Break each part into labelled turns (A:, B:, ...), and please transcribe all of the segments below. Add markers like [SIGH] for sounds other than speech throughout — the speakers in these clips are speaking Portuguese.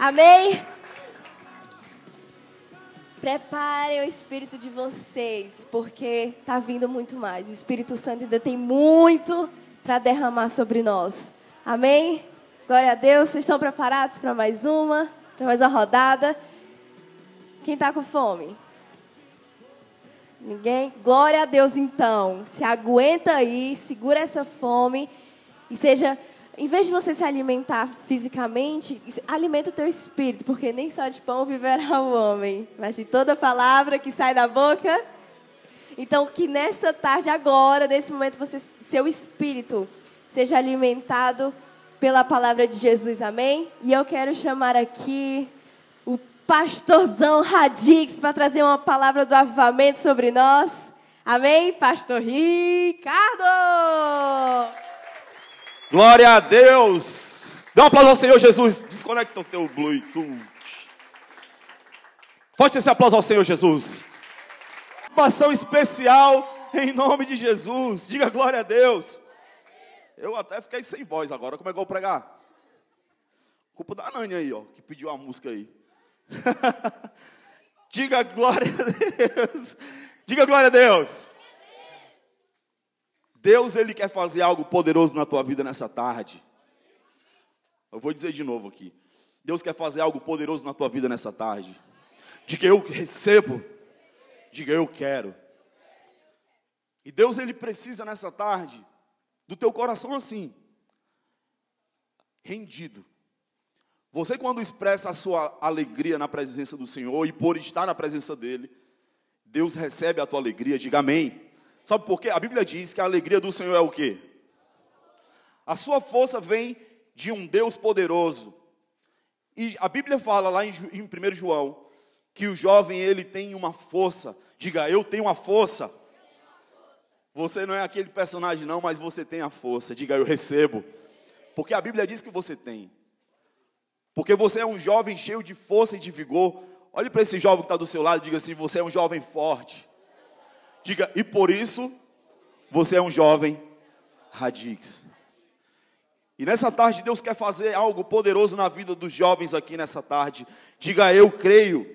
A: Amém? Preparem o espírito de vocês, porque está vindo muito mais. O Espírito Santo ainda tem muito para derramar sobre nós. Amém? Glória a Deus. Vocês estão preparados para mais uma? Para mais uma rodada? Quem está com fome? Ninguém? Glória a Deus então. Se aguenta aí, segura essa fome e seja em vez de você se alimentar fisicamente, alimenta o teu espírito, porque nem só de pão viverá o homem, mas de toda palavra que sai da boca. Então, que nessa tarde, agora, nesse momento, você, seu espírito seja alimentado pela palavra de Jesus, amém? E eu quero chamar aqui o pastorzão Radix para trazer uma palavra do avivamento sobre nós. Amém? Pastor Ricardo!
B: Glória a Deus. Dá um aplauso ao Senhor Jesus. Desconecta o teu Bluetooth. Forte esse aplauso ao Senhor Jesus. Participação especial em nome de Jesus. Diga glória a Deus. Eu até fiquei sem voz agora. Como é que eu vou pregar? Culpa da Nani aí, ó, que pediu a música aí. [LAUGHS] Diga glória a Deus. Diga glória a Deus. Deus ele quer fazer algo poderoso na tua vida nessa tarde. Eu vou dizer de novo aqui. Deus quer fazer algo poderoso na tua vida nessa tarde. Diga eu recebo. Diga eu quero. E Deus ele precisa nessa tarde do teu coração assim, rendido. Você quando expressa a sua alegria na presença do Senhor e por estar na presença dele, Deus recebe a tua alegria. Diga amém. Sabe por quê? A Bíblia diz que a alegria do Senhor é o quê? A sua força vem de um Deus poderoso. E a Bíblia fala lá em, em 1 João que o jovem ele tem uma força. Diga, eu tenho uma força. Você não é aquele personagem não, mas você tem a força. Diga, eu recebo. Porque a Bíblia diz que você tem. Porque você é um jovem cheio de força e de vigor. Olhe para esse jovem que está do seu lado e diga assim: você é um jovem forte. Diga, e por isso você é um jovem radix. E nessa tarde Deus quer fazer algo poderoso na vida dos jovens aqui nessa tarde. Diga eu creio.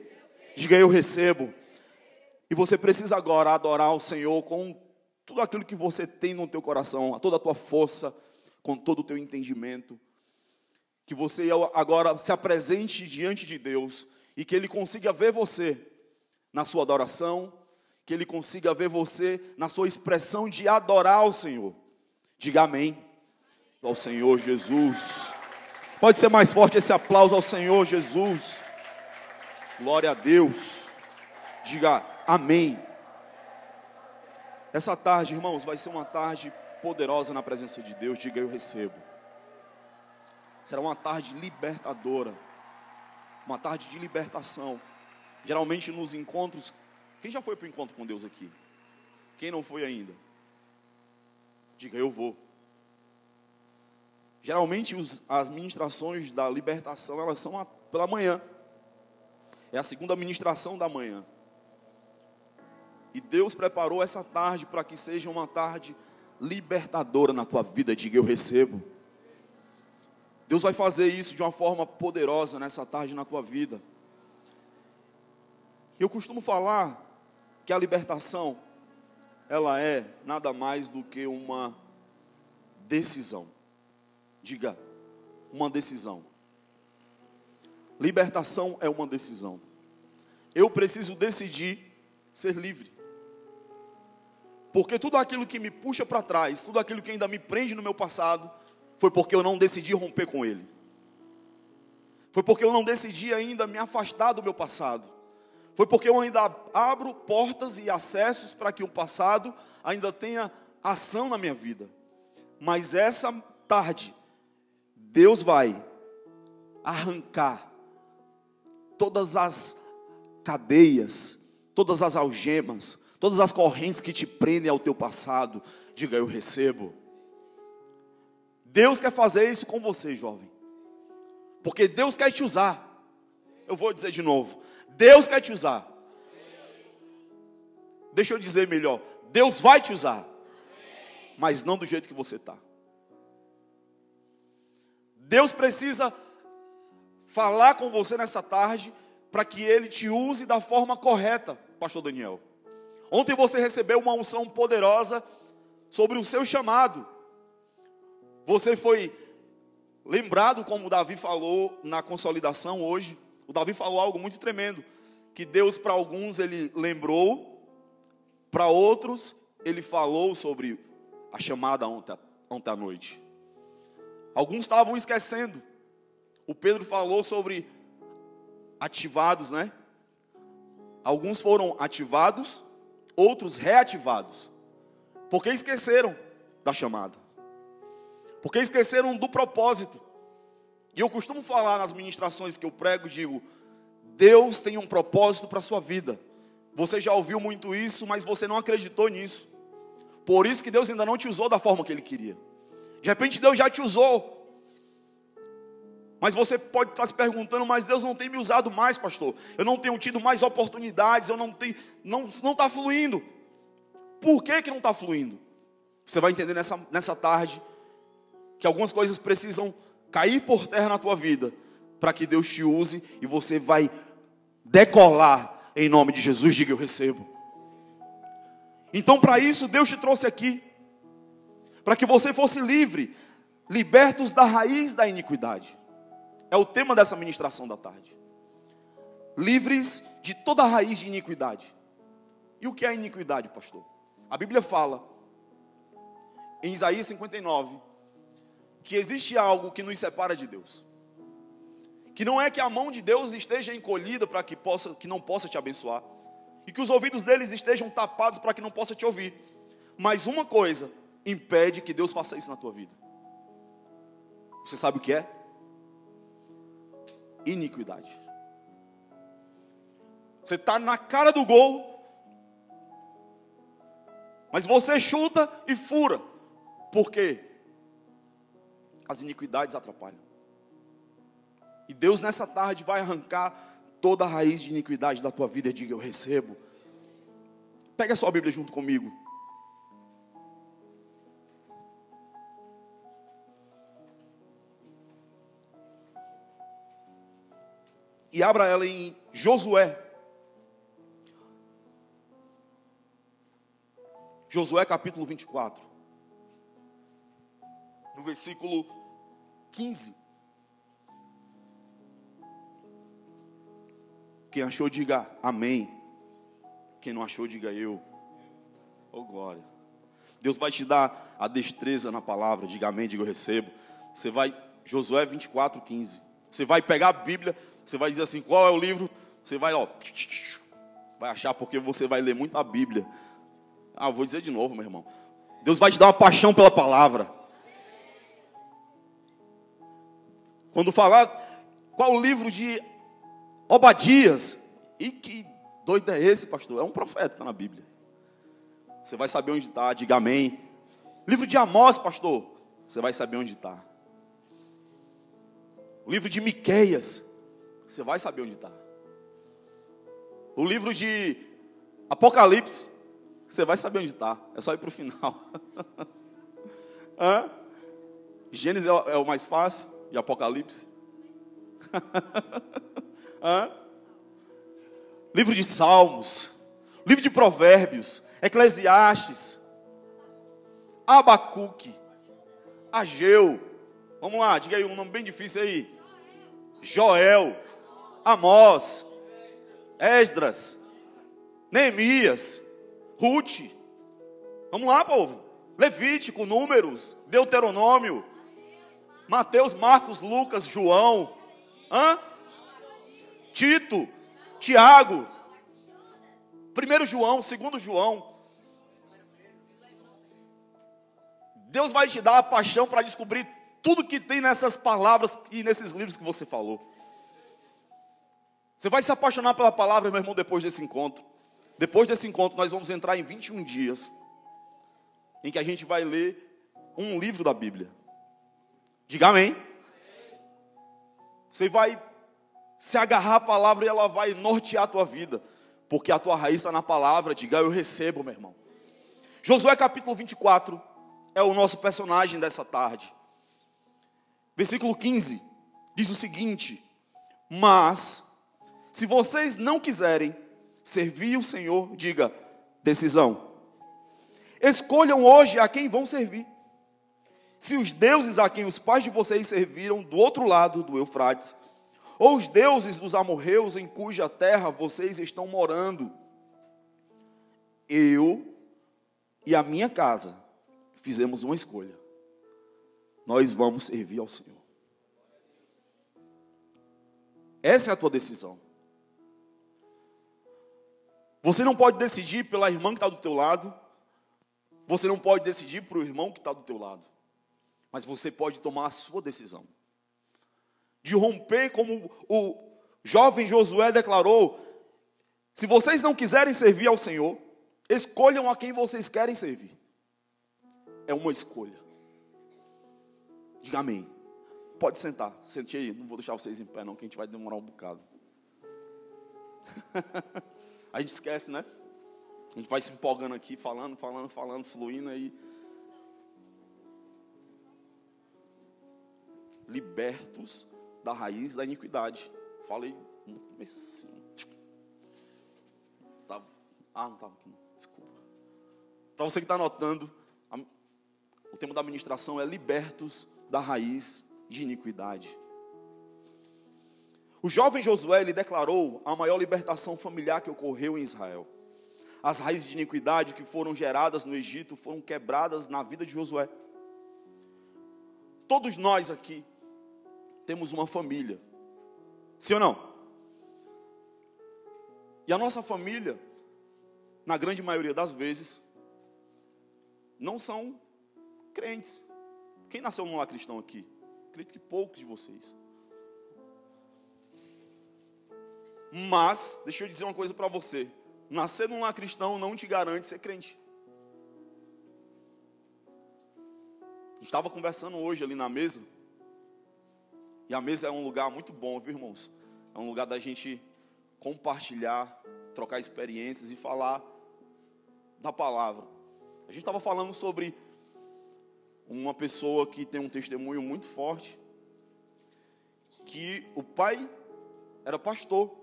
B: Diga eu recebo. E você precisa agora adorar o Senhor com tudo aquilo que você tem no teu coração, toda a tua força, com todo o teu entendimento. Que você agora se apresente diante de Deus e que Ele consiga ver você na sua adoração, que Ele consiga ver você na sua expressão de adorar o Senhor. Diga amém ao Senhor Jesus. Pode ser mais forte esse aplauso ao Senhor Jesus. Glória a Deus. Diga amém. Essa tarde, irmãos, vai ser uma tarde poderosa na presença de Deus. Diga eu recebo. Será uma tarde libertadora. Uma tarde de libertação. Geralmente nos encontros quem já foi para o encontro com Deus aqui? Quem não foi ainda? Diga, eu vou. Geralmente os, as ministrações da libertação elas são a, pela manhã. É a segunda ministração da manhã. E Deus preparou essa tarde para que seja uma tarde libertadora na tua vida. Diga, eu recebo. Deus vai fazer isso de uma forma poderosa nessa tarde na tua vida. Eu costumo falar que a libertação ela é nada mais do que uma decisão. Diga, uma decisão. Libertação é uma decisão. Eu preciso decidir ser livre. Porque tudo aquilo que me puxa para trás, tudo aquilo que ainda me prende no meu passado, foi porque eu não decidi romper com ele. Foi porque eu não decidi ainda me afastar do meu passado. Foi porque eu ainda abro portas e acessos para que o passado ainda tenha ação na minha vida. Mas essa tarde, Deus vai arrancar todas as cadeias, todas as algemas, todas as correntes que te prendem ao teu passado. Diga, eu recebo. Deus quer fazer isso com você, jovem. Porque Deus quer te usar. Eu vou dizer de novo. Deus quer te usar. Deixa eu dizer melhor. Deus vai te usar. Mas não do jeito que você está. Deus precisa falar com você nessa tarde para que ele te use da forma correta, pastor Daniel. Ontem você recebeu uma unção poderosa sobre o seu chamado. Você foi lembrado como Davi falou na consolidação hoje. O Davi falou algo muito tremendo, que Deus para alguns ele lembrou, para outros ele falou sobre a chamada ontem, ontem à noite. Alguns estavam esquecendo. O Pedro falou sobre ativados, né? Alguns foram ativados, outros reativados. Porque esqueceram da chamada. Porque esqueceram do propósito. E eu costumo falar nas ministrações que eu prego, digo, Deus tem um propósito para a sua vida. Você já ouviu muito isso, mas você não acreditou nisso. Por isso que Deus ainda não te usou da forma que Ele queria. De repente Deus já te usou. Mas você pode estar se perguntando, mas Deus não tem me usado mais, pastor. Eu não tenho tido mais oportunidades, eu não tenho, não está fluindo. Por que que não está fluindo? Você vai entender nessa, nessa tarde que algumas coisas precisam cair por terra na tua vida para que Deus te use e você vai decolar em nome de Jesus. Diga eu recebo. Então, para isso, Deus te trouxe aqui, para que você fosse livre, libertos da raiz da iniquidade. É o tema dessa ministração da tarde. Livres de toda a raiz de iniquidade. E o que é iniquidade, pastor? A Bíblia fala, em Isaías 59, que existe algo que nos separa de Deus. Que não é que a mão de Deus esteja encolhida para que, possa, que não possa te abençoar e que os ouvidos deles estejam tapados para que não possa te ouvir. Mas uma coisa impede que Deus faça isso na tua vida. Você sabe o que é? Iniquidade. Você está na cara do gol, mas você chuta e fura. Por quê? As iniquidades atrapalham. E Deus nessa tarde vai arrancar toda a raiz de iniquidade da tua vida e diga: Eu recebo. Pega a sua Bíblia junto comigo. E abra ela em Josué. Josué capítulo 24. No versículo 15. Quem achou, diga amém. Quem não achou, diga eu. Oh glória. Deus vai te dar a destreza na palavra, diga amém, diga eu recebo. Você vai, Josué 24, 15. Você vai pegar a Bíblia, você vai dizer assim: qual é o livro? Você vai, ó, vai achar porque você vai ler muito a Bíblia. Ah, vou dizer de novo, meu irmão. Deus vai te dar uma paixão pela palavra. Quando falar qual o livro de Obadias. E que doido é esse, pastor? É um profeta, está na Bíblia. Você vai saber onde está, diga amém. Livro de Amós, pastor. Você vai saber onde está. Livro de Miqueias. Você vai saber onde está. O livro de Apocalipse. Você vai saber onde está. É só ir para [LAUGHS] o final. Gênesis é o mais fácil. E Apocalipse. [LAUGHS] Livro de Salmos, livro de Provérbios, Eclesiastes, Abacuque, Ageu. Vamos lá, diga aí um nome bem difícil aí. Joel, Amós, Esdras, Neemias, Ruth. Vamos lá, povo. Levítico, Números, Deuteronômio, Mateus, Marcos, Lucas, João. Hã? Tito, Tiago, 1 João, 2 João. Deus vai te dar a paixão para descobrir tudo que tem nessas palavras e nesses livros que você falou. Você vai se apaixonar pela palavra, meu irmão, depois desse encontro. Depois desse encontro, nós vamos entrar em 21 dias em que a gente vai ler um livro da Bíblia. Diga amém. Você vai se agarrar à palavra e ela vai nortear a tua vida, porque a tua raiz está na palavra. Diga, eu recebo, meu irmão. Josué capítulo 24 é o nosso personagem dessa tarde. Versículo 15 diz o seguinte: Mas, se vocês não quiserem servir o Senhor, diga: decisão. Escolham hoje a quem vão servir. Se os deuses a quem os pais de vocês serviram do outro lado do Eufrates, ou os deuses dos amorreus em cuja terra vocês estão morando, eu e a minha casa fizemos uma escolha. Nós vamos servir ao Senhor. Essa é a tua decisão. Você não pode decidir pela irmã que está do teu lado. Você não pode decidir para o irmão que está do teu lado. Mas você pode tomar a sua decisão. De romper como o jovem Josué declarou. Se vocês não quiserem servir ao Senhor, escolham a quem vocês querem servir. É uma escolha. Diga amém. Pode sentar, sente aí, não vou deixar vocês em pé não, que a gente vai demorar um bocado. [LAUGHS] a gente esquece, né? A gente vai se empolgando aqui, falando, falando, falando, fluindo aí. Libertos da raiz da iniquidade. Falei no começo. Tava, ah, não estava aqui, desculpa. Para você que está anotando, a, o tema da administração é libertos da raiz de iniquidade. O jovem Josué ele declarou a maior libertação familiar que ocorreu em Israel. As raízes de iniquidade que foram geradas no Egito foram quebradas na vida de Josué. Todos nós aqui temos uma família. Sim ou não? E a nossa família, na grande maioria das vezes, não são crentes. Quem nasceu num lar cristão aqui? Acredito que poucos de vocês. Mas, deixa eu dizer uma coisa para você: nascer num lar cristão não te garante ser crente. Estava conversando hoje ali na mesa. E a mesa é um lugar muito bom, viu, irmãos? É um lugar da gente compartilhar, trocar experiências e falar da palavra. A gente estava falando sobre uma pessoa que tem um testemunho muito forte, que o pai era pastor,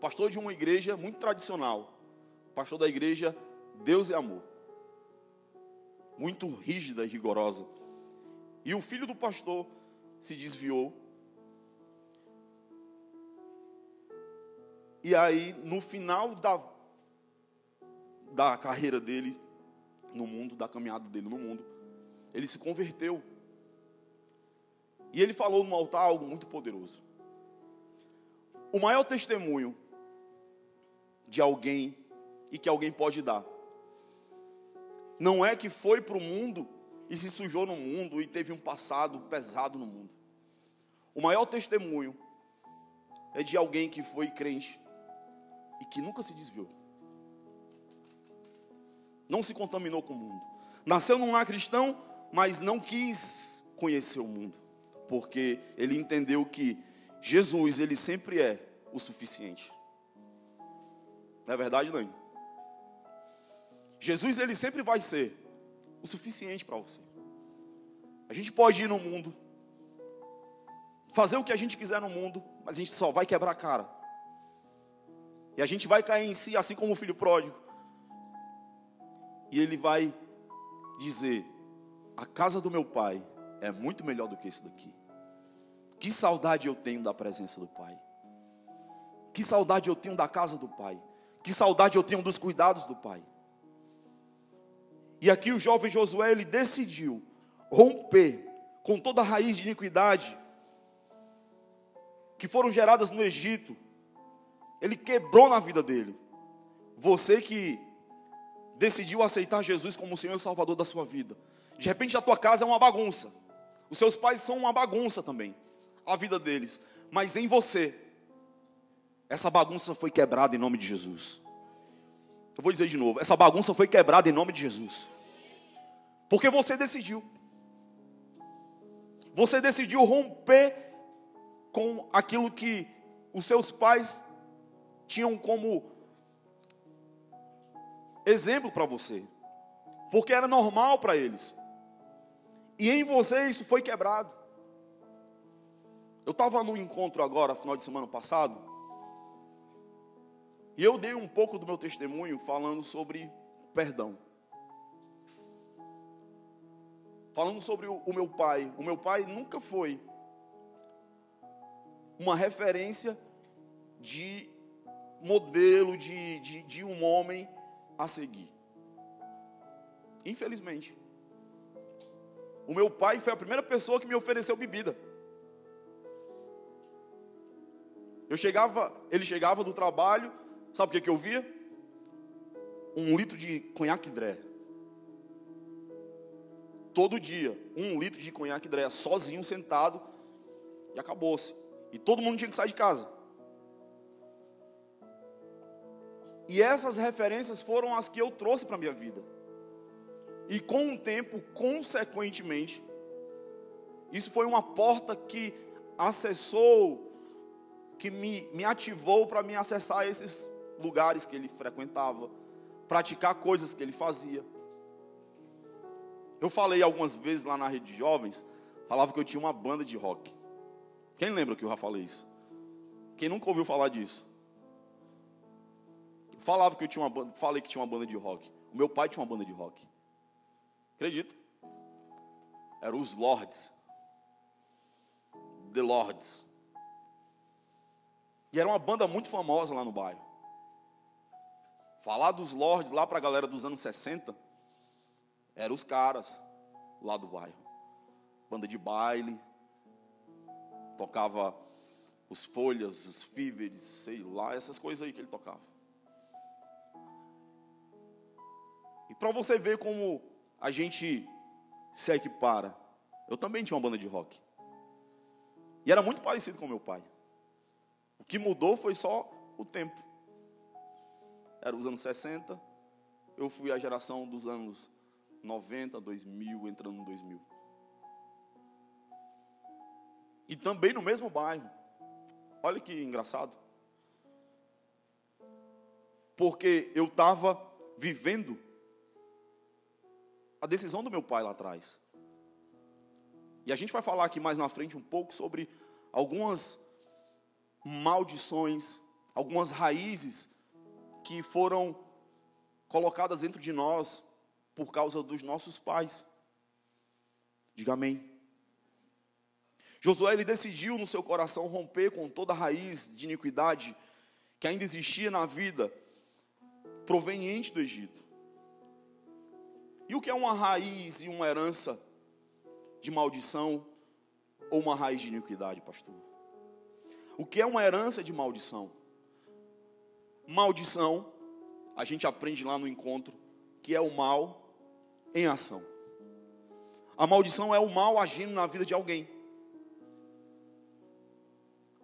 B: pastor de uma igreja muito tradicional, pastor da igreja Deus é Amor, muito rígida e rigorosa. E o filho do pastor se desviou. E aí, no final da, da carreira dele no mundo, da caminhada dele no mundo, ele se converteu. E ele falou no altar algo muito poderoso. O maior testemunho de alguém e que alguém pode dar não é que foi para o mundo e se sujou no mundo e teve um passado pesado no mundo. O maior testemunho é de alguém que foi crente e que nunca se desviou. Não se contaminou com o mundo. Nasceu num lar cristão, mas não quis conhecer o mundo, porque ele entendeu que Jesus, ele sempre é o suficiente. Não é verdade, Dani? Jesus, ele sempre vai ser o suficiente para você. A gente pode ir no mundo, fazer o que a gente quiser no mundo, mas a gente só vai quebrar a cara. E a gente vai cair em si, assim como o filho pródigo. E ele vai dizer: a casa do meu pai é muito melhor do que isso daqui. Que saudade eu tenho da presença do pai. Que saudade eu tenho da casa do pai. Que saudade eu tenho dos cuidados do pai. E aqui o jovem Josué ele decidiu romper com toda a raiz de iniquidade que foram geradas no Egito. Ele quebrou na vida dele. Você que decidiu aceitar Jesus como o Senhor e Salvador da sua vida. De repente a tua casa é uma bagunça. Os seus pais são uma bagunça também. A vida deles. Mas em você, essa bagunça foi quebrada em nome de Jesus. Eu vou dizer de novo: essa bagunça foi quebrada em nome de Jesus. Porque você decidiu. Você decidiu romper com aquilo que os seus pais tinham como exemplo para você. Porque era normal para eles. E em você isso foi quebrado. Eu estava no encontro agora, final de semana passado, e eu dei um pouco do meu testemunho falando sobre perdão. Falando sobre o, meu pai. O meu pai nunca foi uma referência de modelo de, de, de um homem a seguir. Infelizmente. O meu pai foi a primeira pessoa que me ofereceu bebida. Eu chegava, ele chegava do trabalho, sabe o que, que eu via? Um litro de conhaque dré. Todo dia, um litro de conhaque dré, sozinho, sentado, e acabou-se. E todo mundo tinha que sair de casa. E essas referências foram as que eu trouxe para a minha vida. E com o tempo, consequentemente, isso foi uma porta que acessou, que me, me ativou para me acessar esses lugares que ele frequentava, praticar coisas que ele fazia. Eu falei algumas vezes lá na rede de jovens, falava que eu tinha uma banda de rock. Quem lembra que eu já falei isso? Quem nunca ouviu falar disso? Eu falava que eu tinha uma banda, falei que tinha uma banda de rock. O meu pai tinha uma banda de rock. Acredita? Eram os Lords. The Lords. E era uma banda muito famosa lá no bairro. Falar dos Lords lá para a galera dos anos 60, eram os caras lá do bairro. Banda de baile, tocava os folhas, os fíveres, sei lá, essas coisas aí que ele tocava. E para você ver como a gente se equipara. Eu também tinha uma banda de rock. E era muito parecido com meu pai. O que mudou foi só o tempo. Era os anos 60, eu fui a geração dos anos 90, 2000, entrando no 2000. E também no mesmo bairro. Olha que engraçado. Porque eu estava vivendo a decisão do meu pai lá atrás. E a gente vai falar aqui mais na frente um pouco sobre algumas maldições, algumas raízes que foram colocadas dentro de nós por causa dos nossos pais. Diga amém. Josué ele decidiu no seu coração romper com toda a raiz de iniquidade que ainda existia na vida proveniente do Egito. E o que é uma raiz e uma herança de maldição ou uma raiz de iniquidade, pastor? O que é uma herança de maldição? Maldição, a gente aprende lá no encontro, que é o mal em ação. A maldição é o mal agindo na vida de alguém.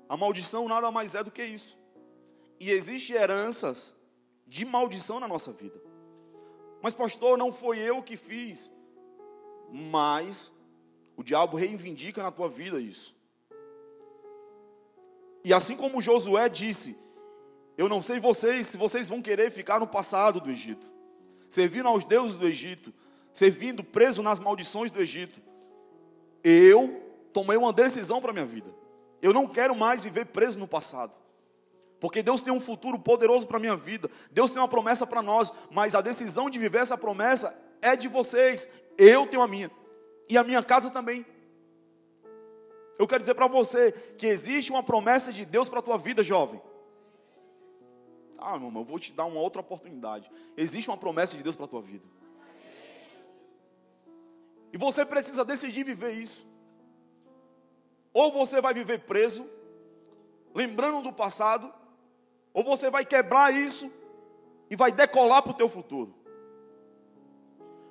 B: A maldição nada mais é do que isso. E existem heranças de maldição na nossa vida. Mas, pastor, não foi eu que fiz. Mas o diabo reivindica na tua vida isso. E assim como Josué disse: Eu não sei vocês se vocês vão querer ficar no passado do Egito, servindo aos deuses do Egito, servindo preso nas maldições do Egito. Eu tomei uma decisão para a minha vida. Eu não quero mais viver preso no passado. Porque Deus tem um futuro poderoso para a minha vida. Deus tem uma promessa para nós. Mas a decisão de viver essa promessa é de vocês. Eu tenho a minha. E a minha casa também. Eu quero dizer para você que existe uma promessa de Deus para a tua vida, jovem. Ah, meu irmão, eu vou te dar uma outra oportunidade. Existe uma promessa de Deus para a tua vida. E você precisa decidir viver isso. Ou você vai viver preso, lembrando do passado, ou você vai quebrar isso e vai decolar para o teu futuro.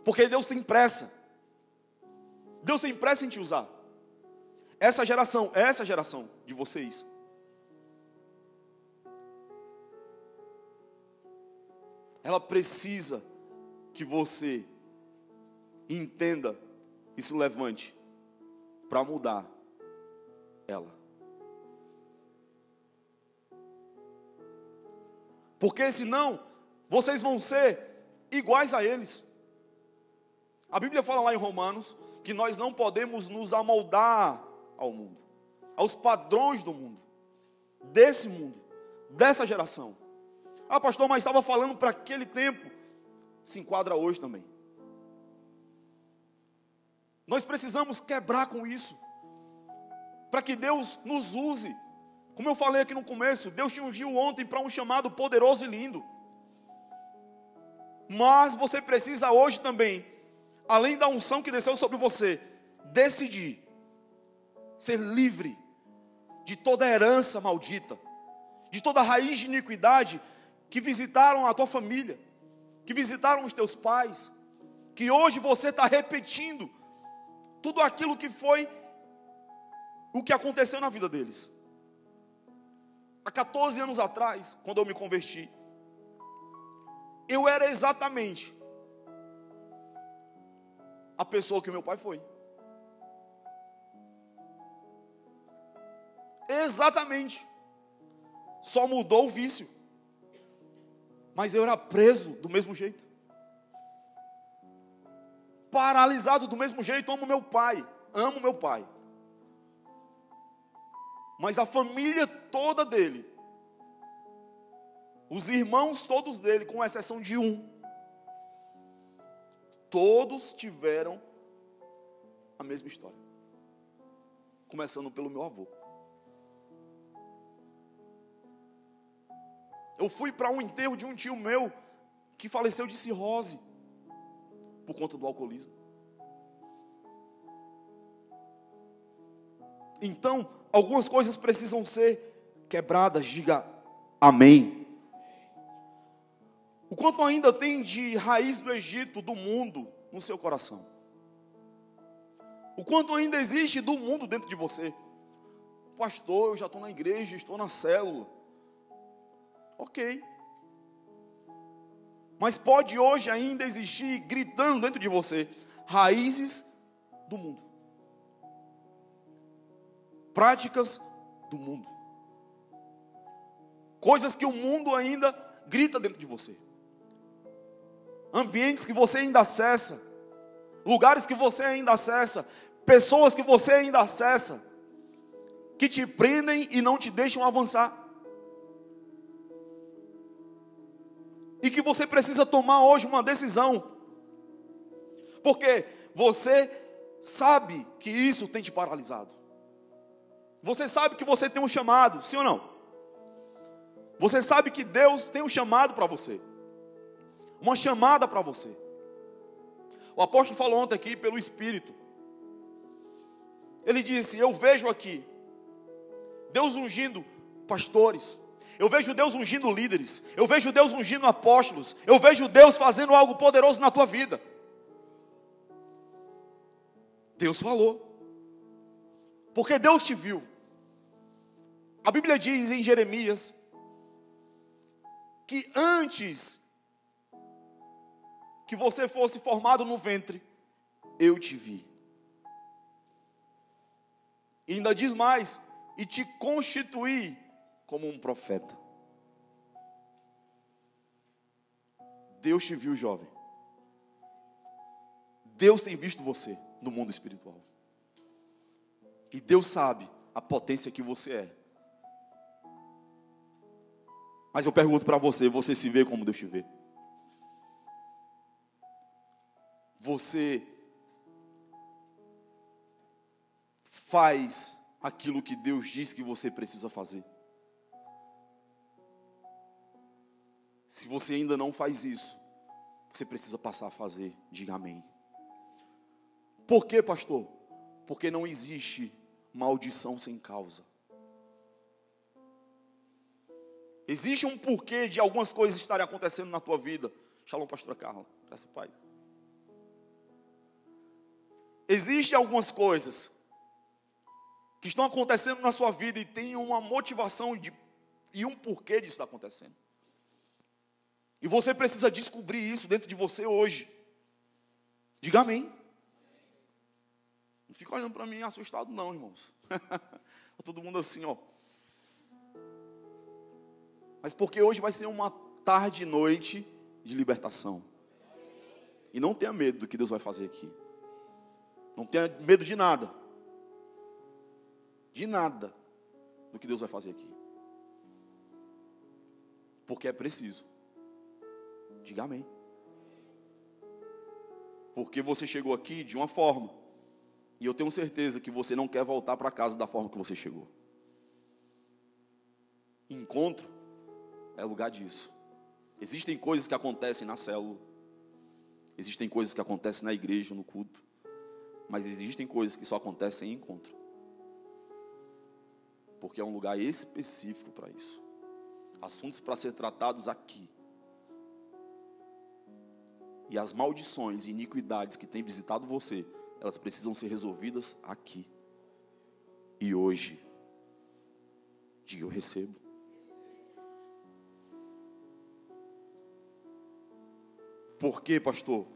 B: Porque Deus tem pressa. Deus tem pressa em te usar. Essa geração, essa geração de vocês. Ela precisa que você entenda e se levante para mudar ela. Porque senão vocês vão ser iguais a eles. A Bíblia fala lá em Romanos que nós não podemos nos amoldar ao mundo, aos padrões do mundo, desse mundo, dessa geração. Ah, pastor, mas estava falando para aquele tempo. Se enquadra hoje também. Nós precisamos quebrar com isso, para que Deus nos use. Como eu falei aqui no começo, Deus te ungiu ontem para um chamado poderoso e lindo. Mas você precisa hoje também, além da unção que desceu sobre você, decidir ser livre de toda herança maldita, de toda raiz de iniquidade que visitaram a tua família, que visitaram os teus pais, que hoje você está repetindo tudo aquilo que foi o que aconteceu na vida deles. Há 14 anos atrás, quando eu me converti, eu era exatamente a pessoa que meu pai foi. Exatamente. Só mudou o vício. Mas eu era preso do mesmo jeito. Paralisado do mesmo jeito, amo meu pai. Amo meu pai. Mas a família toda dele, os irmãos todos dele, com exceção de um, todos tiveram a mesma história. Começando pelo meu avô. Eu fui para um enterro de um tio meu que faleceu de cirrose por conta do alcoolismo. Então, algumas coisas precisam ser quebradas, diga amém. O quanto ainda tem de raiz do Egito, do mundo, no seu coração. O quanto ainda existe do mundo dentro de você. Pastor, eu já estou na igreja, estou na célula. Ok. Mas pode hoje ainda existir, gritando dentro de você, raízes do mundo. Práticas do mundo. Coisas que o mundo ainda grita dentro de você. Ambientes que você ainda acessa. Lugares que você ainda acessa. Pessoas que você ainda acessa. Que te prendem e não te deixam avançar. E que você precisa tomar hoje uma decisão, porque você sabe que isso tem te paralisado, você sabe que você tem um chamado, sim ou não? Você sabe que Deus tem um chamado para você, uma chamada para você. O apóstolo falou ontem aqui pelo Espírito. Ele disse: Eu vejo aqui Deus ungindo pastores, eu vejo Deus ungindo líderes. Eu vejo Deus ungindo apóstolos. Eu vejo Deus fazendo algo poderoso na tua vida. Deus falou. Porque Deus te viu. A Bíblia diz em Jeremias que antes que você fosse formado no ventre, eu te vi. E ainda diz mais: e te constituí como um profeta. Deus te viu, jovem. Deus tem visto você no mundo espiritual. E Deus sabe a potência que você é. Mas eu pergunto para você: você se vê como Deus te vê? Você faz aquilo que Deus diz que você precisa fazer? Se você ainda não faz isso, você precisa passar a fazer. Diga amém. Por quê, pastor? Porque não existe maldição sem causa. Existe um porquê de algumas coisas estarem acontecendo na tua vida. Shalom, pastora Carla. Graças Pai. Existem algumas coisas que estão acontecendo na sua vida e tem uma motivação de, e um porquê disso está acontecendo. E você precisa descobrir isso dentro de você hoje. Diga amém. Não fica olhando para mim assustado, não, irmãos. [LAUGHS] Todo mundo assim, ó. Mas porque hoje vai ser uma tarde e noite de libertação. E não tenha medo do que Deus vai fazer aqui. Não tenha medo de nada. de nada do que Deus vai fazer aqui. Porque é preciso. Diga amém. Porque você chegou aqui de uma forma. E eu tenho certeza que você não quer voltar para casa da forma que você chegou. Encontro é lugar disso. Existem coisas que acontecem na célula. Existem coisas que acontecem na igreja, no culto. Mas existem coisas que só acontecem em encontro. Porque é um lugar específico para isso. Assuntos para ser tratados aqui. E as maldições e iniquidades que têm visitado você, elas precisam ser resolvidas aqui. E hoje. Diga, eu recebo. Por quê, pastor?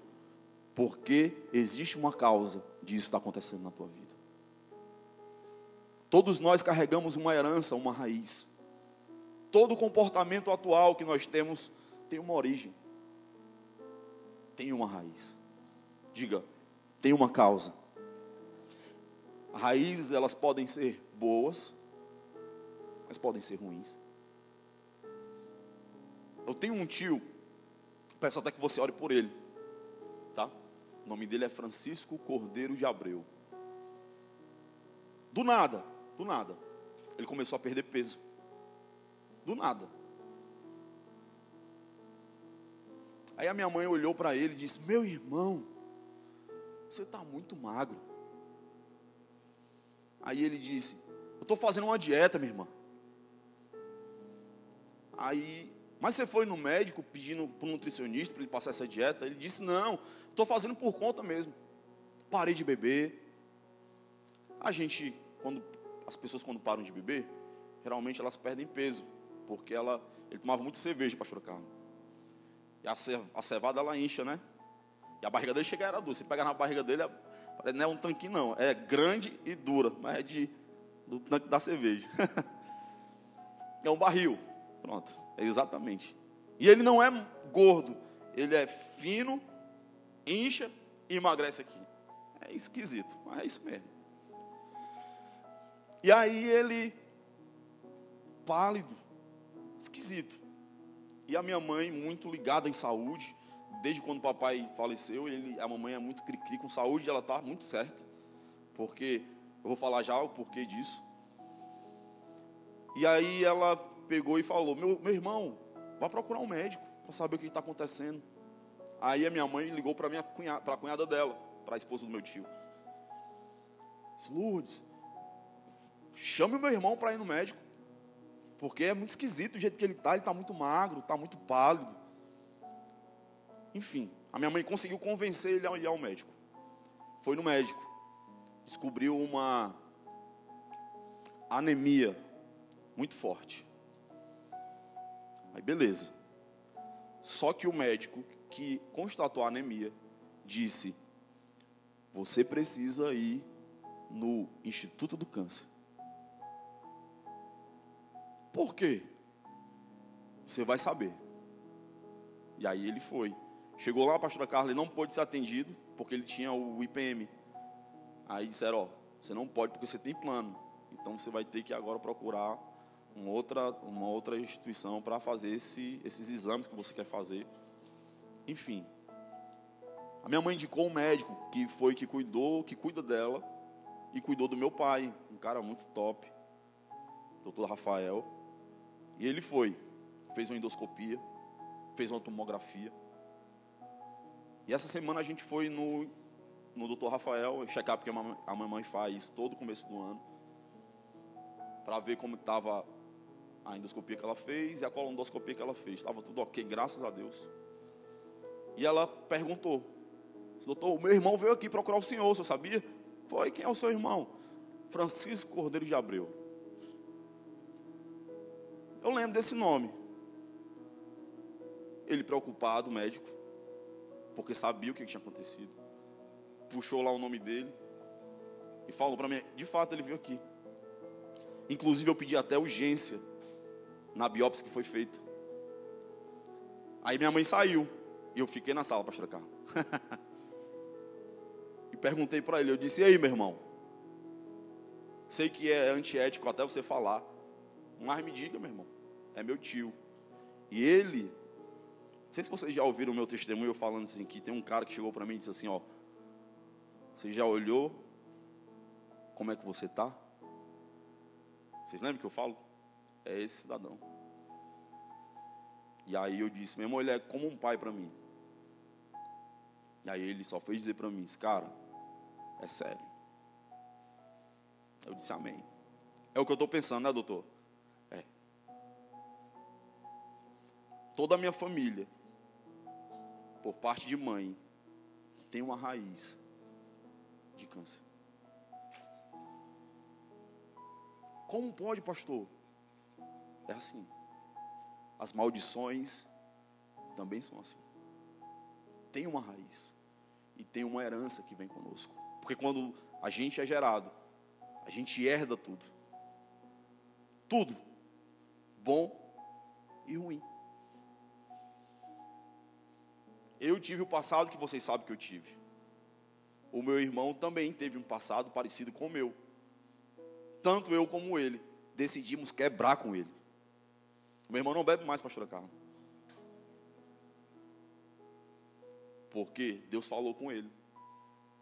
B: Porque existe uma causa disso estar acontecendo na tua vida. Todos nós carregamos uma herança, uma raiz. Todo comportamento atual que nós temos tem uma origem, tem uma raiz. Diga, tem uma causa. Raízes, elas podem ser boas, mas podem ser ruins. Eu tenho um tio Peço até que você ore por ele. Tá? O nome dele é Francisco Cordeiro de Abreu. Do nada, do nada, ele começou a perder peso. Do nada. Aí a minha mãe olhou para ele e disse: Meu irmão, você está muito magro. Aí ele disse: Eu estou fazendo uma dieta, minha irmã. Aí mas você foi no médico pedindo para um nutricionista para ele passar essa dieta? Ele disse: Não, estou fazendo por conta mesmo. Parei de beber. A gente, quando as pessoas quando param de beber, geralmente elas perdem peso, porque ela, ele tomava muito cerveja, pastor Carlos. E a, cevada ela incha, né? E a barriga dele chega era dura. Você pega na barriga dele, é, não é um tanquinho não, é grande e dura, mas é de do tanque da cerveja. [LAUGHS] é um barril. Pronto. É exatamente. E ele não é gordo, ele é fino, incha e emagrece aqui. É esquisito, mas é isso mesmo. E aí ele, pálido, esquisito. E a minha mãe, muito ligada em saúde, desde quando o papai faleceu, ele, a mamãe é muito cri-cri com saúde, ela está muito certa. Porque, eu vou falar já o porquê disso. E aí ela pegou e falou: Meu, meu irmão, vá procurar um médico para saber o que está acontecendo. Aí a minha mãe ligou para a cunhada, cunhada dela, para a esposa do meu tio. Disse, Lourdes, chame o meu irmão para ir no médico. Porque é muito esquisito o jeito que ele está, ele está muito magro, está muito pálido. Enfim, a minha mãe conseguiu convencer ele a ir ao médico. Foi no médico. Descobriu uma anemia muito forte. Aí beleza. Só que o médico que constatou a anemia disse: Você precisa ir no Instituto do Câncer. Por quê? Você vai saber. E aí ele foi. Chegou lá, a pastora Carla não pôde ser atendido, porque ele tinha o IPM. Aí disseram, ó, você não pode porque você tem plano. Então você vai ter que agora procurar uma outra, uma outra instituição para fazer esse, esses exames que você quer fazer. Enfim. A minha mãe indicou um médico que foi que cuidou, que cuida dela e cuidou do meu pai, um cara muito top, doutor Rafael. E ele foi, fez uma endoscopia, fez uma tomografia. E essa semana a gente foi no, no doutor Rafael, checar porque a mamãe faz todo começo do ano, para ver como estava a endoscopia que ela fez e a colonoscopia que ela fez. Estava tudo ok, graças a Deus. E ela perguntou: Doutor, o meu irmão veio aqui procurar o senhor, você sabia? Foi, quem é o seu irmão? Francisco Cordeiro de Abreu. Eu lembro desse nome. Ele preocupado, médico, porque sabia o que tinha acontecido. Puxou lá o nome dele e falou para mim: de fato ele veio aqui. Inclusive eu pedi até urgência na biópsia que foi feita. Aí minha mãe saiu e eu fiquei na sala, pastor Carlos. [LAUGHS] e perguntei para ele, eu disse, e aí, meu irmão? Sei que é antiético até você falar. Mas me diga, meu irmão. É meu tio. E ele. Não sei se vocês já ouviram o meu testemunho falando assim, que tem um cara que chegou para mim e disse assim, ó. Você já olhou como é que você está? Vocês lembram que eu falo? É esse cidadão. E aí eu disse, irmão, ele é como um pai para mim. E aí ele só foi dizer para mim, cara, é sério. Eu disse amém. É o que eu estou pensando, né, doutor? Toda a minha família, por parte de mãe, tem uma raiz de câncer. Como pode, pastor? É assim. As maldições também são assim. Tem uma raiz e tem uma herança que vem conosco. Porque quando a gente é gerado, a gente herda tudo. Tudo. Bom e ruim. Eu tive o passado que vocês sabem que eu tive. O meu irmão também teve um passado parecido com o meu. Tanto eu como ele decidimos quebrar com ele. O meu irmão não bebe mais, pastora Carla. Porque Deus falou com ele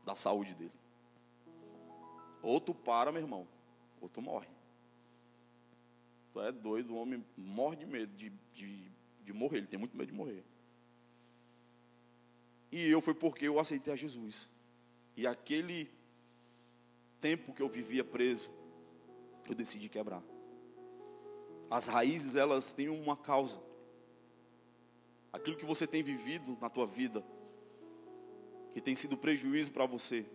B: da saúde dele. Ou tu para, meu irmão, ou tu morre. Tu é doido, o homem morre de medo de, de, de morrer, ele tem muito medo de morrer. E eu foi porque eu aceitei a Jesus. E aquele tempo que eu vivia preso, eu decidi quebrar. As raízes, elas têm uma causa. Aquilo que você tem vivido na tua vida, que tem sido prejuízo para você,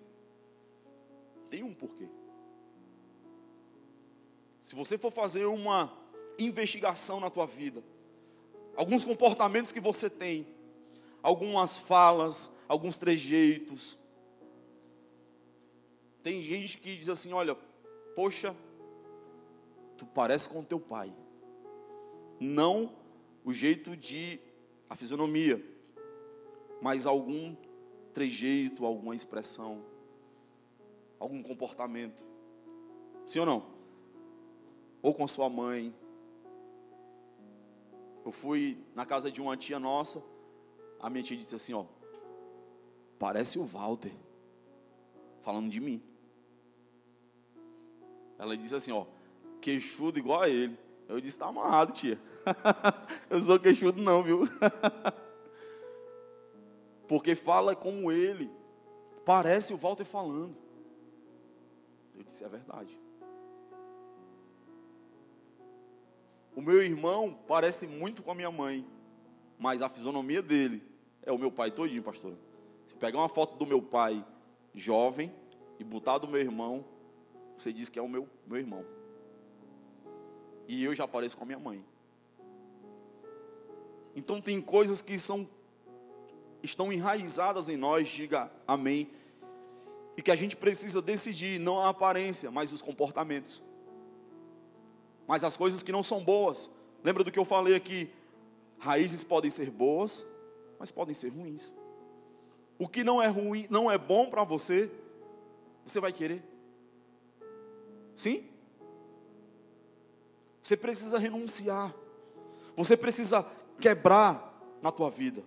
B: tem um porquê. Se você for fazer uma investigação na tua vida, alguns comportamentos que você tem, algumas falas, alguns trejeitos. Tem gente que diz assim: olha, poxa, tu parece com teu pai. Não o jeito de a fisionomia, mas algum trejeito, alguma expressão, algum comportamento. Sim ou não? Ou com sua mãe. Eu fui na casa de uma tia nossa, a minha tia disse assim, ó, parece o Walter, falando de mim. Ela disse assim, ó, queixudo igual a ele. Eu disse, tá amarrado, tia. [LAUGHS] eu sou queixudo não, viu? [LAUGHS] Porque fala como ele. Parece o Walter falando. Eu disse, é verdade. O meu irmão parece muito com a minha mãe, mas a fisionomia dele é o meu pai todinho, pastor. Se pegar uma foto do meu pai jovem e botar do meu irmão, você diz que é o meu, meu irmão. E eu já pareço com a minha mãe. Então tem coisas que são estão enraizadas em nós, diga amém. E que a gente precisa decidir não a aparência, mas os comportamentos. Mas as coisas que não são boas. Lembra do que eu falei aqui? Raízes podem ser boas, mas podem ser ruins. O que não é ruim, não é bom para você, você vai querer. Sim? Você precisa renunciar. Você precisa quebrar na tua vida.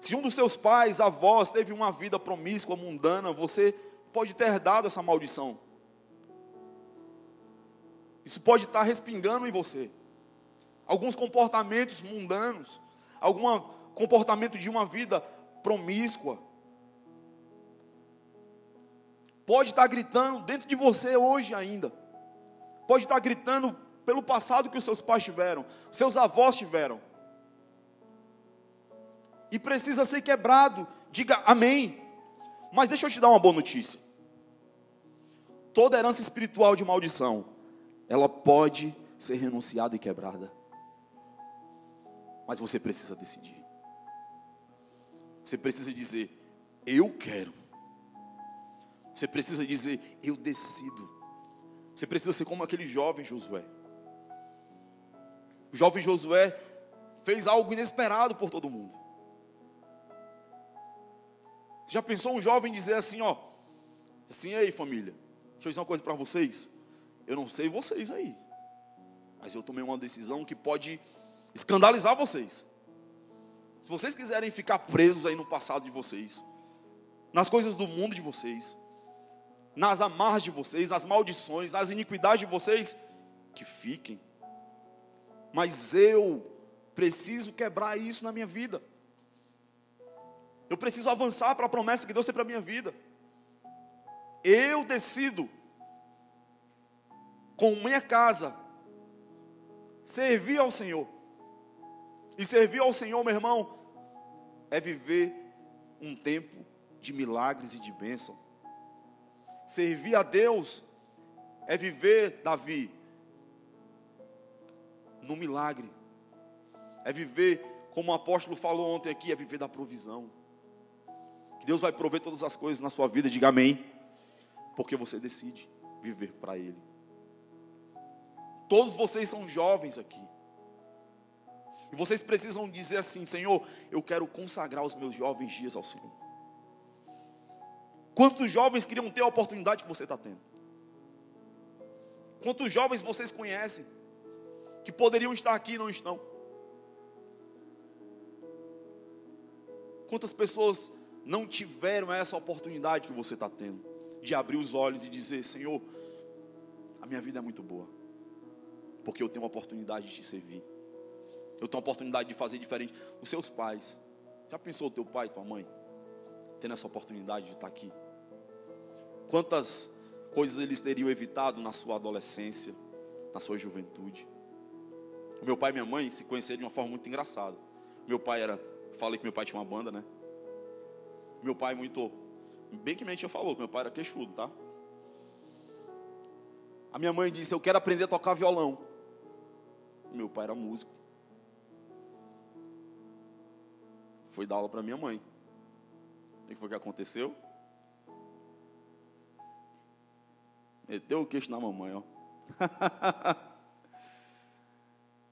B: Se um dos seus pais, avós, teve uma vida promíscua, mundana, você pode ter dado essa maldição. Isso pode estar respingando em você. Alguns comportamentos mundanos, alguma comportamento de uma vida promíscua. Pode estar gritando dentro de você hoje ainda. Pode estar gritando pelo passado que os seus pais tiveram, os seus avós tiveram. E precisa ser quebrado. Diga amém. Mas deixa eu te dar uma boa notícia. Toda herança espiritual de maldição, ela pode ser renunciada e quebrada. Mas você precisa decidir. Você precisa dizer: Eu quero. Você precisa dizer: Eu decido. Você precisa ser como aquele jovem Josué. O jovem Josué fez algo inesperado por todo mundo. Você já pensou um jovem dizer assim, ó, assim, ei família, deixa eu dizer uma coisa para vocês. eu não sei vocês aí, mas eu tomei uma decisão que pode escandalizar vocês. Se vocês quiserem ficar presos aí no passado de vocês, nas coisas do mundo de vocês, nas amarras de vocês, nas maldições, nas iniquidades de vocês, que fiquem. Mas eu preciso quebrar isso na minha vida. Eu preciso avançar para a promessa que Deus tem para a minha vida. Eu decido, com minha casa, servir ao Senhor. E servir ao Senhor, meu irmão, é viver um tempo de milagres e de bênção. Servir a Deus é viver, Davi, no milagre. É viver, como o apóstolo falou ontem aqui, é viver da provisão. Que Deus vai prover todas as coisas na sua vida, diga amém. Porque você decide viver para Ele. Todos vocês são jovens aqui. E vocês precisam dizer assim: Senhor, eu quero consagrar os meus jovens dias ao Senhor. Quantos jovens queriam ter a oportunidade que você está tendo? Quantos jovens vocês conhecem que poderiam estar aqui e não estão? Quantas pessoas não tiveram essa oportunidade que você está tendo de abrir os olhos e dizer: Senhor, a minha vida é muito boa, porque eu tenho a oportunidade de te servir. Eu tenho a oportunidade de fazer diferente. Os seus pais, já pensou o teu pai tua mãe tendo essa oportunidade de estar aqui? Quantas coisas eles teriam evitado na sua adolescência, na sua juventude? Meu pai e minha mãe se conheceram de uma forma muito engraçada. Meu pai era, falei que meu pai tinha uma banda, né? Meu pai muito, bem que mente eu falou, que meu pai era queixudo, tá? A minha mãe disse: Eu quero aprender a tocar violão. Meu pai era músico. Foi dar aula para minha mãe. O que foi que aconteceu? Meteu o queixo na mamãe, ó. [LAUGHS]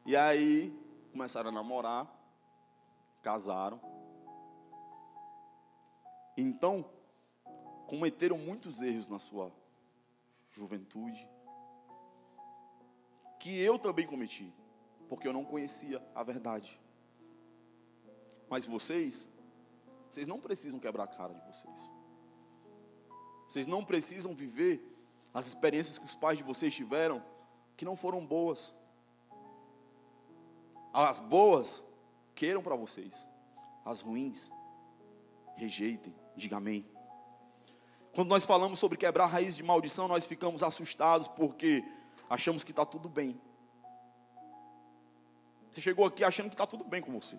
B: e aí, começaram a namorar, casaram. Então, cometeram muitos erros na sua juventude, que eu também cometi, porque eu não conhecia a verdade. Mas vocês, vocês não precisam quebrar a cara de vocês. Vocês não precisam viver as experiências que os pais de vocês tiveram que não foram boas. As boas, queiram para vocês. As ruins, rejeitem. Diga amém. Quando nós falamos sobre quebrar raiz de maldição, nós ficamos assustados porque achamos que está tudo bem. Você chegou aqui achando que está tudo bem com você.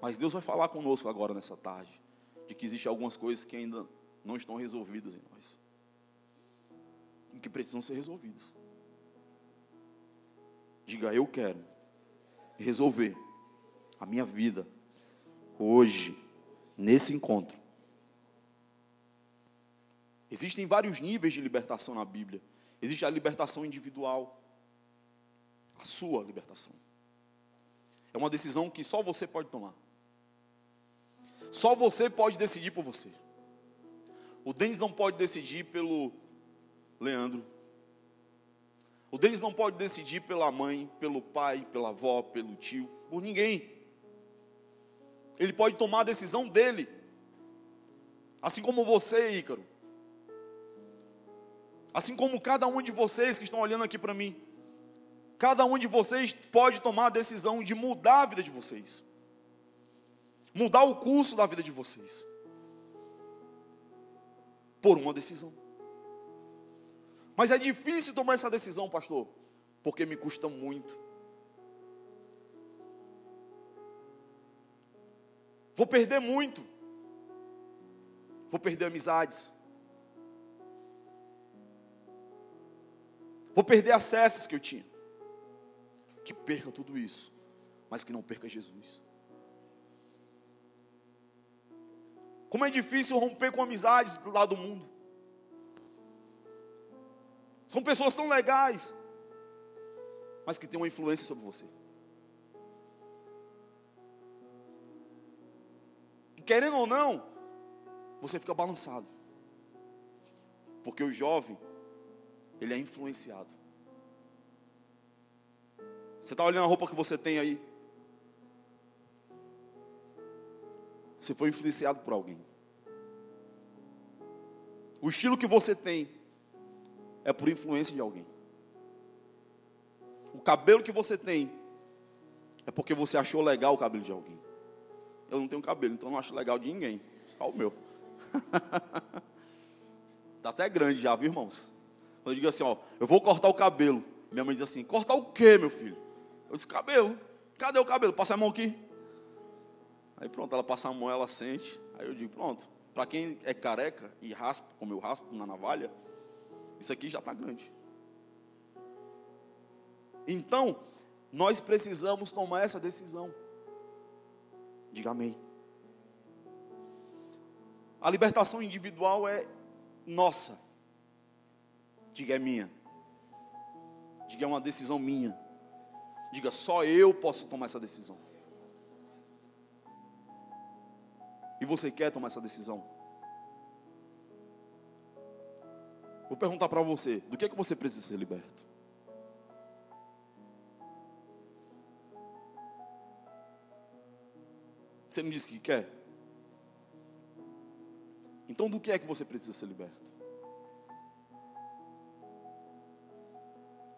B: Mas Deus vai falar conosco agora nessa tarde, de que existem algumas coisas que ainda não estão resolvidas em nós, e que precisam ser resolvidas. Diga, eu quero resolver a minha vida hoje, nesse encontro. Existem vários níveis de libertação na Bíblia. Existe a libertação individual, a sua libertação. É uma decisão que só você pode tomar. Só você pode decidir por você. O Denis não pode decidir pelo Leandro. O Denis não pode decidir pela mãe, pelo pai, pela avó, pelo tio, por ninguém. Ele pode tomar a decisão dele. Assim como você, Ícaro. Assim como cada um de vocês que estão olhando aqui para mim. Cada um de vocês pode tomar a decisão de mudar a vida de vocês mudar o curso da vida de vocês. Por uma decisão. Mas é difícil tomar essa decisão, pastor, porque me custa muito. Vou perder muito. Vou perder amizades. Vou perder acessos que eu tinha. Que perca tudo isso, mas que não perca Jesus. Como é difícil romper com amizades do lado do mundo. São pessoas tão legais, mas que têm uma influência sobre você. E querendo ou não, você fica balançado. Porque o jovem, ele é influenciado. Você está olhando a roupa que você tem aí? Você foi influenciado por alguém. O estilo que você tem é por influência de alguém. O cabelo que você tem é porque você achou legal o cabelo de alguém. Eu não tenho cabelo, então não acho legal de ninguém, só o meu. Está [LAUGHS] até grande já, viu, irmãos? Quando eu digo assim, ó, eu vou cortar o cabelo. Minha mãe diz assim: cortar o quê, meu filho? Eu disse: cabelo. Cadê o cabelo? Passa a mão aqui. Aí pronto, ela passa a mão, ela sente. Aí eu digo: pronto. Para quem é careca e raspa, como eu raspo na navalha, isso aqui já está grande. Então, nós precisamos tomar essa decisão. Diga amém. A libertação individual é nossa. Diga é minha. Diga é uma decisão minha. Diga só eu posso tomar essa decisão. E você quer tomar essa decisão? Vou perguntar para você: do que é que você precisa ser liberto? Você me disse que quer? Então, do que é que você precisa ser liberto?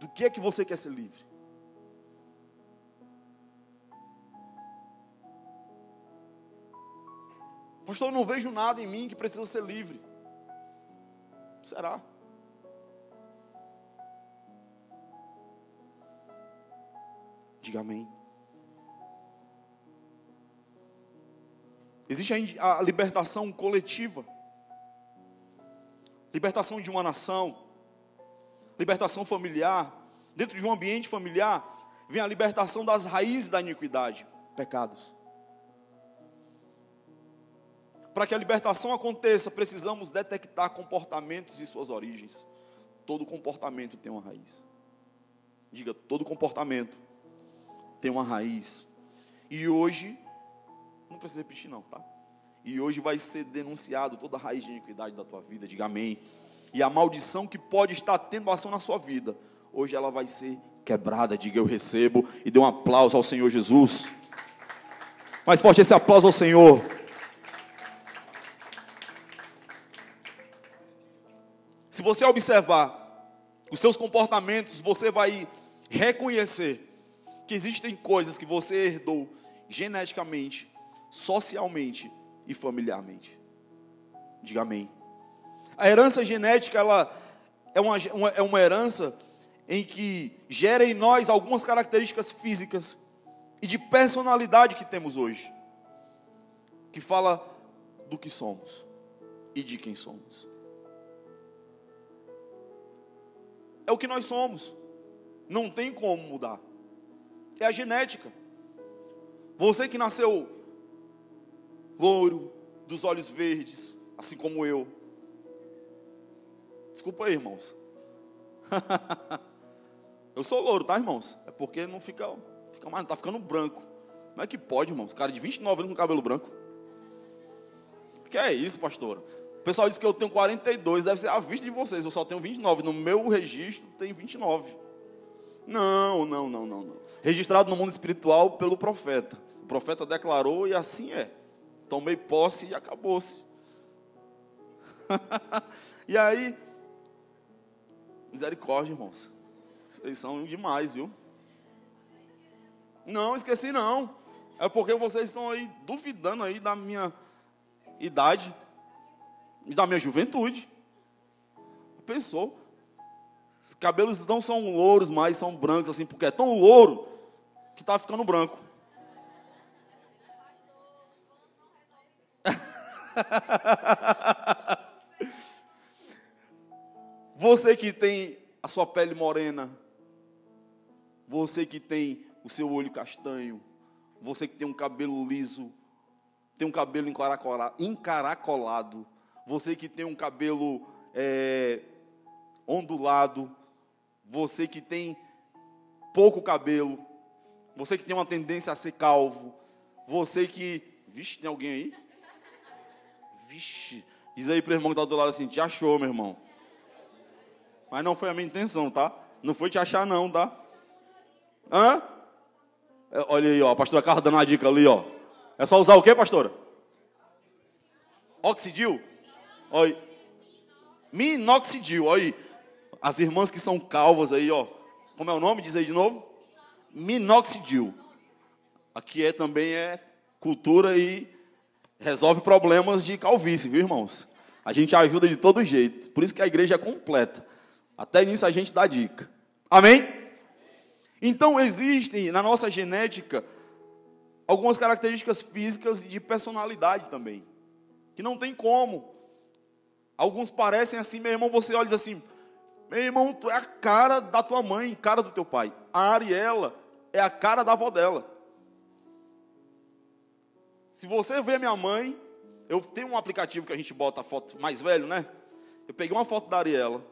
B: Do que é que você quer ser livre? Pastor, eu não vejo nada em mim que precisa ser livre. Será? Diga amém. Existe a libertação coletiva, libertação de uma nação, libertação familiar. Dentro de um ambiente familiar, vem a libertação das raízes da iniquidade, pecados. Para que a libertação aconteça, precisamos detectar comportamentos e suas origens. Todo comportamento tem uma raiz. Diga, todo comportamento tem uma raiz. E hoje, não precisa repetir não, tá? E hoje vai ser denunciado toda a raiz de iniquidade da tua vida, diga amém. E a maldição que pode estar tendo ação na sua vida, hoje ela vai ser quebrada, diga eu recebo, e dê um aplauso ao Senhor Jesus. Mais forte esse aplauso ao Senhor. Se você observar os seus comportamentos, você vai reconhecer que existem coisas que você herdou geneticamente, socialmente e familiarmente. Diga amém. A herança genética ela é uma, é uma herança em que gera em nós algumas características físicas e de personalidade que temos hoje, que fala do que somos e de quem somos. É o que nós somos, não tem como mudar é a genética. Você que nasceu louro, dos olhos verdes, assim como eu. Desculpa aí, irmãos. [LAUGHS] eu sou louro, tá, irmãos? É porque não fica, fica mais, tá ficando branco. Como é que pode, irmãos? Cara de 29 anos com cabelo branco. Que é isso, pastor? O pessoal diz que eu tenho 42, deve ser a vista de vocês. Eu só tenho 29. No meu registro tem 29. Não, não, não, não, não. Registrado no mundo espiritual pelo profeta. O profeta declarou e assim é. Tomei posse e acabou-se. [LAUGHS] e aí, misericórdia, irmãos. Vocês são demais, viu? Não, esqueci não. É porque vocês estão aí duvidando aí da minha idade e da minha juventude. Pensou? Os cabelos não são louros mais, são brancos assim, porque é tão louro que está ficando branco. [LAUGHS] Você que tem a sua pele morena, você que tem o seu olho castanho, você que tem um cabelo liso, tem um cabelo encaracolado, você que tem um cabelo é, ondulado, você que tem pouco cabelo, você que tem uma tendência a ser calvo, você que. Vixe, tem alguém aí? Vixe. Diz aí para o irmão que está do lado assim: te achou, meu irmão. Mas não foi a minha intenção, tá? Não foi te achar, não, tá? Hã? É, olha aí, ó, a pastora Carla dando uma dica ali, ó. É só usar o quê, pastora? Oxidil? Olha. Minoxidil, olha aí. As irmãs que são calvas aí, ó. Como é o nome? Diz aí de novo. Minoxidil. Aqui é também é cultura e resolve problemas de calvície, viu, irmãos? A gente ajuda de todo jeito. Por isso que a igreja é completa. Até nisso a gente dá dica. Amém? Então existem na nossa genética algumas características físicas e de personalidade também, que não tem como. Alguns parecem assim, meu irmão, você olha e diz assim: meu irmão, tu é a cara da tua mãe, cara do teu pai. A Ariela é a cara da avó dela. Se você vê minha mãe, eu tenho um aplicativo que a gente bota a foto mais velho, né? Eu peguei uma foto da Ariela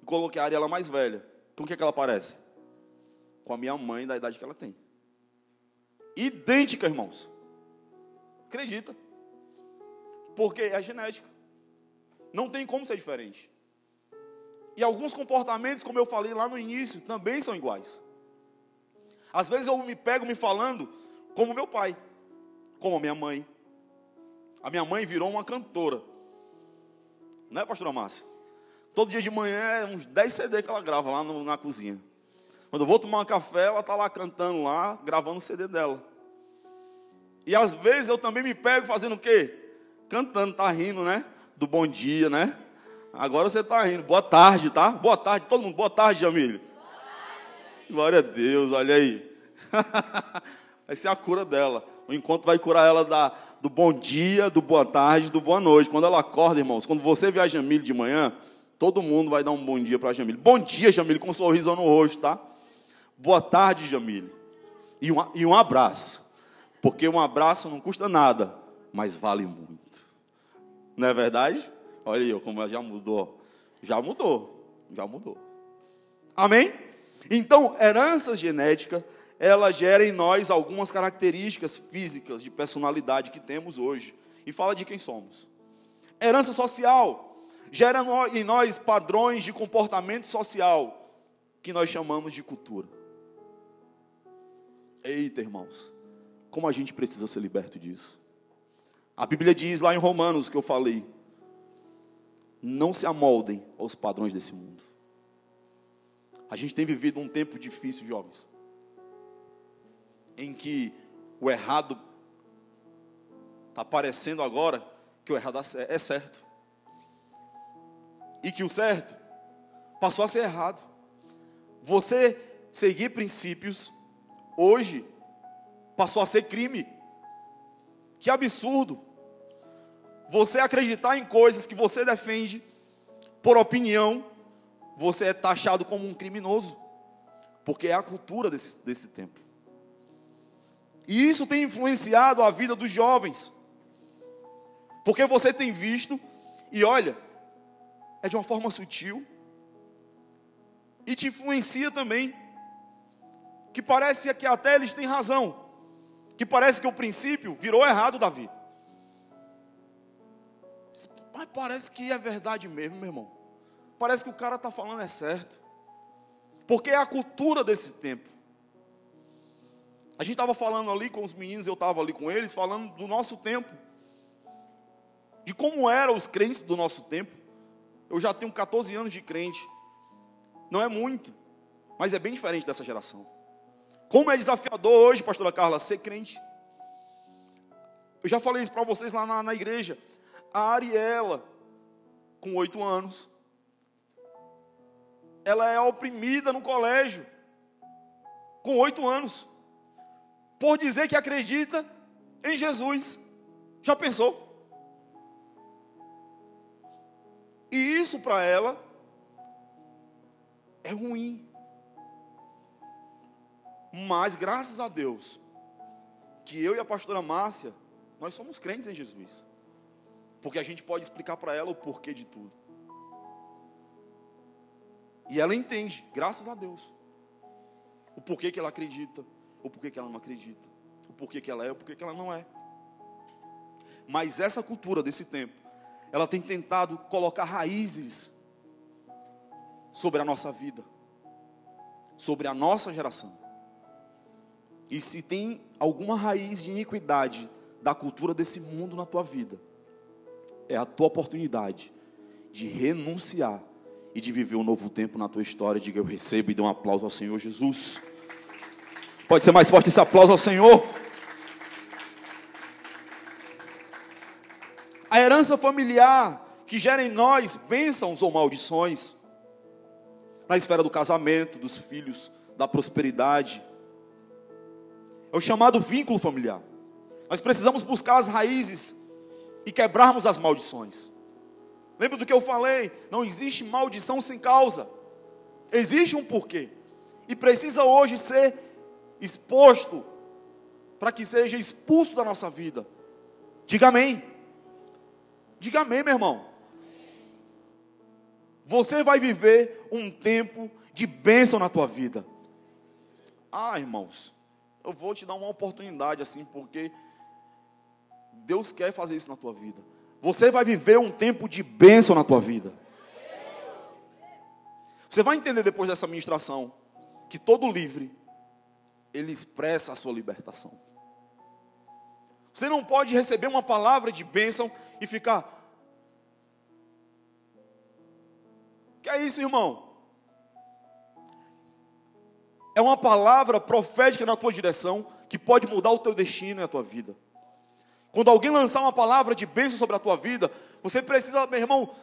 B: e coloquei a Ariela mais velha. Com o que, é que ela parece? Com a minha mãe da idade que ela tem. Idêntica, irmãos. Acredita. Porque é genética. Não tem como ser diferente. E alguns comportamentos, como eu falei lá no início, também são iguais. Às vezes eu me pego me falando como meu pai, como a minha mãe. A minha mãe virou uma cantora. Não é, pastora Márcia? Todo dia de manhã é uns 10 CD que ela grava lá no, na cozinha. Quando eu vou tomar um café, ela está lá cantando lá, gravando o CD dela. E às vezes eu também me pego fazendo o quê? Cantando, tá rindo, né? Do bom dia, né? Agora você está rindo. Boa tarde, tá? Boa tarde, todo mundo. Boa tarde, Jamílio. Glória a Deus, olha aí. [LAUGHS] vai ser a cura dela. O encontro vai curar ela da, do bom dia, do boa tarde, do boa noite. Quando ela acorda, irmãos, quando você vê a Jamílio de manhã, todo mundo vai dar um bom dia para a Jamílio. Bom dia, Jamílio, com um sorriso no rosto, tá? Boa tarde, Jamílio. E um, e um abraço. Porque um abraço não custa nada, mas vale muito. Não é verdade? Olha aí, como já mudou. Já mudou. Já mudou. Amém? Então, herança genética, ela gera em nós algumas características físicas de personalidade que temos hoje. E fala de quem somos. Herança social gera em nós padrões de comportamento social que nós chamamos de cultura. Eita, irmãos, como a gente precisa ser liberto disso. A Bíblia diz lá em Romanos que eu falei: não se amoldem aos padrões desse mundo. A gente tem vivido um tempo difícil, jovens, em que o errado está parecendo agora que o errado é certo, e que o certo passou a ser errado. Você seguir princípios hoje passou a ser crime. Que absurdo! Você acreditar em coisas que você defende por opinião, você é taxado como um criminoso, porque é a cultura desse, desse tempo. E isso tem influenciado a vida dos jovens, porque você tem visto, e olha, é de uma forma sutil, e te influencia também, que parece que até eles têm razão, que parece que o princípio virou errado, Davi. Mas parece que é verdade mesmo, meu irmão. Parece que o cara está falando é certo. Porque é a cultura desse tempo. A gente estava falando ali com os meninos, eu estava ali com eles, falando do nosso tempo. De como eram os crentes do nosso tempo. Eu já tenho 14 anos de crente. Não é muito, mas é bem diferente dessa geração. Como é desafiador hoje, pastora Carla, ser crente. Eu já falei isso para vocês lá na, na igreja a Ariela, com oito anos. Ela é oprimida no colégio, com oito anos, por dizer que acredita em Jesus. Já pensou? E isso para ela é ruim. Mas graças a Deus, que eu e a pastora Márcia, nós somos crentes em Jesus. Porque a gente pode explicar para ela o porquê de tudo. E ela entende, graças a Deus. O porquê que ela acredita, o porquê que ela não acredita, o porquê que ela é, o porquê que ela não é. Mas essa cultura desse tempo, ela tem tentado colocar raízes sobre a nossa vida, sobre a nossa geração. E se tem alguma raiz de iniquidade da cultura desse mundo na tua vida, é a tua oportunidade de renunciar e de viver um novo tempo na tua história. Diga eu recebo e dê um aplauso ao Senhor Jesus. Pode ser mais forte esse aplauso ao Senhor. A herança familiar que gera em nós bênçãos ou maldições, na esfera do casamento, dos filhos, da prosperidade, é o chamado vínculo familiar. Nós precisamos buscar as raízes e quebrarmos as maldições. Lembra do que eu falei? Não existe maldição sem causa. Existe um porquê. E precisa hoje ser exposto para que seja expulso da nossa vida. Diga amém. Diga amém, meu irmão. Você vai viver um tempo de bênção na tua vida. Ah, irmãos, eu vou te dar uma oportunidade assim, porque Deus quer fazer isso na tua vida. Você vai viver um tempo de bênção na tua vida. Você vai entender depois dessa ministração que todo livre ele expressa a sua libertação. Você não pode receber uma palavra de bênção e ficar Que é isso, irmão? É uma palavra profética na tua direção que pode mudar o teu destino e a tua vida. Quando alguém lançar uma palavra de bênção sobre a tua vida, você precisa, meu irmão,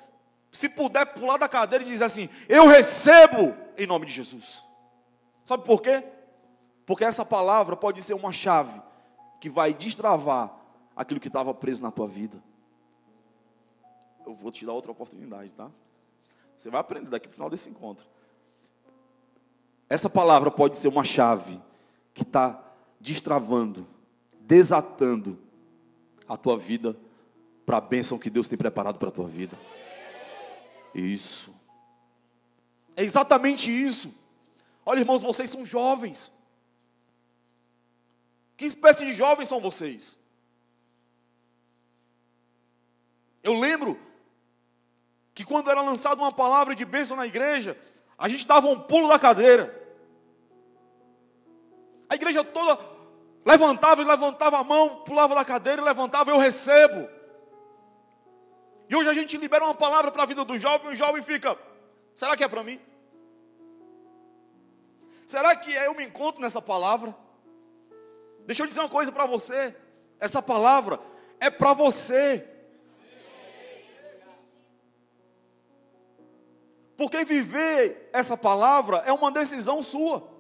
B: se puder pular da cadeira e dizer assim: Eu recebo em nome de Jesus. Sabe por quê? Porque essa palavra pode ser uma chave que vai destravar aquilo que estava preso na tua vida. Eu vou te dar outra oportunidade, tá? Você vai aprender daqui para o final desse encontro. Essa palavra pode ser uma chave que está destravando, desatando a tua vida para a bênção que Deus tem preparado para a tua vida. Isso. É exatamente isso. Olha, irmãos, vocês são jovens. Que espécie de jovens são vocês? Eu lembro que quando era lançada uma palavra de bênção na igreja, a gente dava um pulo da cadeira. A igreja toda levantava e levantava a mão, pulava da cadeira e levantava, eu recebo. E hoje a gente libera uma palavra para a vida do jovem, e o jovem fica: será que é para mim? Será que eu me encontro nessa palavra? Deixa eu dizer uma coisa para você: essa palavra é para você. Porque viver essa palavra é uma decisão sua.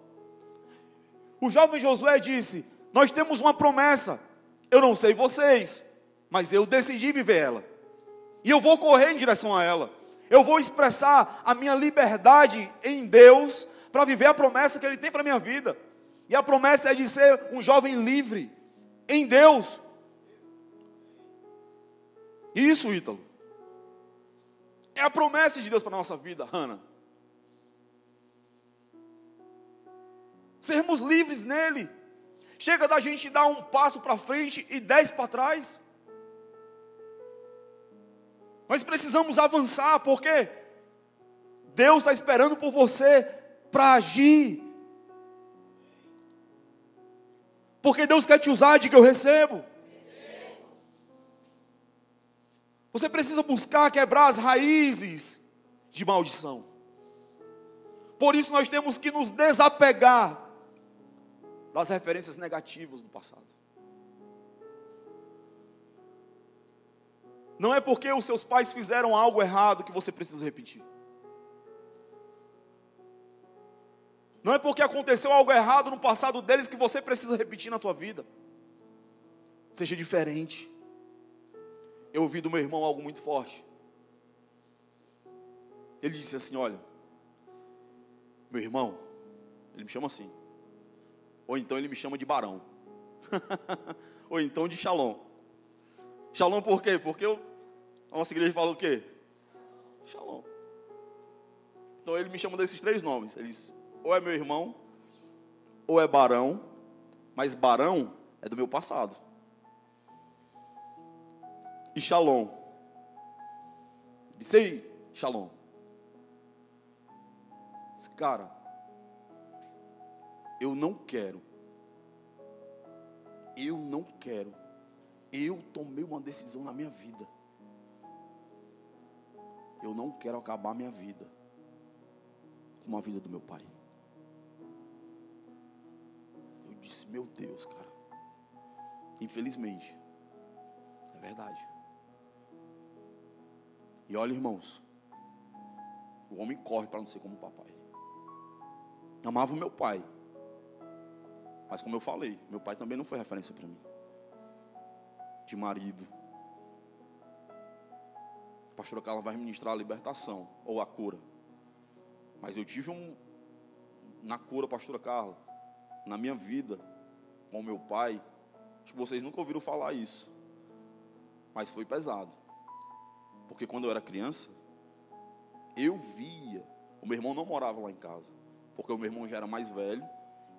B: O jovem Josué disse: Nós temos uma promessa. Eu não sei vocês, mas eu decidi viver ela. E eu vou correr em direção a ela. Eu vou expressar a minha liberdade em Deus para viver a promessa que Ele tem para a minha vida. E a promessa é de ser um jovem livre em Deus. Isso, Ítalo. É a promessa de Deus para a nossa vida, Hannah. Sermos livres nele. Chega da gente dar um passo para frente e dez para trás. Nós precisamos avançar, porque Deus está esperando por você para agir. Porque Deus quer te usar, diga eu recebo. Você precisa buscar quebrar as raízes de maldição. Por isso nós temos que nos desapegar das referências negativas do passado. Não é porque os seus pais fizeram algo errado que você precisa repetir. Não é porque aconteceu algo errado no passado deles que você precisa repetir na tua vida. Seja diferente eu ouvi do meu irmão algo muito forte. Ele disse assim: Olha, meu irmão, ele me chama assim. Ou então ele me chama de barão. [LAUGHS] Ou então de Shalom. Shalom por quê? Porque eu, a nossa igreja fala o quê? Shalom. Então ele me chama desses três nomes. Ele diz: ou é meu irmão, ou é barão, mas barão é do meu passado e Shalom. Disse aí, Shalom. Disse, Cara, eu não quero. Eu não quero. Eu tomei uma decisão na minha vida. Eu não quero acabar minha vida com a vida do meu pai. Eu disse, meu Deus, cara. Infelizmente. É verdade. E olha, irmãos. O homem corre para não ser como o papai. Amava o meu pai. Mas como eu falei, meu pai também não foi referência para mim. De marido. A pastora Carla vai ministrar a libertação ou a cura. Mas eu tive um na cura, pastora Carla, na minha vida com meu pai, acho que vocês nunca ouviram falar isso. Mas foi pesado. Porque quando eu era criança, eu via, o meu irmão não morava lá em casa, porque o meu irmão já era mais velho,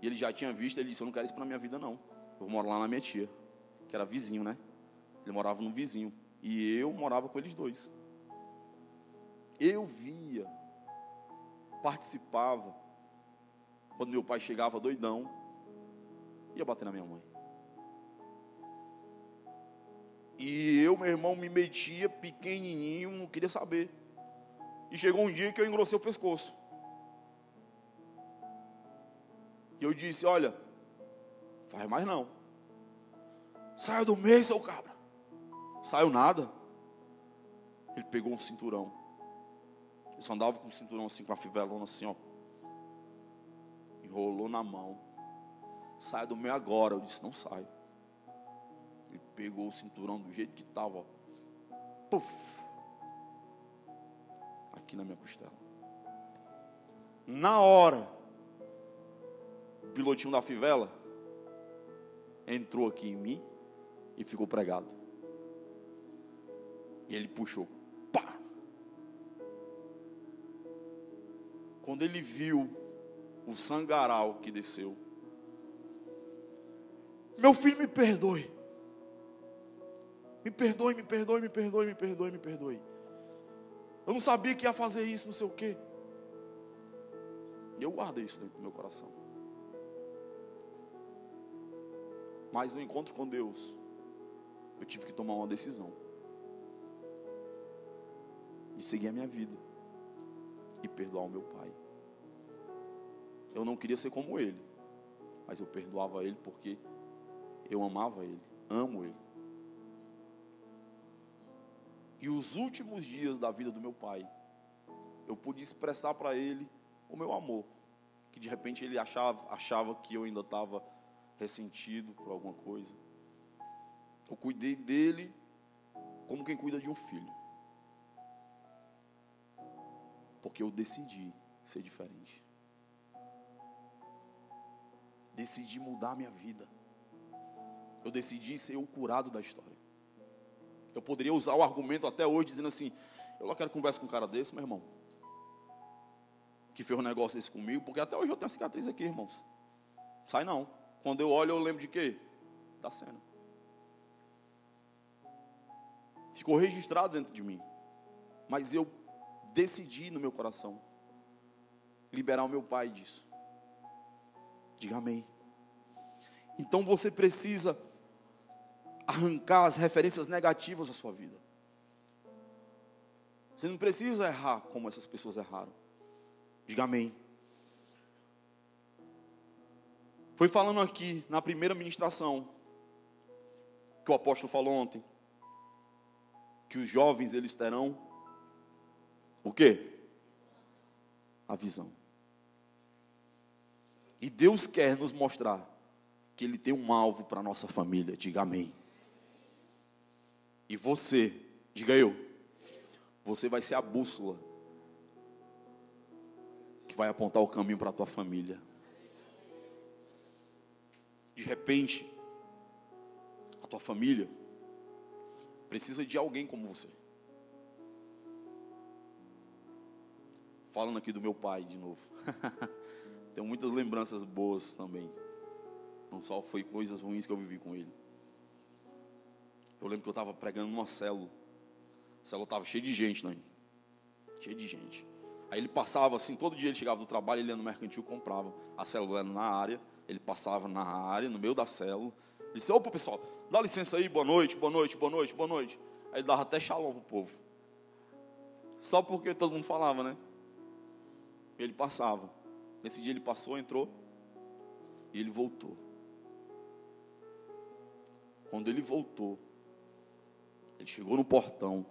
B: e ele já tinha visto, ele disse, eu não quero isso para minha vida não. Eu moro lá na minha tia, que era vizinho, né? Ele morava no vizinho, e eu morava com eles dois. Eu via, participava, quando meu pai chegava doidão, ia bater na minha mãe. E eu, meu irmão, me metia pequenininho, não queria saber. E chegou um dia que eu engrossei o pescoço. Eu disse: Olha, faz mais não. Saia do meio, seu cabra. Saiu nada. Ele pegou um cinturão. Ele só andava com um cinturão assim, com a fivelona assim, ó. Enrolou na mão. Saia do meio agora. Eu disse: Não saio. Ele pegou o cinturão do jeito que estava, ó. Puf! Aqui na minha costela. Na hora, pilotinho da fivela entrou aqui em mim e ficou pregado. E ele puxou. Pá! Quando ele viu o sangaral que desceu, meu filho me perdoe. Me perdoe, me perdoe, me perdoe, me perdoe, me perdoe. Eu não sabia que ia fazer isso, não sei o quê. E eu guardei isso dentro do meu coração. Mas no encontro com Deus, eu tive que tomar uma decisão. De seguir a minha vida. E perdoar o meu pai. Eu não queria ser como ele. Mas eu perdoava ele porque eu amava ele. Amo ele. E os últimos dias da vida do meu pai, eu pude expressar para ele o meu amor. Que de repente ele achava, achava que eu ainda estava ressentido por alguma coisa. Eu cuidei dele como quem cuida de um filho. Porque eu decidi ser diferente. Decidi mudar a minha vida. Eu decidi ser o curado da história. Eu poderia usar o argumento até hoje dizendo assim: eu não quero conversar com um cara desse, meu irmão. Que fez um negócio desse comigo, porque até hoje eu tenho a cicatriz aqui, irmãos. Sai não. Quando eu olho, eu lembro de quê? Da cena. Ficou registrado dentro de mim. Mas eu decidi no meu coração liberar o meu pai disso. Diga amém. Então você precisa arrancar as referências negativas da sua vida. Você não precisa errar como essas pessoas erraram. Diga amém. Foi falando aqui na primeira ministração que o apóstolo falou ontem que os jovens eles terão o quê? A visão. E Deus quer nos mostrar que ele tem um alvo para nossa família. Diga amém. E você, diga eu, você vai ser a bússola que vai apontar o caminho para a tua família. De repente, a tua família precisa de alguém como você. Falando aqui do meu pai de novo. [LAUGHS] Tenho muitas lembranças boas também. Não só foi coisas ruins que eu vivi com ele. Eu lembro que eu estava pregando numa célula. A célula estava cheia de gente, né? Cheia de gente. Aí ele passava assim, todo dia ele chegava do trabalho, ele ia no mercantil, comprava a célula na área, ele passava na área, no meio da célula. Ele disse: opa, pessoal, dá licença aí, boa noite, boa noite, boa noite, boa noite. Aí ele dava até xalão pro povo. Só porque todo mundo falava, né? Ele passava. Nesse dia ele passou, entrou e ele voltou. Quando ele voltou, ele chegou no portão.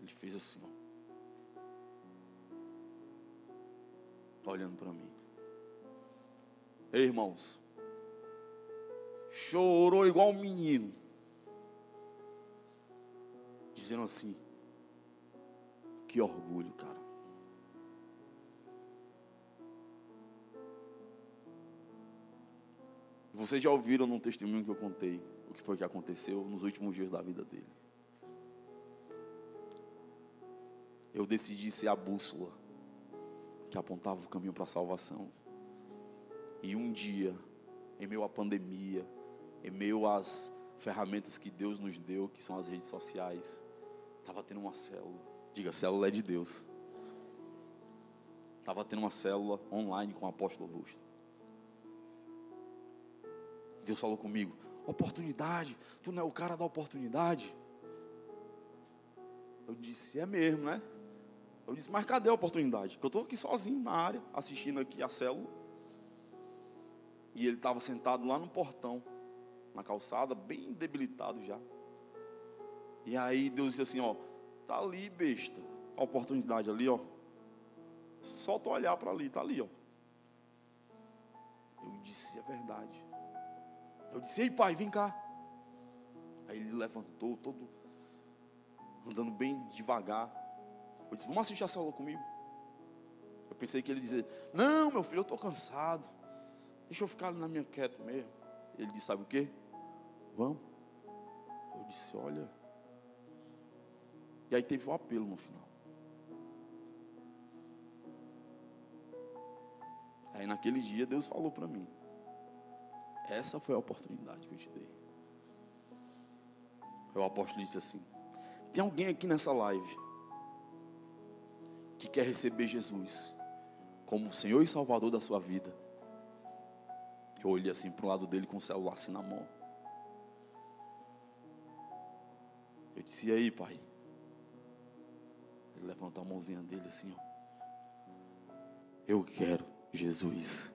B: Ele fez assim, ó. olhando para mim. Ei, irmãos, chorou igual um menino, dizendo assim: que orgulho, cara. Vocês já ouviram num testemunho que eu contei o que foi que aconteceu nos últimos dias da vida dele. Eu decidi ser a bússola que apontava o caminho para a salvação. E um dia, em meio à pandemia, em meio às ferramentas que Deus nos deu, que são as redes sociais, estava tendo uma célula. Diga, célula é de Deus. Estava tendo uma célula online com o apóstolo Augusto. Deus falou comigo: oportunidade, tu não é o cara da oportunidade. Eu disse: é mesmo, né? Eu disse, mas cadê a oportunidade? Eu estou aqui sozinho na área, assistindo aqui a célula. E ele estava sentado lá no portão, na calçada, bem debilitado já. E aí Deus disse assim, ó, tá ali, besta. A oportunidade ali, ó. Só tu olhar para ali, tá ali, ó. Eu disse, é verdade. Eu disse, ei pai, vem cá. Aí ele levantou, todo andando bem devagar. Eu disse, vamos assistir a célula comigo. Eu pensei que ele ia dizer, não, meu filho, eu estou cansado. Deixa eu ficar na minha quieto mesmo. Ele disse, sabe o que? Vamos. Eu disse, olha. E aí teve o um apelo no final. Aí naquele dia Deus falou para mim. Essa foi a oportunidade que eu te dei. O apóstolo disse assim: Tem alguém aqui nessa live que quer receber Jesus como Senhor e Salvador da sua vida. Eu olhei assim para o lado dele com o celular assim na mão. Eu disse, e aí, pai? Ele levantou a mãozinha dele assim, ó. Eu quero Jesus.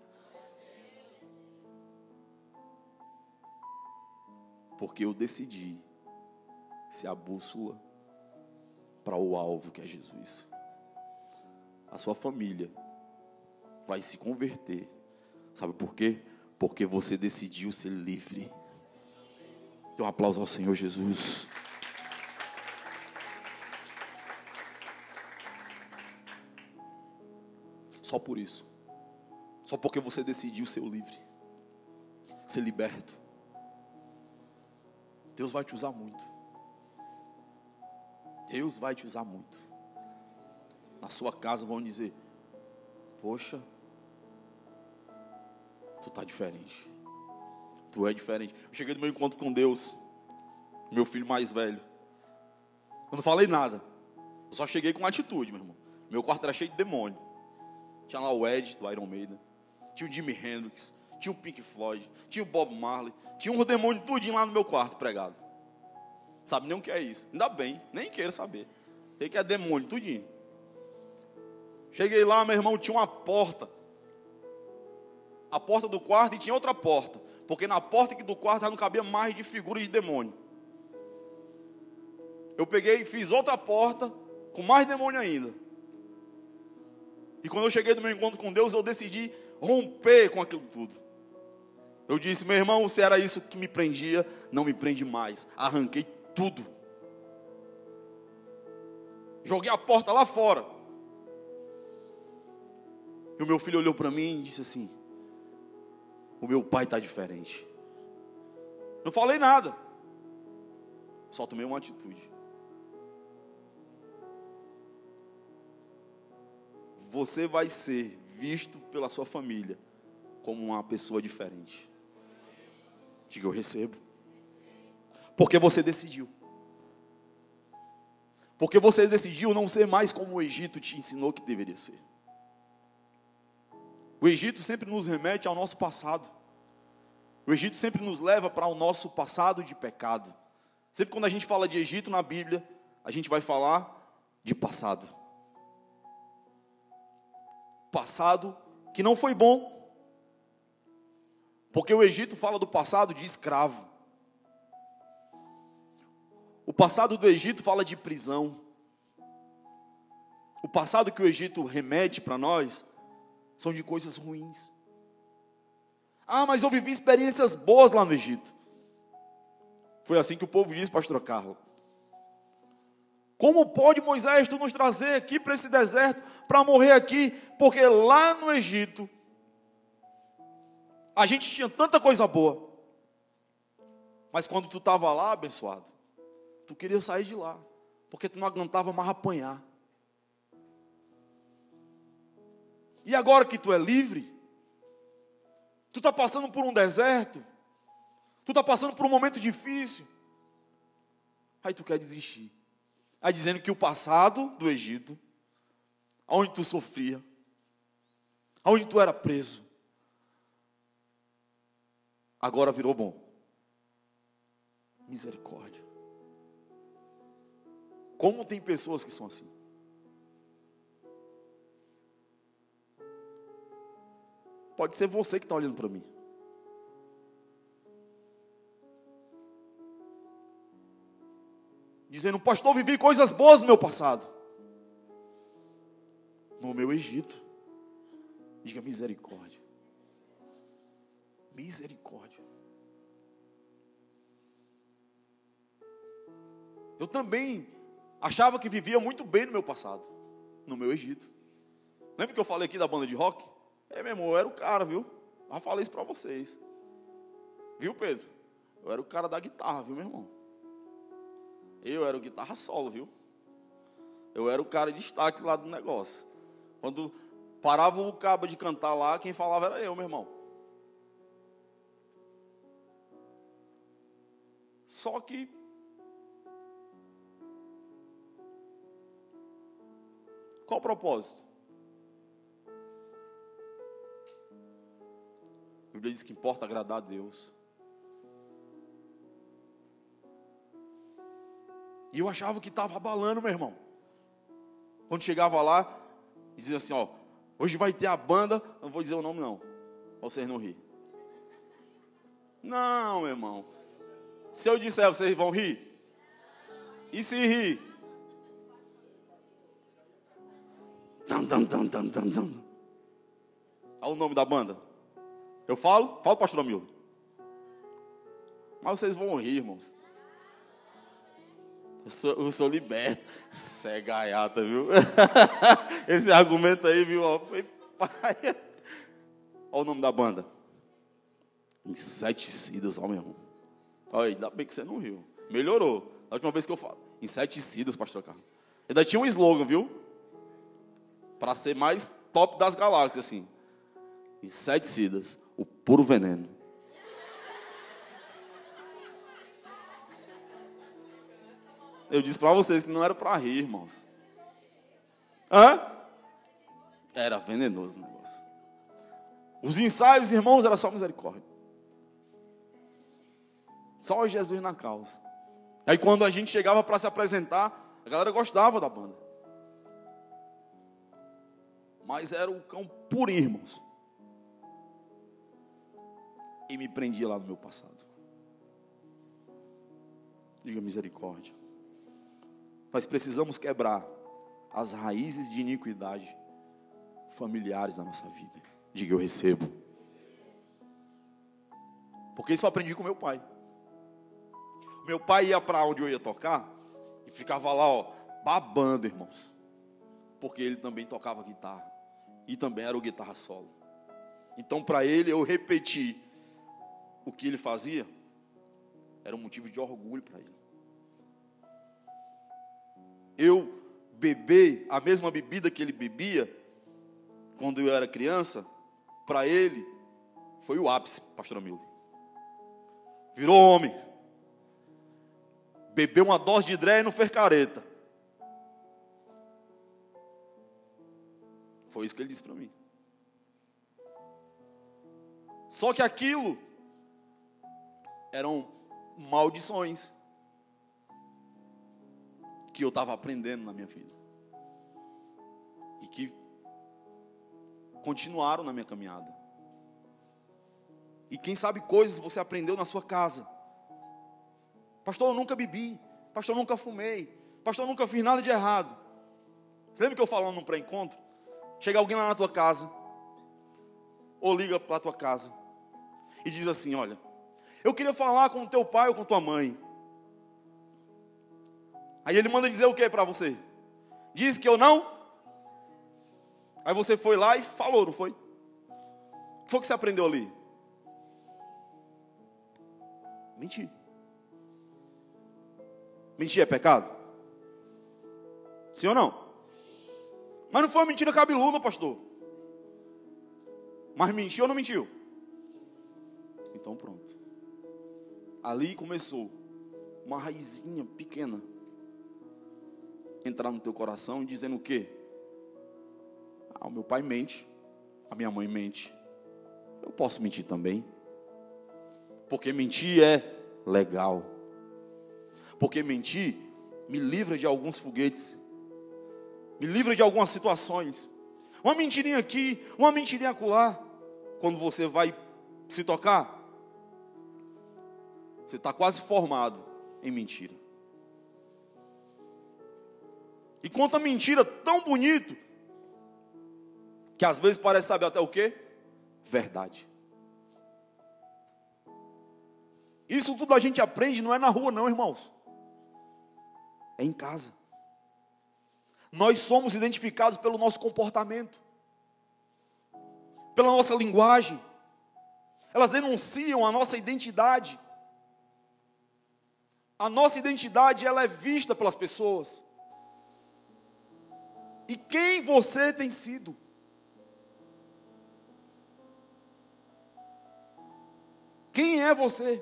B: Porque eu decidi ser a bússola para o alvo que é Jesus a sua família vai se converter. Sabe por quê? Porque você decidiu ser livre. Dê um aplauso ao Senhor Jesus. Só por isso. Só porque você decidiu ser livre. Ser liberto. Deus vai te usar muito. Deus vai te usar muito na sua casa vão dizer: Poxa, tu tá diferente. Tu é diferente. Eu cheguei no meu encontro com Deus, meu filho mais velho. Eu não falei nada. Eu só cheguei com atitude, meu irmão. Meu quarto era cheio de demônio. Tinha lá o Ed do Iron Maiden, tinha o Jimi Hendrix, tinha o Pink Floyd, tinha o Bob Marley, tinha um demônio tudinho lá no meu quarto pregado. Sabe nem o que é isso? Ainda bem, nem queira saber. O que é demônio, tudinho. Cheguei lá, meu irmão, tinha uma porta. A porta do quarto e tinha outra porta. Porque na porta do quarto já não cabia mais de figuras de demônio. Eu peguei e fiz outra porta com mais demônio ainda. E quando eu cheguei no meu encontro com Deus, eu decidi romper com aquilo tudo. Eu disse, meu irmão, se era isso que me prendia, não me prende mais. Arranquei tudo. Joguei a porta lá fora. E o meu filho olhou para mim e disse assim: O meu pai está diferente. Não falei nada, só tomei uma atitude. Você vai ser visto pela sua família como uma pessoa diferente. Diga, eu recebo. Porque você decidiu. Porque você decidiu não ser mais como o Egito te ensinou que deveria ser. O Egito sempre nos remete ao nosso passado. O Egito sempre nos leva para o nosso passado de pecado. Sempre quando a gente fala de Egito na Bíblia, a gente vai falar de passado. Passado que não foi bom. Porque o Egito fala do passado de escravo. O passado do Egito fala de prisão. O passado que o Egito remete para nós são de coisas ruins. Ah, mas eu vivi experiências boas lá no Egito. Foi assim que o povo disse, pastor Carlos. Como pode Moisés tu nos trazer aqui para esse deserto para morrer aqui? Porque lá no Egito a gente tinha tanta coisa boa. Mas quando tu estava lá, abençoado, tu queria sair de lá, porque tu não aguentava mais apanhar. E agora que tu é livre, tu está passando por um deserto, tu está passando por um momento difícil, aí tu quer desistir. Aí dizendo que o passado do Egito, onde tu sofria, onde tu era preso, agora virou bom. Misericórdia. Como tem pessoas que são assim? Pode ser você que está olhando para mim. Dizendo, pastor, vivi coisas boas no meu passado. No meu Egito. Diga misericórdia. Misericórdia. Eu também achava que vivia muito bem no meu passado, no meu Egito. Lembra que eu falei aqui da banda de rock? É, meu irmão, eu era o cara, viu? Já falei isso para vocês. Viu, Pedro? Eu era o cara da guitarra, viu, meu irmão? Eu era o guitarra solo, viu? Eu era o cara de destaque lá do negócio. Quando parava o cabo de cantar lá, quem falava era eu, meu irmão. Só que qual o propósito? A Bíblia diz que importa agradar a Deus. E eu achava que estava abalando, meu irmão. Quando chegava lá, dizia assim: Ó, hoje vai ter a banda. Não vou dizer o nome, não. Vocês não rir. Não, meu irmão. Se eu disser, vocês vão rir? E se rir? Dum, dum, dum, dum, dum, dum. Olha o nome da banda. Eu falo? Falo, pastor Amildo. Mas vocês vão rir, irmãos. Eu sou, eu sou liberto. Você é gaiata, viu? [LAUGHS] Esse argumento aí, viu? Olha o nome da banda. Inseticidas, ó, meu irmão. Olha, ainda bem que você não riu. Melhorou. A última vez que eu falo. Inseticidas, pastor Carlos. Ainda tinha um slogan, viu? Para ser mais top das galáxias, assim. Inseticidas o puro veneno. Eu disse para vocês que não era para rir, irmãos. Hã? Era venenoso o negócio. Os ensaios, irmãos, era só misericórdia. Só Jesus na causa. Aí quando a gente chegava para se apresentar, a galera gostava da banda. Mas era o cão purinho, irmãos e me prendia lá no meu passado. Diga misericórdia. Nós precisamos quebrar as raízes de iniquidade familiares da nossa vida. Diga eu recebo. Porque isso eu aprendi com meu pai. Meu pai ia para onde eu ia tocar e ficava lá, ó, babando, irmãos. Porque ele também tocava guitarra e também era o guitarra solo. Então, para ele, eu repeti o que ele fazia era um motivo de orgulho para ele. Eu bebei a mesma bebida que ele bebia quando eu era criança, para ele foi o ápice, pastor Amilo. Virou homem. Bebeu uma dose de dré e não fez careta. Foi isso que ele disse para mim. Só que aquilo eram maldições que eu estava aprendendo na minha vida. E que continuaram na minha caminhada. E quem sabe coisas você aprendeu na sua casa. Pastor, eu nunca bebi. Pastor, eu nunca fumei. Pastor, eu nunca fiz nada de errado. Você lembra que eu falando num pré-encontro? Chega alguém lá na tua casa, ou liga para a tua casa, e diz assim: Olha, eu queria falar com teu pai ou com tua mãe. Aí ele manda dizer o que para você? Diz que eu não? Aí você foi lá e falou, não foi? O que foi que você aprendeu ali? Mentir. Mentir é pecado? Sim ou não? Mas não foi uma mentira cabeluda, pastor. Mas mentiu ou não mentiu? Então pronto. Ali começou uma raizinha pequena entrar no teu coração dizendo o quê? Ah, o meu pai mente, a minha mãe mente. Eu posso mentir também. Porque mentir é legal. Porque mentir me livra de alguns foguetes me livra de algumas situações. Uma mentirinha aqui, uma mentirinha acolá. Quando você vai se tocar, você está quase formado em mentira. E conta mentira tão bonito que às vezes parece saber até o que? Verdade. Isso tudo a gente aprende, não é na rua, não, irmãos. É em casa nós somos identificados pelo nosso comportamento, pela nossa linguagem. Elas denunciam a nossa identidade. A nossa identidade ela é vista pelas pessoas. E quem você tem sido? Quem é você?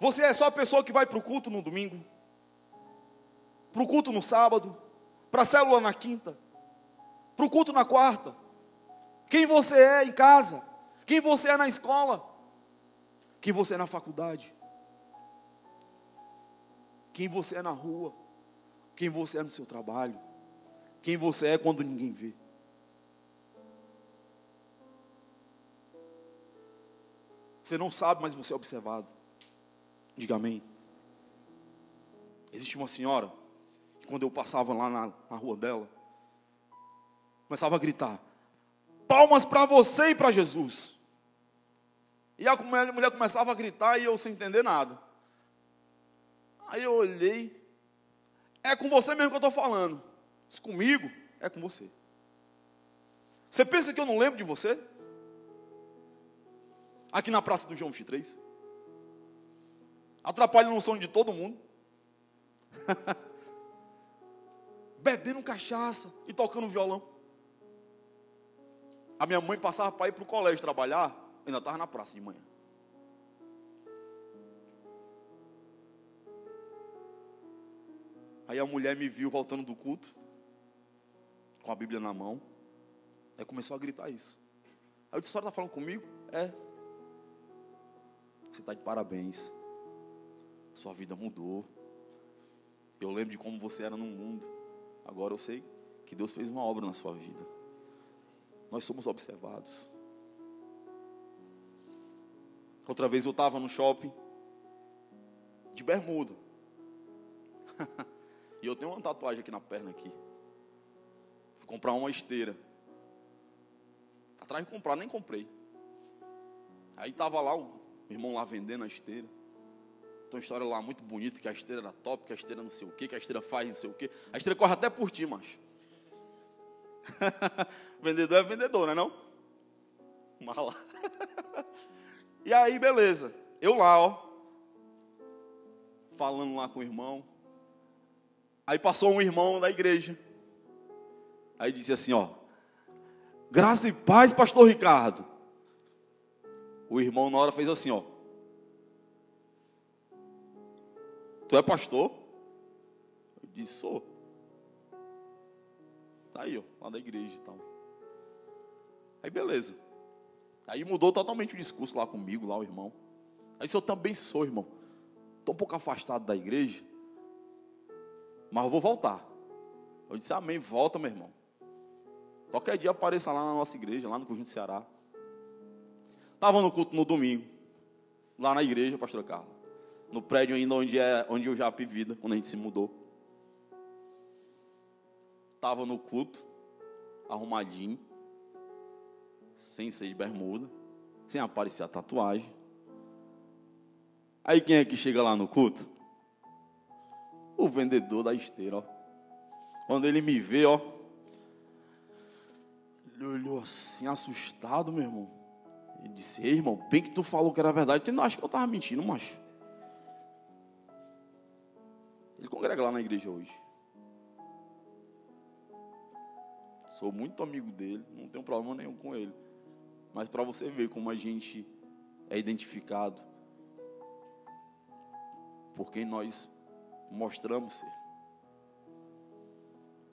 B: Você é só a pessoa que vai para o culto no domingo? para o culto no sábado, para a célula na quinta, para o culto na quarta. Quem você é em casa, quem você é na escola, quem você é na faculdade, quem você é na rua, quem você é no seu trabalho, quem você é quando ninguém vê. Você não sabe, mas você é observado. Diga amém. Existe uma senhora quando eu passava lá na, na rua dela, começava a gritar: palmas para você e para Jesus. E a mulher começava a gritar e eu sem entender nada. Aí eu olhei, é com você mesmo que eu estou falando. Isso comigo é com você. Você pensa que eu não lembro de você? Aqui na praça do João 23. Atrapalha no som de todo mundo. [LAUGHS] bebendo cachaça e tocando violão. A minha mãe passava para ir para o colégio trabalhar, ainda estava na praça de manhã. Aí a mulher me viu voltando do culto, com a Bíblia na mão. Aí começou a gritar isso. Aí eu disse: A senhora está falando comigo? É. Você está de parabéns. Sua vida mudou. Eu lembro de como você era no mundo. Agora eu sei que Deus fez uma obra na sua vida. Nós somos observados. Outra vez eu estava no shopping, de bermuda. [LAUGHS] e eu tenho uma tatuagem aqui na perna aqui. Fui comprar uma esteira. Atrás de comprar, nem comprei. Aí estava lá o irmão lá vendendo a esteira. Tem uma história lá muito bonita, que a esteira era top, que a esteira não sei o que, que a esteira faz não sei o que. A esteira corre até por ti, macho. [LAUGHS] vendedor é vendedor, não é não? Mala. [LAUGHS] e aí, beleza. Eu lá, ó. Falando lá com o irmão. Aí passou um irmão da igreja. Aí disse assim, ó. Graça e paz, pastor Ricardo. O irmão na hora fez assim, ó. Tu é pastor? Eu disse, sou. Tá aí, ó, lá da igreja e tal. Aí beleza. Aí mudou totalmente o discurso lá comigo, lá o irmão. Aí eu também sou, irmão. Estou um pouco afastado da igreja. Mas eu vou voltar. Eu disse, amém, volta, meu irmão. Qualquer dia apareça lá na nossa igreja, lá no Conjunto Ceará. Estava no culto no domingo, lá na igreja, pastor Carlos. No prédio ainda onde, é, onde eu já vida, quando a gente se mudou. Estava no culto, arrumadinho, sem ser de bermuda, sem aparecer a tatuagem. Aí quem é que chega lá no culto? O vendedor da esteira, ó. Quando ele me vê, ó. Ele olhou assim, assustado, meu irmão. Ele disse, ei, irmão, bem que tu falou que era verdade. Tu não acha que eu estava mentindo, macho? Ele congrega lá na igreja hoje. Sou muito amigo dele, não tenho problema nenhum com ele. Mas para você ver como a gente é identificado por quem nós mostramos ser.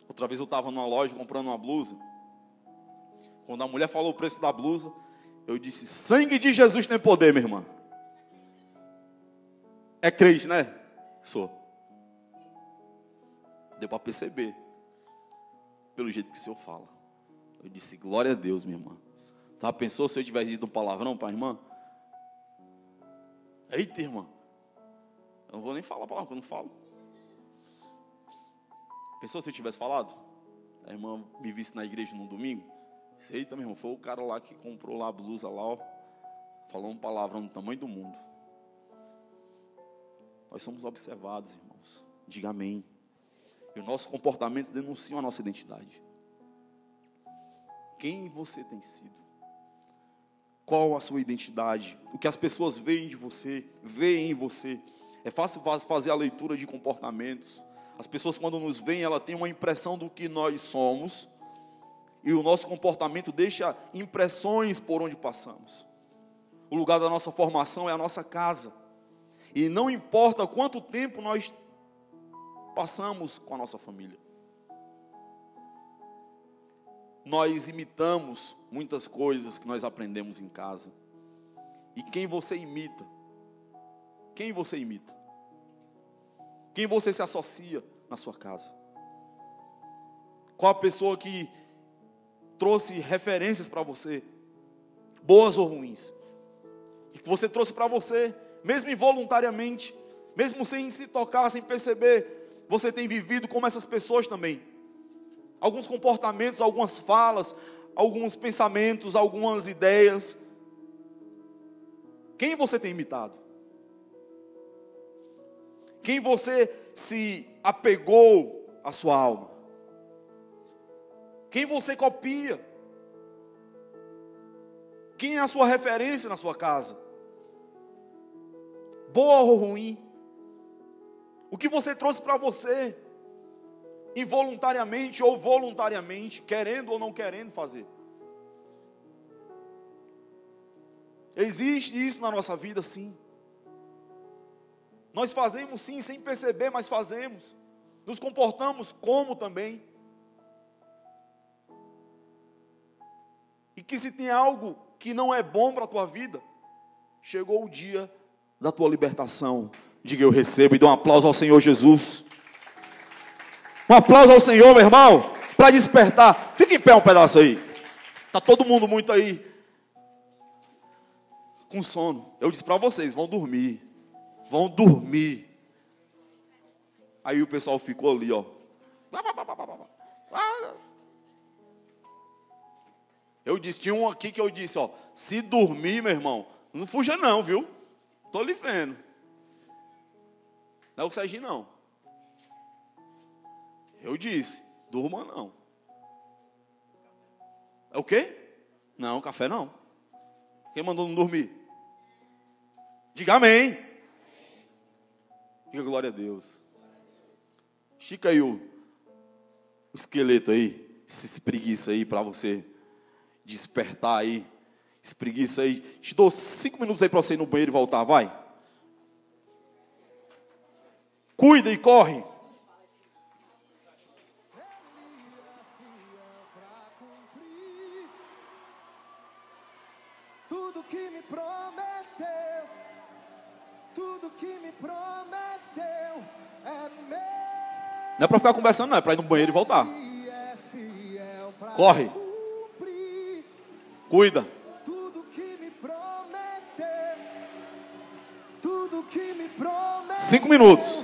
B: Outra vez eu estava numa loja comprando uma blusa. Quando a mulher falou o preço da blusa, eu disse: Sangue de Jesus tem poder, minha irmã. É crente, né? Sou. Deu para perceber, pelo jeito que o senhor fala. Eu disse: Glória a Deus, minha irmã. Tá, pensou se eu tivesse dito um palavrão para a irmã? Eita, irmã. Eu não vou nem falar palavra, eu não falo. Pensou se eu tivesse falado? A irmã me visse na igreja no domingo? Eita, meu irmão, foi o cara lá que comprou lá a blusa lá, ó. Falou um palavrão do tamanho do mundo. Nós somos observados, irmãos. Diga amém. E os nossos comportamentos denunciam a nossa identidade. Quem você tem sido? Qual a sua identidade? O que as pessoas veem de você, veem em você. É fácil fazer a leitura de comportamentos. As pessoas, quando nos veem, ela tem uma impressão do que nós somos. E o nosso comportamento deixa impressões por onde passamos. O lugar da nossa formação é a nossa casa. E não importa quanto tempo nós passamos com a nossa família. Nós imitamos muitas coisas que nós aprendemos em casa. E quem você imita? Quem você imita? Quem você se associa na sua casa? Qual a pessoa que trouxe referências para você, boas ou ruins, e que você trouxe para você, mesmo involuntariamente, mesmo sem se tocar, sem perceber, você tem vivido como essas pessoas também alguns comportamentos, algumas falas, alguns pensamentos, algumas ideias. Quem você tem imitado? Quem você se apegou à sua alma? Quem você copia? Quem é a sua referência na sua casa? Boa ou ruim? O que você trouxe para você? Involuntariamente ou voluntariamente, querendo ou não querendo fazer. Existe isso na nossa vida, sim. Nós fazemos sim, sem perceber, mas fazemos. Nos comportamos como também. E que se tem algo que não é bom para a tua vida, chegou o dia da tua libertação. Diga eu recebo e dê um aplauso ao Senhor Jesus. Um aplauso ao Senhor, meu irmão, para despertar. Fica em pé um pedaço aí. Tá todo mundo muito aí com sono. Eu disse para vocês, vão dormir. Vão dormir. Aí o pessoal ficou ali, ó. Eu disse, tinha um aqui que eu disse, ó, se dormir, meu irmão, não fuja não, viu? Tô lhe vendo. Não é o Serginho, não. Eu disse, durma não. É o quê? Não, café não. Quem mandou não dormir? Diga amém. Diga glória a Deus. Estica aí o, o esqueleto aí. Se espreguiça aí para você despertar aí. Espreguiça aí. Te dou cinco minutos aí para você ir no banheiro e voltar, vai. Cuida e corre. Não é pra ficar conversando, não. É pra ir no banheiro e voltar. Corre. Cuida.
C: tudo que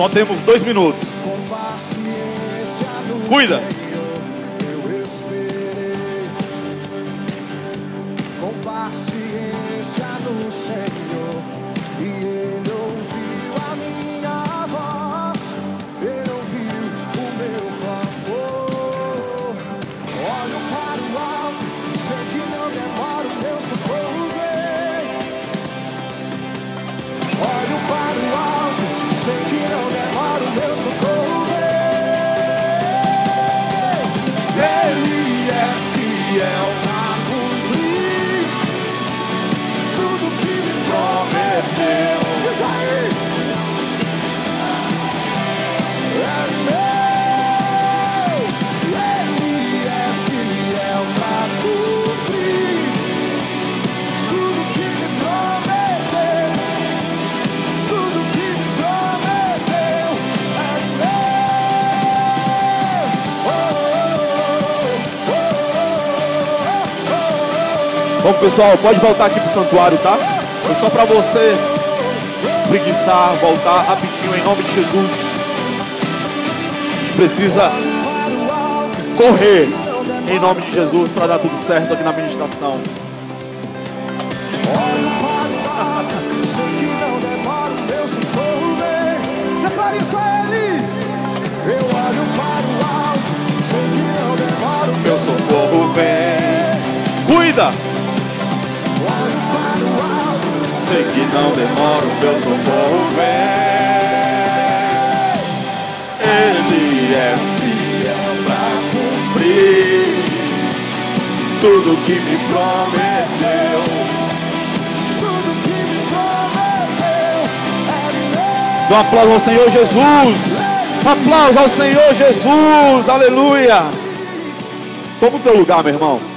B: Só temos dois minutos. Cuida. Pessoal, pode voltar aqui pro santuário, tá? Foi só pra você espreguiçar, voltar rapidinho em nome de Jesus. A gente precisa
C: para
B: correr em nome de Jesus para dar tudo certo aqui na ministração.
C: para meu socorro vem. Declare Sei que não demora, o meu
B: socorro vem. Ele é fiel pra cumprir tudo que me prometeu.
C: tudo que me prometeu é
B: um aplauso ao Senhor Jesus. Um aplauso ao Senhor Jesus. Aleluia. Toma o teu lugar, meu irmão.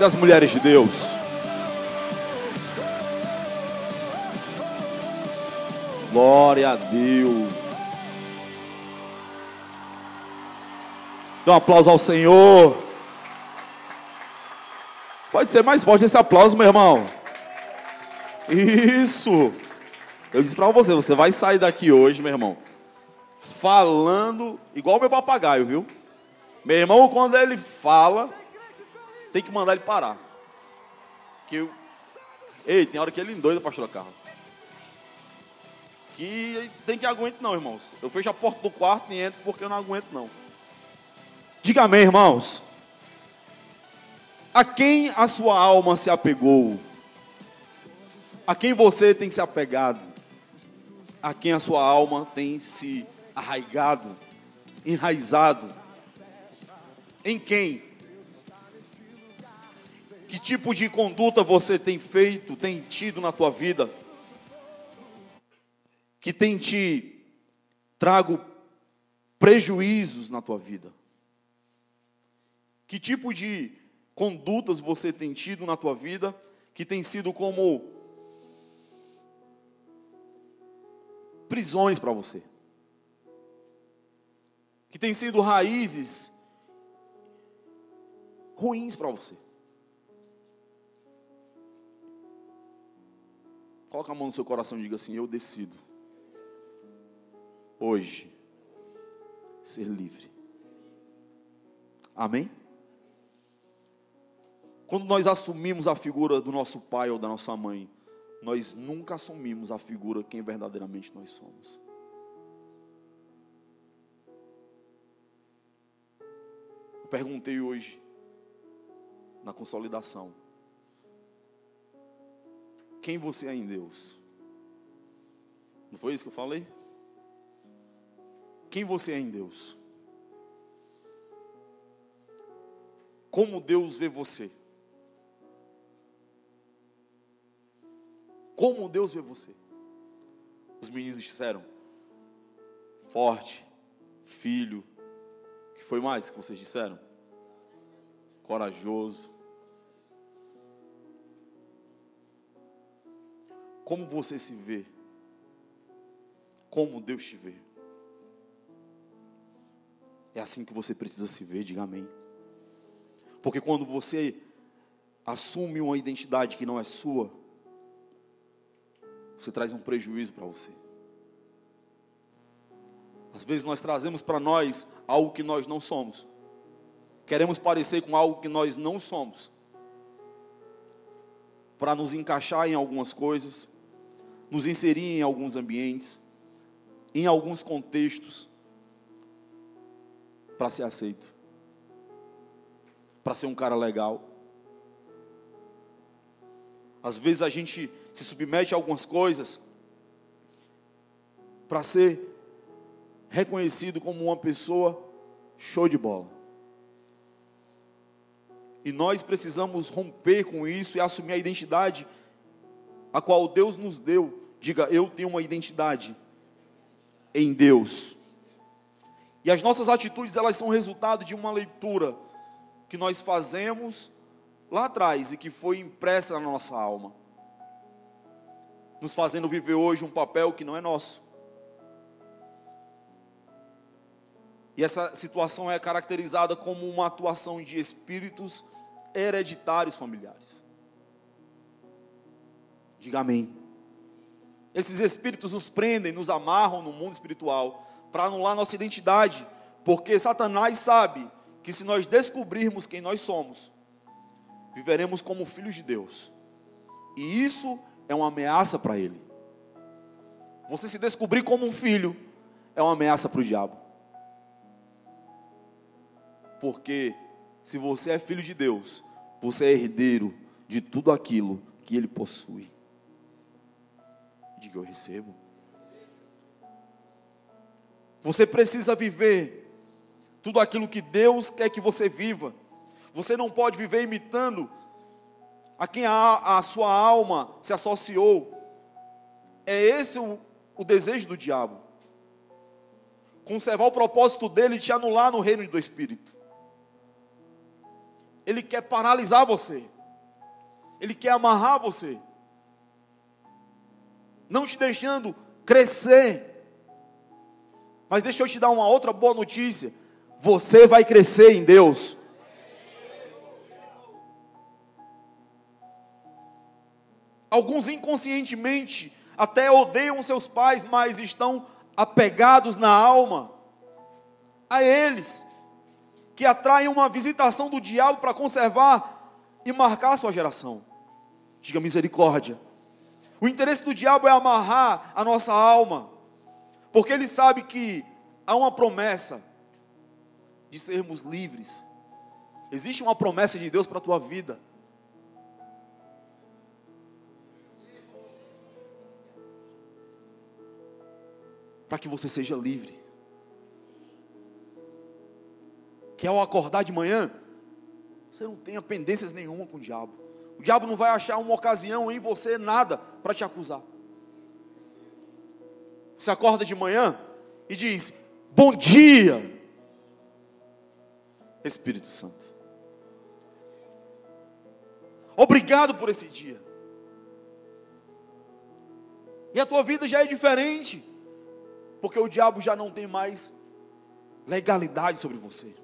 B: Cadê as mulheres de Deus? Glória a Deus. Dá um aplauso ao Senhor. Pode ser mais forte esse aplauso, meu irmão. Isso. Eu disse pra você, você vai sair daqui hoje, meu irmão, falando igual meu papagaio, viu? Meu irmão, quando ele fala, tem que mandar ele parar. Que eu... Ei, tem hora que ele endoida, pastor Carlos. Que tem que aguentar não, irmãos. Eu fecho a porta do quarto e entro porque eu não aguento não. Diga amém, irmãos. A quem a sua alma se apegou? A quem você tem se apegado? A quem a sua alma tem se arraigado, enraizado? Em quem? Que tipo de conduta você tem feito, tem tido na tua vida? Que tem te trago prejuízos na tua vida? Que tipo de condutas você tem tido na tua vida que tem sido como prisões para você? Que tem sido raízes ruins para você? Coloca a mão no seu coração e diga assim: Eu decido hoje ser livre. Amém? Quando nós assumimos a figura do nosso pai ou da nossa mãe, nós nunca assumimos a figura quem verdadeiramente nós somos. Eu perguntei hoje na consolidação: quem você é em Deus? Não foi isso que eu falei? Quem você é em Deus? Como Deus vê você? Como Deus vê você? Os meninos disseram: forte, filho. O que foi mais que vocês disseram? Corajoso. Como você se vê? Como Deus te vê? É assim que você precisa se ver, diga amém. Porque quando você assume uma identidade que não é sua, você traz um prejuízo para você. Às vezes nós trazemos para nós algo que nós não somos. Queremos parecer com algo que nós não somos. Para nos encaixar em algumas coisas, nos inserir em alguns ambientes, em alguns contextos, para ser aceito, para ser um cara legal. Às vezes a gente se submete a algumas coisas para ser reconhecido como uma pessoa show de bola. E nós precisamos romper com isso e assumir a identidade a qual Deus nos deu. Diga, eu tenho uma identidade em Deus. E as nossas atitudes, elas são resultado de uma leitura que nós fazemos lá atrás e que foi impressa na nossa alma, nos fazendo viver hoje um papel que não é nosso. E essa situação é caracterizada como uma atuação de espíritos hereditários familiares. Diga amém. Esses espíritos nos prendem, nos amarram no mundo espiritual para anular nossa identidade, porque Satanás sabe que se nós descobrirmos quem nós somos, viveremos como filhos de Deus. E isso é uma ameaça para ele. Você se descobrir como um filho é uma ameaça para o diabo. Porque se você é filho de Deus, você é herdeiro de tudo aquilo que ele possui. Diga eu recebo. Você precisa viver tudo aquilo que Deus quer que você viva. Você não pode viver imitando a quem a, a sua alma se associou. É esse o, o desejo do diabo. Conservar o propósito dele de te anular no reino do Espírito. Ele quer paralisar você. Ele quer amarrar você. Não te deixando crescer. Mas deixa eu te dar uma outra boa notícia. Você vai crescer em Deus. Alguns inconscientemente até odeiam seus pais, mas estão apegados na alma a eles, que atraem uma visitação do diabo para conservar e marcar sua geração. Diga misericórdia. O interesse do diabo é amarrar a nossa alma, porque ele sabe que há uma promessa de sermos livres. Existe uma promessa de Deus para a tua vida. para que você seja livre. Que ao acordar de manhã, você não tenha pendências nenhuma com o diabo. O diabo não vai achar uma ocasião em você nada para te acusar. Você acorda de manhã e diz: Bom dia, Espírito Santo. Obrigado por esse dia. E a tua vida já é diferente, porque o diabo já não tem mais legalidade sobre você.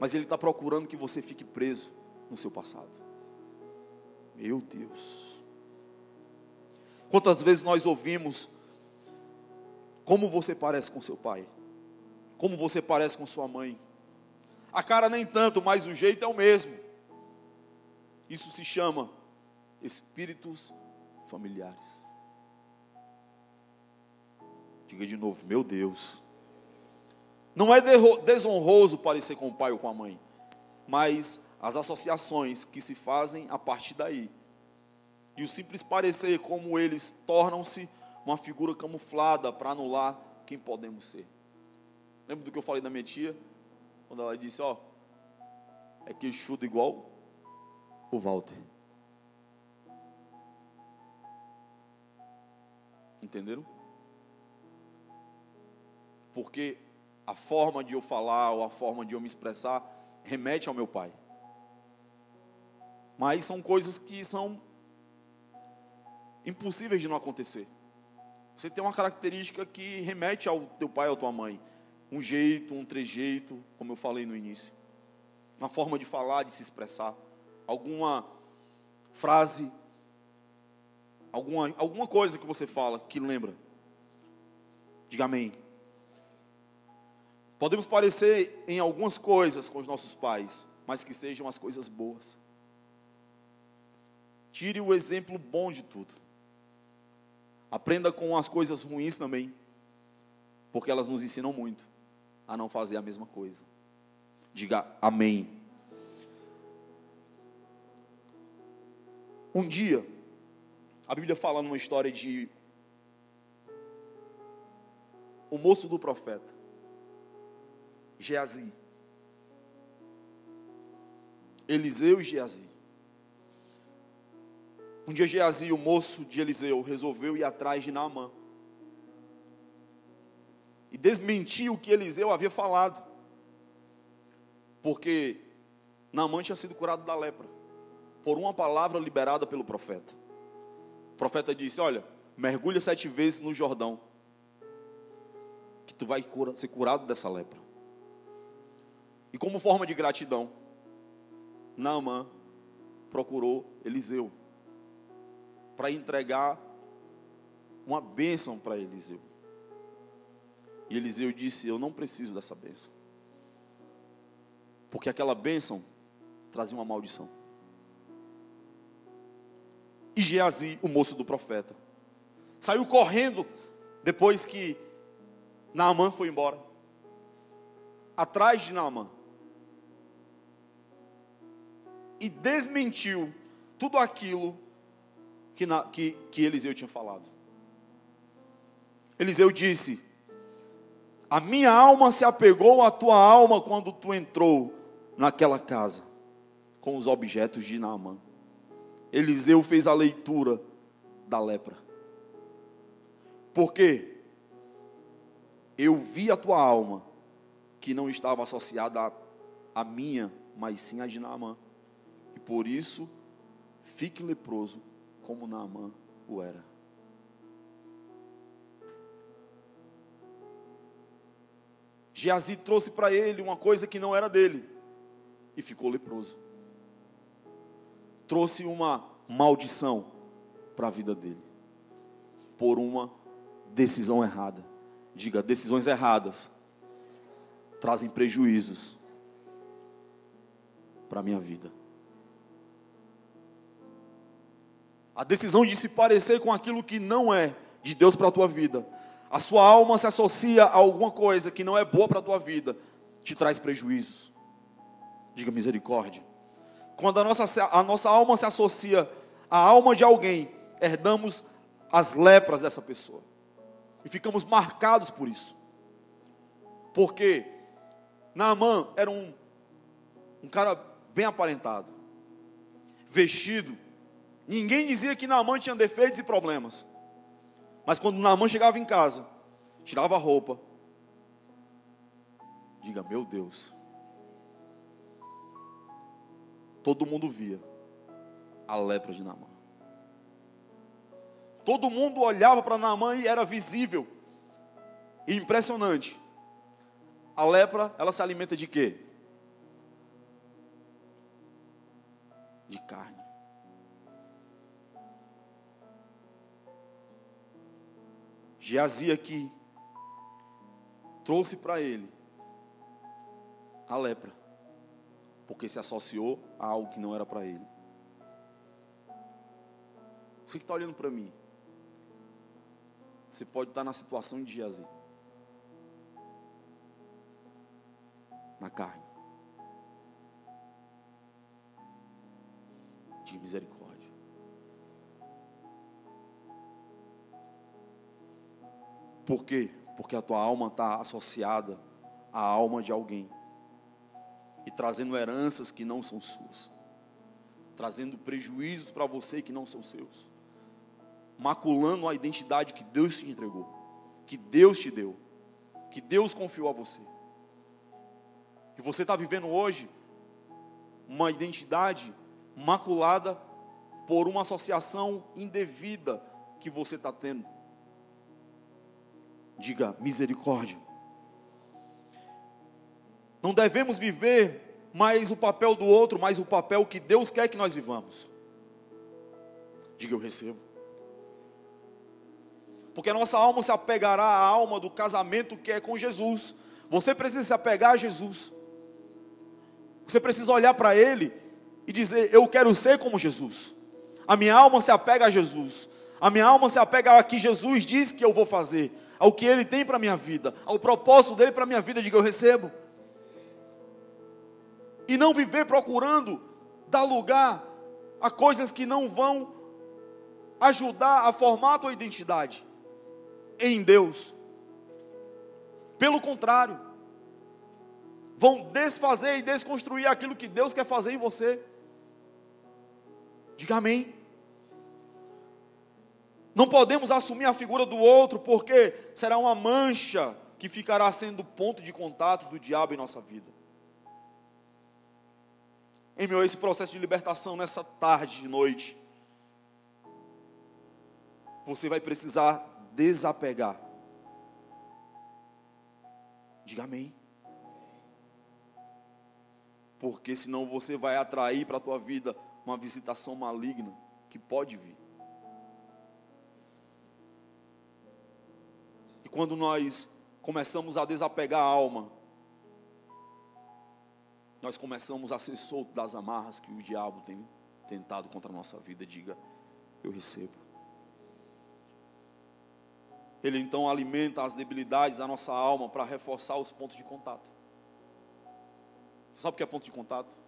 B: Mas ele está procurando que você fique preso no seu passado. Meu Deus. Quantas vezes nós ouvimos como você parece com seu pai? Como você parece com sua mãe? A cara nem tanto, mas o jeito é o mesmo. Isso se chama espíritos familiares. Diga de novo, meu Deus. Não é desonroso parecer com o pai ou com a mãe, mas as associações que se fazem a partir daí. E o simples parecer como eles tornam-se uma figura camuflada para anular quem podemos ser. Lembra do que eu falei da minha tia? Quando ela disse, ó, é queixudo igual o Walter. Entenderam? Porque a forma de eu falar ou a forma de eu me expressar remete ao meu pai. Mas são coisas que são impossíveis de não acontecer. Você tem uma característica que remete ao teu pai ou à tua mãe. Um jeito, um trejeito, como eu falei no início. Uma forma de falar, de se expressar. Alguma frase, alguma, alguma coisa que você fala que lembra. Diga amém. Podemos parecer em algumas coisas com os nossos pais, mas que sejam as coisas boas. Tire o exemplo bom de tudo. Aprenda com as coisas ruins também, porque elas nos ensinam muito a não fazer a mesma coisa. Diga amém. Um dia, a Bíblia fala numa história de o moço do profeta. Geazi. Eliseu e Geazi. Um dia Geazi, o moço de Eliseu, resolveu ir atrás de Naamã. E desmentiu o que Eliseu havia falado. Porque Naamã tinha sido curado da lepra. Por uma palavra liberada pelo profeta. O profeta disse: Olha, mergulha sete vezes no Jordão. Que tu vai ser curado dessa lepra. E como forma de gratidão, Naamã procurou Eliseu para entregar uma bênção para Eliseu. E Eliseu disse: Eu não preciso dessa bênção, porque aquela bênção trazia uma maldição. E Geazi, o moço do profeta, saiu correndo depois que Naamã foi embora, atrás de Naamã e desmentiu tudo aquilo que, na, que, que Eliseu tinha falado. Eliseu disse: A minha alma se apegou à tua alma quando tu entrou naquela casa com os objetos de Naamã. Eliseu fez a leitura da lepra. Porque eu vi a tua alma, que não estava associada à minha, mas sim a de Naamã. Por isso, fique leproso como Naamã o era. Geazi trouxe para ele uma coisa que não era dele e ficou leproso. Trouxe uma maldição para a vida dele por uma decisão errada. Diga, decisões erradas trazem prejuízos para a minha vida. A decisão de se parecer com aquilo que não é de Deus para a tua vida, a sua alma se associa a alguma coisa que não é boa para a tua vida, te traz prejuízos. Diga misericórdia. Quando a nossa, a nossa alma se associa à alma de alguém, herdamos as lepras dessa pessoa. E ficamos marcados por isso. Porque Naamã era um, um cara bem aparentado, vestido, Ninguém dizia que Naamã tinha defeitos e problemas. Mas quando Naamã chegava em casa, tirava a roupa, diga, meu Deus. Todo mundo via a lepra de Naamã. Todo mundo olhava para Naamã e era visível. E impressionante. A lepra, ela se alimenta de quê? De carne. Geazi aqui trouxe para ele a lepra, porque se associou a algo que não era para ele. Você que está olhando para mim, você pode estar na situação de Geazi, na carne, de misericórdia. Por quê? Porque a tua alma está associada à alma de alguém e trazendo heranças que não são suas, trazendo prejuízos para você que não são seus, maculando a identidade que Deus te entregou, que Deus te deu, que Deus confiou a você. E você está vivendo hoje uma identidade maculada por uma associação indevida que você está tendo Diga misericórdia. Não devemos viver mais o papel do outro, mas o papel que Deus quer que nós vivamos. Diga eu recebo. Porque a nossa alma se apegará à alma do casamento que é com Jesus. Você precisa se apegar a Jesus. Você precisa olhar para Ele e dizer: Eu quero ser como Jesus. A minha alma se apega a Jesus. A minha alma se apega ao que Jesus diz que eu vou fazer ao que Ele tem para a minha vida, ao propósito dele para a minha vida, diga eu recebo. E não viver procurando dar lugar a coisas que não vão ajudar a formar a tua identidade em Deus. Pelo contrário, vão desfazer e desconstruir aquilo que Deus quer fazer em você. Diga amém. Não podemos assumir a figura do outro, porque será uma mancha que ficará sendo ponto de contato do diabo em nossa vida. Em meu esse processo de libertação nessa tarde e noite, você vai precisar desapegar. Diga amém. Porque senão você vai atrair para a tua vida uma visitação maligna que pode vir. E quando nós começamos a desapegar a alma, nós começamos a ser soltos das amarras que o diabo tem tentado contra a nossa vida. Diga, eu recebo. Ele então alimenta as debilidades da nossa alma para reforçar os pontos de contato. Você sabe o que é ponto de contato?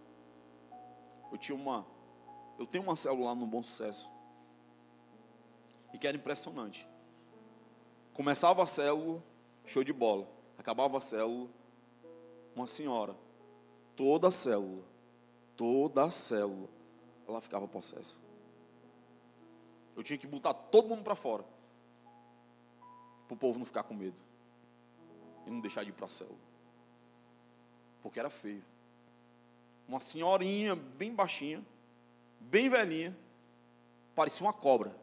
B: Eu tinha uma, eu tenho uma célula no Bom Sucesso e que era impressionante. Começava a célula, show de bola. Acabava a célula, uma senhora, toda a célula, toda a célula, ela ficava possessa. Eu tinha que botar todo mundo para fora, para o povo não ficar com medo e não deixar de ir para a célula, porque era feio. Uma senhorinha bem baixinha, bem velhinha, parecia uma cobra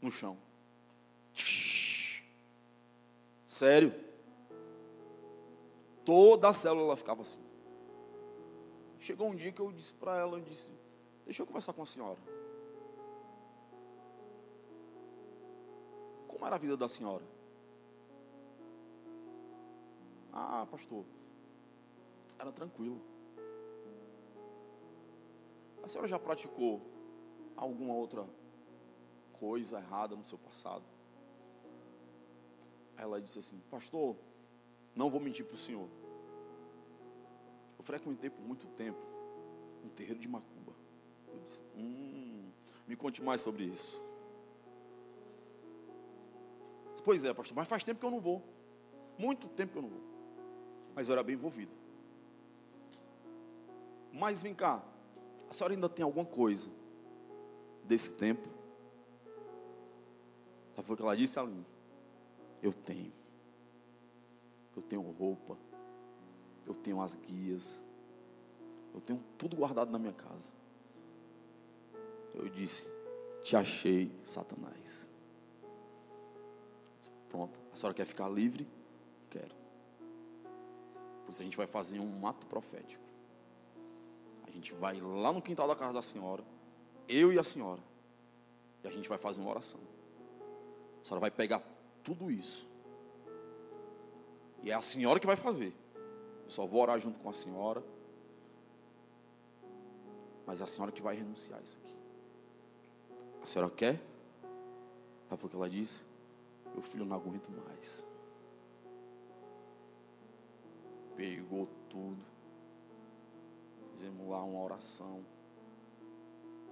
B: no chão. Sério. Toda a célula ela ficava assim. Chegou um dia que eu disse para ela, eu disse, deixa eu conversar com a senhora. Como era a vida da senhora? Ah, pastor, era tranquilo. A senhora já praticou alguma outra coisa errada no seu passado? Ela disse assim: Pastor, não vou mentir para o senhor. Eu frequentei por muito tempo um terreiro de macumba. Eu disse: Hum, me conte mais sobre isso. Disse, pois é, pastor, mas faz tempo que eu não vou. Muito tempo que eu não vou. Mas eu era bem envolvido. Mas vem cá, a senhora ainda tem alguma coisa desse tempo? Foi o que ela disse a mim. Eu tenho. Eu tenho roupa. Eu tenho as guias. Eu tenho tudo guardado na minha casa. Eu disse: Te achei, Satanás. Pronto, a senhora quer ficar livre? Quero. Por isso a gente vai fazer um ato profético. A gente vai lá no quintal da casa da senhora, eu e a senhora, e a gente vai fazer uma oração. A senhora vai pegar tudo isso. E é a senhora que vai fazer. Eu só vou orar junto com a senhora. Mas é a senhora que vai renunciar a isso aqui. A senhora quer? Sabe o que ela disse? Meu filho, eu não aguento mais. Pegou tudo. Fizemos lá uma oração.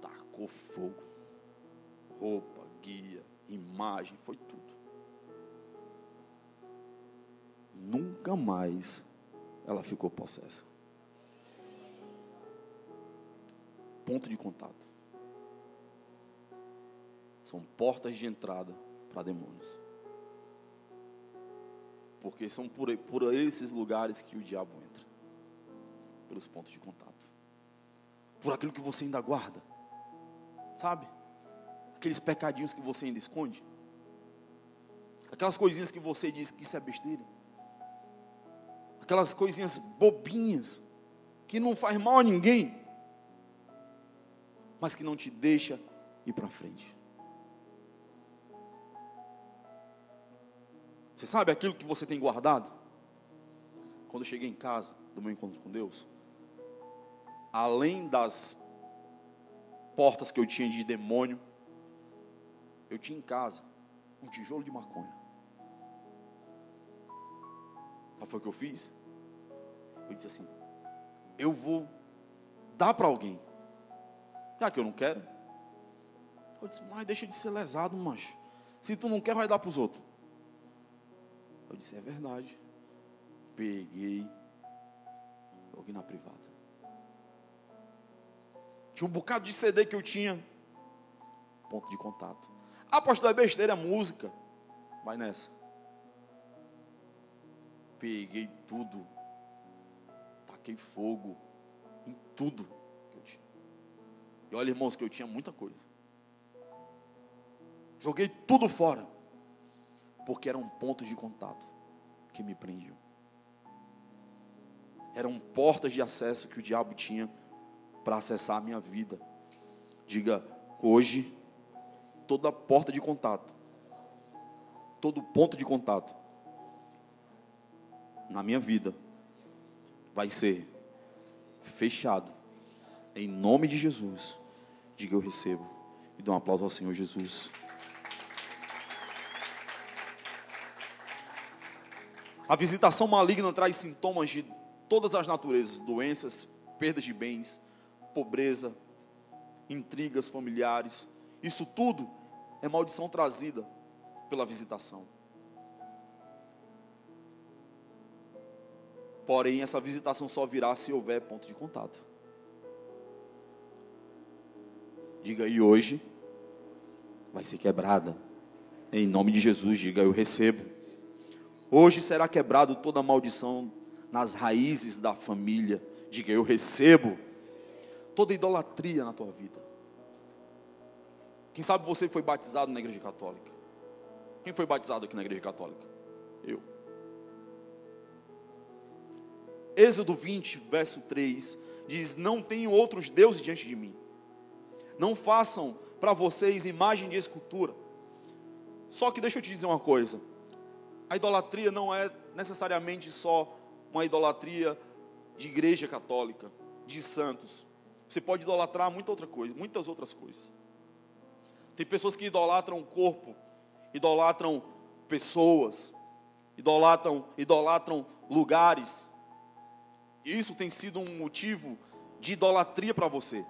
B: Tacou fogo. Roupa, guia, imagem, foi tudo. Nunca mais ela ficou possessa. Ponto de contato. São portas de entrada para demônios. Porque são por, por esses lugares que o diabo entra pelos pontos de contato. Por aquilo que você ainda guarda. Sabe? Aqueles pecadinhos que você ainda esconde. Aquelas coisinhas que você diz que isso é besteira. Aquelas coisinhas bobinhas que não faz mal a ninguém, mas que não te deixa ir para frente. Você sabe aquilo que você tem guardado? Quando eu cheguei em casa do meu encontro com Deus, além das portas que eu tinha de demônio, eu tinha em casa um tijolo de maconha. Sabe foi o que eu fiz? Eu disse assim: eu vou dar para alguém. Já que eu não quero. Eu disse, mas deixa de ser lesado, macho. Se tu não quer, vai dar para os outros. Eu disse, é verdade. Peguei, joguei na privada. Tinha um bocado de CD que eu tinha. Ponto de contato. Ah, pastor, é besteira, é música. Vai nessa. Peguei tudo. Taquei fogo em tudo que eu tinha. E olha, irmãos, que eu tinha muita coisa. Joguei tudo fora. Porque eram pontos de contato que me prendiam. Eram portas de acesso que o diabo tinha para acessar a minha vida. Diga, hoje, toda porta de contato, todo ponto de contato na minha vida vai ser fechado. Em nome de Jesus. Diga eu recebo. E dê um aplauso ao Senhor Jesus. A visitação maligna traz sintomas de todas as naturezas: doenças, perdas de bens, pobreza, intrigas familiares. Isso tudo é maldição trazida pela visitação. Porém, essa visitação só virá se houver ponto de contato. Diga aí hoje vai ser quebrada. Em nome de Jesus, diga eu recebo. Hoje será quebrado toda maldição nas raízes da família. Diga eu recebo. Toda idolatria na tua vida. Quem sabe você foi batizado na igreja católica? Quem foi batizado aqui na igreja católica? Eu. Êxodo 20, verso 3 diz: Não tenho outros deuses diante de mim. Não façam para vocês imagem de escultura. Só que deixa eu te dizer uma coisa: a idolatria não é necessariamente só uma idolatria de igreja católica, de santos. Você pode idolatrar muita outra coisa, muitas outras coisas. Tem pessoas que idolatram o corpo, idolatram pessoas, idolatram, idolatram lugares. E isso tem sido um motivo de idolatria para você.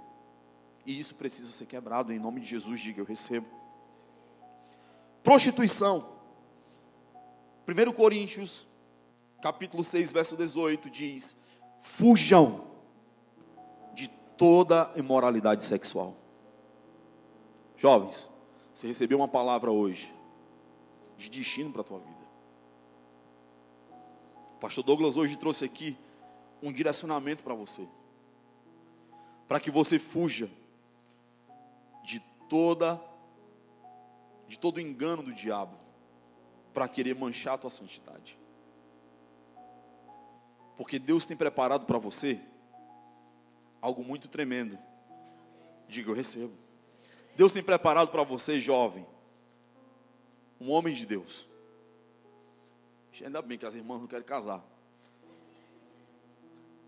B: E isso precisa ser quebrado em nome de Jesus, diga eu recebo. Prostituição. 1 Coríntios, capítulo 6, verso 18 diz: "Fujam de toda imoralidade sexual". Jovens, você recebeu uma palavra hoje de destino para a tua vida. O pastor Douglas hoje trouxe aqui um direcionamento para você. Para que você fuja toda de todo o engano do diabo para querer manchar a tua santidade. Porque Deus tem preparado para você algo muito tremendo. Diga, eu recebo. Deus tem preparado para você, jovem, um homem de Deus. Ainda bem que as irmãs não querem casar.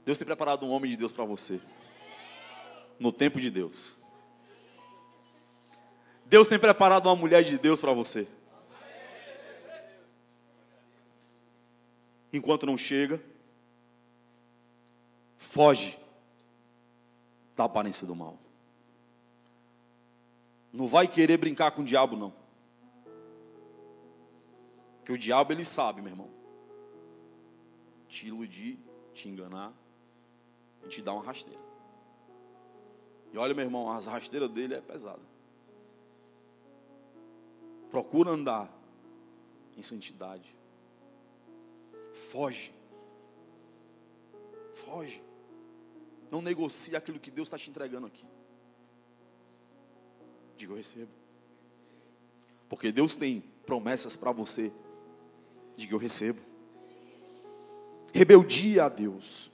B: Deus tem preparado um homem de Deus para você. No tempo de Deus. Deus tem preparado uma mulher de Deus para você. Enquanto não chega, foge da aparência do mal. Não vai querer brincar com o diabo, não. Porque o diabo, ele sabe, meu irmão. Te iludir, te enganar e te dar uma rasteira. E olha, meu irmão, as rasteiras dele é pesada. Procura andar em santidade. Foge. Foge. Não negocie aquilo que Deus está te entregando aqui. Diga, eu recebo. Porque Deus tem promessas para você. Diga, eu recebo. Rebeldia a Deus.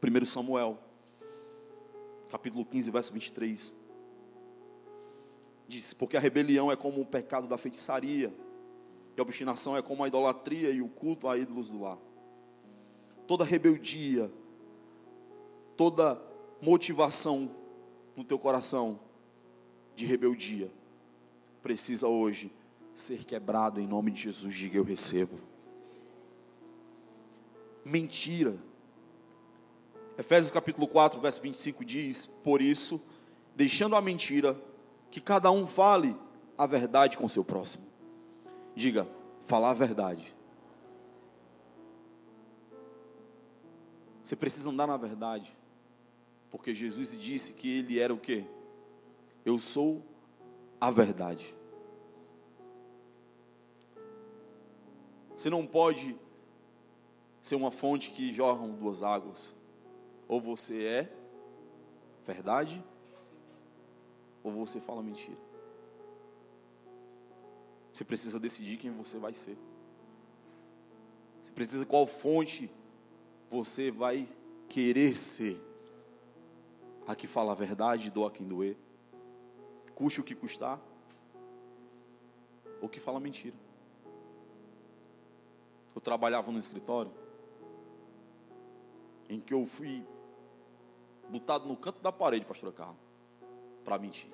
B: 1 Samuel, capítulo 15, verso 23. Diz: Porque a rebelião é como o pecado da feitiçaria, e a obstinação é como a idolatria e o culto a ídolos do lar. Toda rebeldia, toda motivação no teu coração de rebeldia precisa hoje ser quebrado em nome de Jesus. Diga eu recebo. Mentira. Efésios capítulo 4, verso 25 diz: Por isso, deixando a mentira, que cada um fale a verdade com seu próximo. Diga, falar a verdade. Você precisa andar na verdade. Porque Jesus disse que ele era o quê? Eu sou a verdade. Você não pode ser uma fonte que jorram duas águas. Ou você é verdade, ou você fala mentira. Você precisa decidir quem você vai ser. Você precisa qual fonte você vai querer ser. A que fala a verdade, doa quem doer. Custe o que custar. Ou que fala mentira. Eu trabalhava no escritório em que eu fui botado no canto da parede, pastor Carlos, para mentir.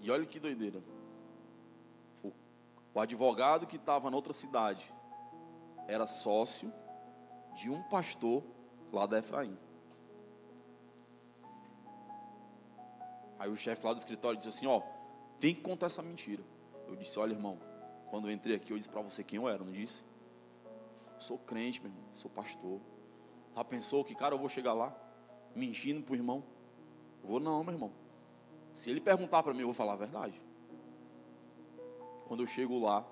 B: E olha que doideira. O, o advogado que estava na outra cidade era sócio de um pastor lá da Efraim. Aí o chefe lá do escritório disse assim: Ó, tem que contar essa mentira. Eu disse: Olha, irmão, quando eu entrei aqui, eu disse para você quem eu era, não disse? Sou crente, meu irmão, sou pastor. Já pensou que, cara, eu vou chegar lá mentindo para o irmão? Eu vou, não, meu irmão. Se ele perguntar para mim, eu vou falar a verdade. Quando eu chego lá,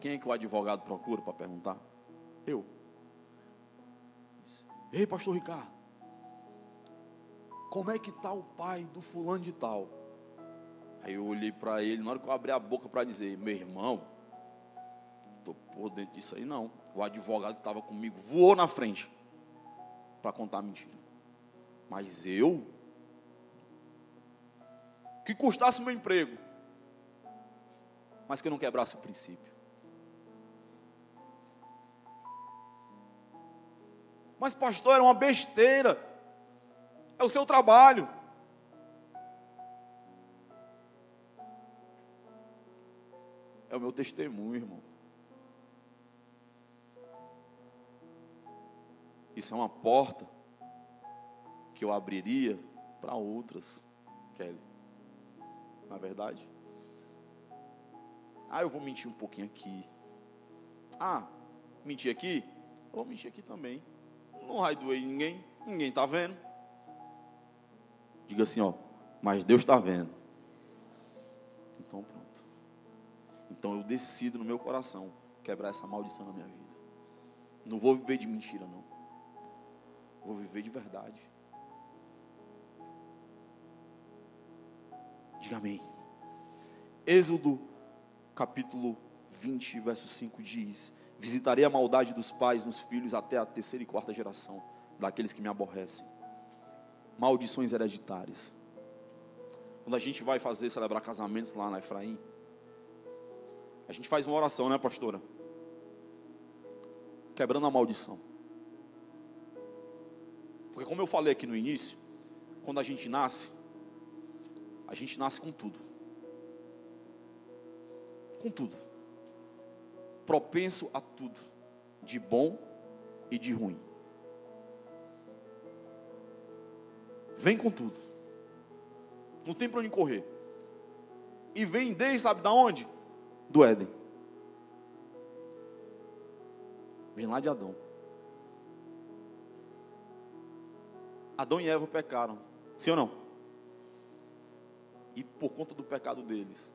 B: quem é que o advogado procura para perguntar? Eu. Ei, pastor Ricardo, como é que está o pai do fulano de tal? Aí eu olhei para ele, na hora que eu abri a boca para dizer, meu irmão, por dentro disso aí não. O advogado que estava comigo voou na frente para contar a mentira. Mas eu, que custasse o meu emprego, mas que não quebrasse o princípio. Mas pastor, era uma besteira. É o seu trabalho. É o meu testemunho, irmão. Isso é uma porta que eu abriria para outras, Kelly. Na é verdade? Ah, eu vou mentir um pouquinho aqui. Ah, mentir aqui? Eu vou mentir aqui também. Não vai doer ninguém. Ninguém está vendo. Diga assim, ó. Mas Deus está vendo. Então pronto. Então eu decido no meu coração quebrar essa maldição na minha vida. Não vou viver de mentira, não. Vou viver de verdade. Diga amém. Êxodo capítulo 20, verso 5 diz: Visitarei a maldade dos pais nos filhos até a terceira e quarta geração daqueles que me aborrecem. Maldições hereditárias. Quando a gente vai fazer celebrar casamentos lá na Efraim, a gente faz uma oração, né, pastora? Quebrando a maldição. Porque como eu falei aqui no início, quando a gente nasce, a gente nasce com tudo. Com tudo. Propenso a tudo, de bom e de ruim. Vem com tudo. Não tem para onde correr. E vem desde, sabe da onde? Do Éden. Vem lá de Adão. Adão e Eva pecaram. Sim ou não? E por conta do pecado deles,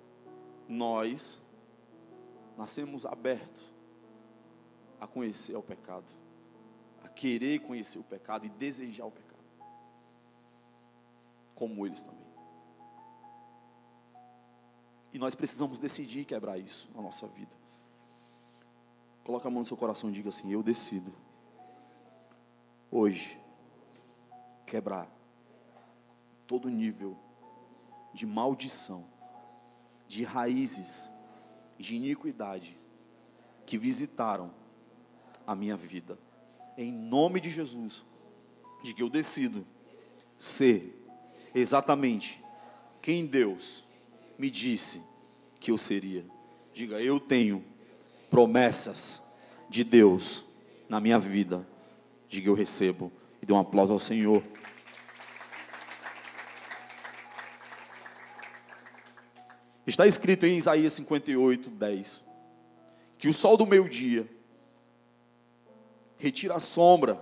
B: nós nascemos abertos a conhecer o pecado, a querer conhecer o pecado e desejar o pecado, como eles também. E nós precisamos decidir quebrar isso na nossa vida. Coloca a mão no seu coração e diga assim: Eu decido hoje quebrar todo nível de maldição, de raízes de iniquidade que visitaram a minha vida. Em nome de Jesus, de que eu decido ser exatamente quem Deus me disse que eu seria. Diga, eu tenho promessas de Deus na minha vida. Diga, eu recebo. E dê um aplauso ao Senhor. Está escrito em Isaías 58, 10, que o sol do meio-dia retira a sombra,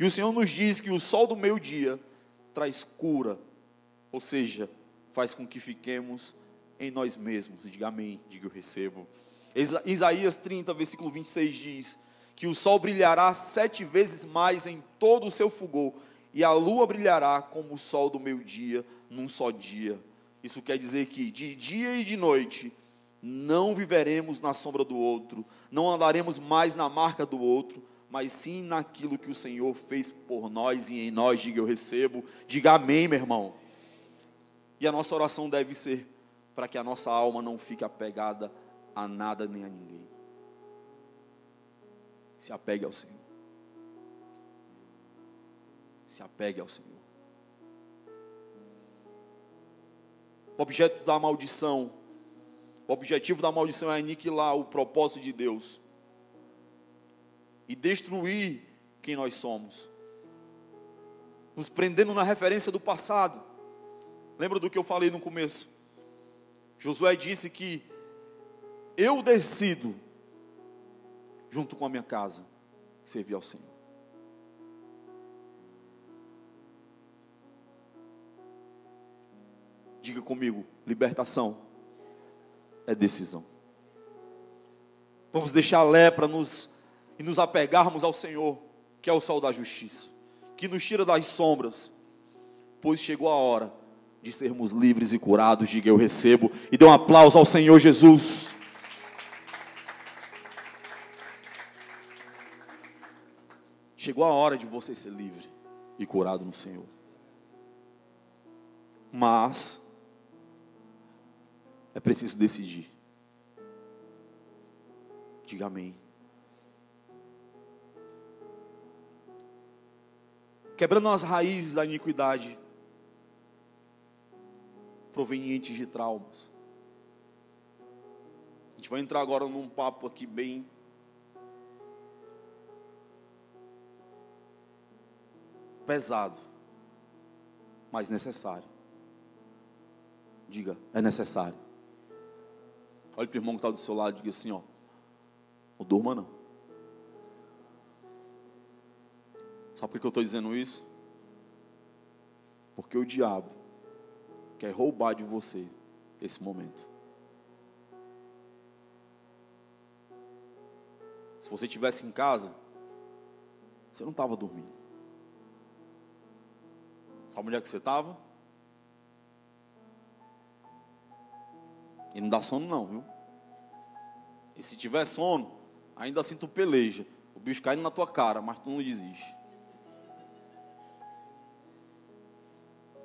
B: e o Senhor nos diz que o sol do meio-dia traz cura, ou seja, faz com que fiquemos em nós mesmos. Diga amém, diga eu recebo. Isaías 30, versículo 26 diz: Que o sol brilhará sete vezes mais em todo o seu fulgor, e a lua brilhará como o sol do meio-dia num só dia. Isso quer dizer que de dia e de noite não viveremos na sombra do outro, não andaremos mais na marca do outro, mas sim naquilo que o Senhor fez por nós e em nós. Diga eu recebo, diga amém, meu irmão. E a nossa oração deve ser para que a nossa alma não fique apegada a nada nem a ninguém. Se apegue ao Senhor. Se apegue ao Senhor. O objeto da maldição, o objetivo da maldição é aniquilar o propósito de Deus e destruir quem nós somos, nos prendendo na referência do passado. Lembra do que eu falei no começo? Josué disse que eu decido, junto com a minha casa, servir ao Senhor. Diga comigo: libertação é decisão. Vamos deixar a lepra nos, e nos apegarmos ao Senhor, que é o sol da justiça, que nos tira das sombras, pois chegou a hora de sermos livres e curados. Diga eu recebo e dê um aplauso ao Senhor Jesus. Chegou a hora de você ser livre e curado no Senhor. Mas é preciso decidir. Diga amém. Quebrando as raízes da iniquidade provenientes de traumas. A gente vai entrar agora num papo aqui bem pesado, mas necessário. Diga, é necessário. Olha para o irmão que está do seu lado e diga assim: ó, não durma não. Sabe por que eu estou dizendo isso? Porque o diabo quer roubar de você esse momento. Se você estivesse em casa, você não estava dormindo. Sabe onde é que você estava? E não dá sono não, viu? E se tiver sono, ainda assim tu peleja. O bicho caindo na tua cara, mas tu não desiste.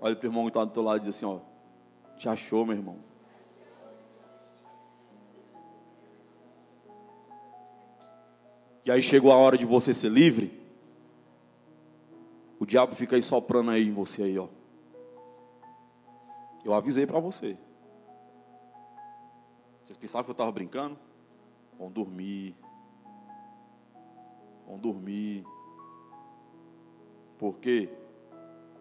B: Olha pro irmão que está do teu lado e diz assim, ó. Te achou, meu irmão. E aí chegou a hora de você ser livre. Diabo fica aí soprando aí em você aí, ó. Eu avisei para você. Vocês pensavam que eu estava brincando? Vão dormir. Vão dormir. Por quê?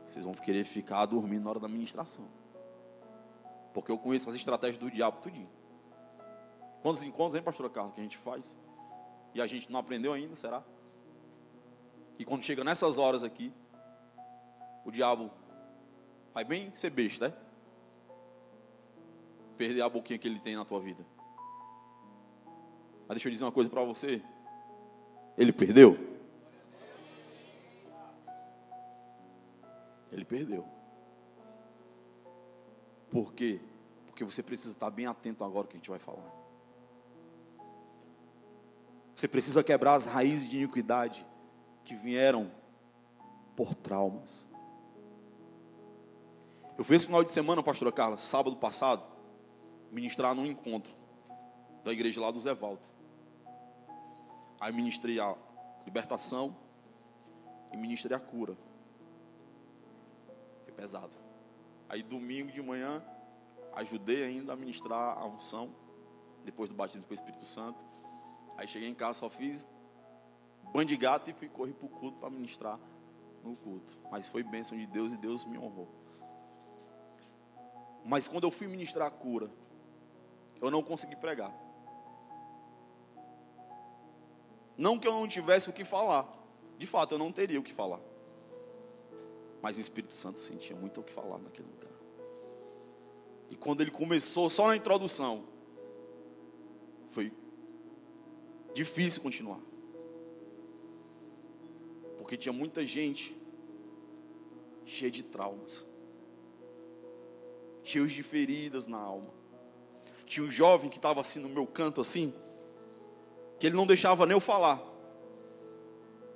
B: Vocês vão querer ficar dormindo na hora da ministração. Porque eu conheço as estratégias do diabo tudinho. Quantos encontros, hein, pastor Carlos, que a gente faz? E a gente não aprendeu ainda, será? E quando chega nessas horas aqui, o diabo vai bem ser besta, né? Perder a boquinha que ele tem na tua vida. Mas deixa eu dizer uma coisa para você. Ele perdeu? Ele perdeu. Por quê? Porque você precisa estar bem atento agora que a gente vai falar. Você precisa quebrar as raízes de iniquidade que vieram por traumas. Eu fui esse final de semana, pastora Carla, sábado passado, ministrar num encontro da igreja lá do Zé Valdo. Aí ministrei a libertação e ministrei a cura. Foi pesado. Aí domingo de manhã, ajudei ainda a ministrar a unção, depois do batismo com o Espírito Santo. Aí cheguei em casa, só fiz banho de gato e fui correr para o culto para ministrar no culto. Mas foi bênção de Deus e Deus me honrou. Mas quando eu fui ministrar a cura, eu não consegui pregar. Não que eu não tivesse o que falar. De fato, eu não teria o que falar. Mas o Espírito Santo sentia muito o que falar naquele lugar. E quando ele começou, só na introdução, foi difícil continuar. Porque tinha muita gente cheia de traumas, cheios de feridas na alma. Tinha um jovem que estava assim no meu canto, assim, que ele não deixava nem eu falar,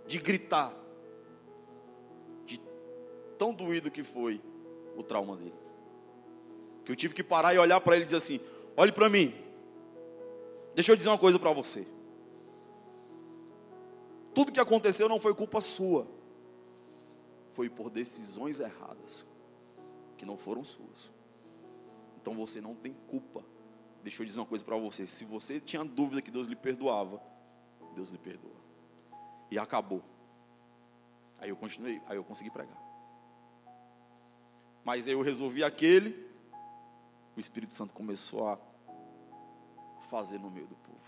B: de gritar, de tão doído que foi o trauma dele. Que eu tive que parar e olhar para ele e dizer assim: olhe para mim, deixa eu dizer uma coisa para você. Tudo que aconteceu não foi culpa sua, foi por decisões erradas, que não foram suas. Então você não tem culpa. Deixa eu dizer uma coisa para você: se você tinha dúvida que Deus lhe perdoava, Deus lhe perdoa. E acabou. Aí eu continuei, aí eu consegui pregar. Mas aí eu resolvi aquele, o Espírito Santo começou a fazer no meio do povo.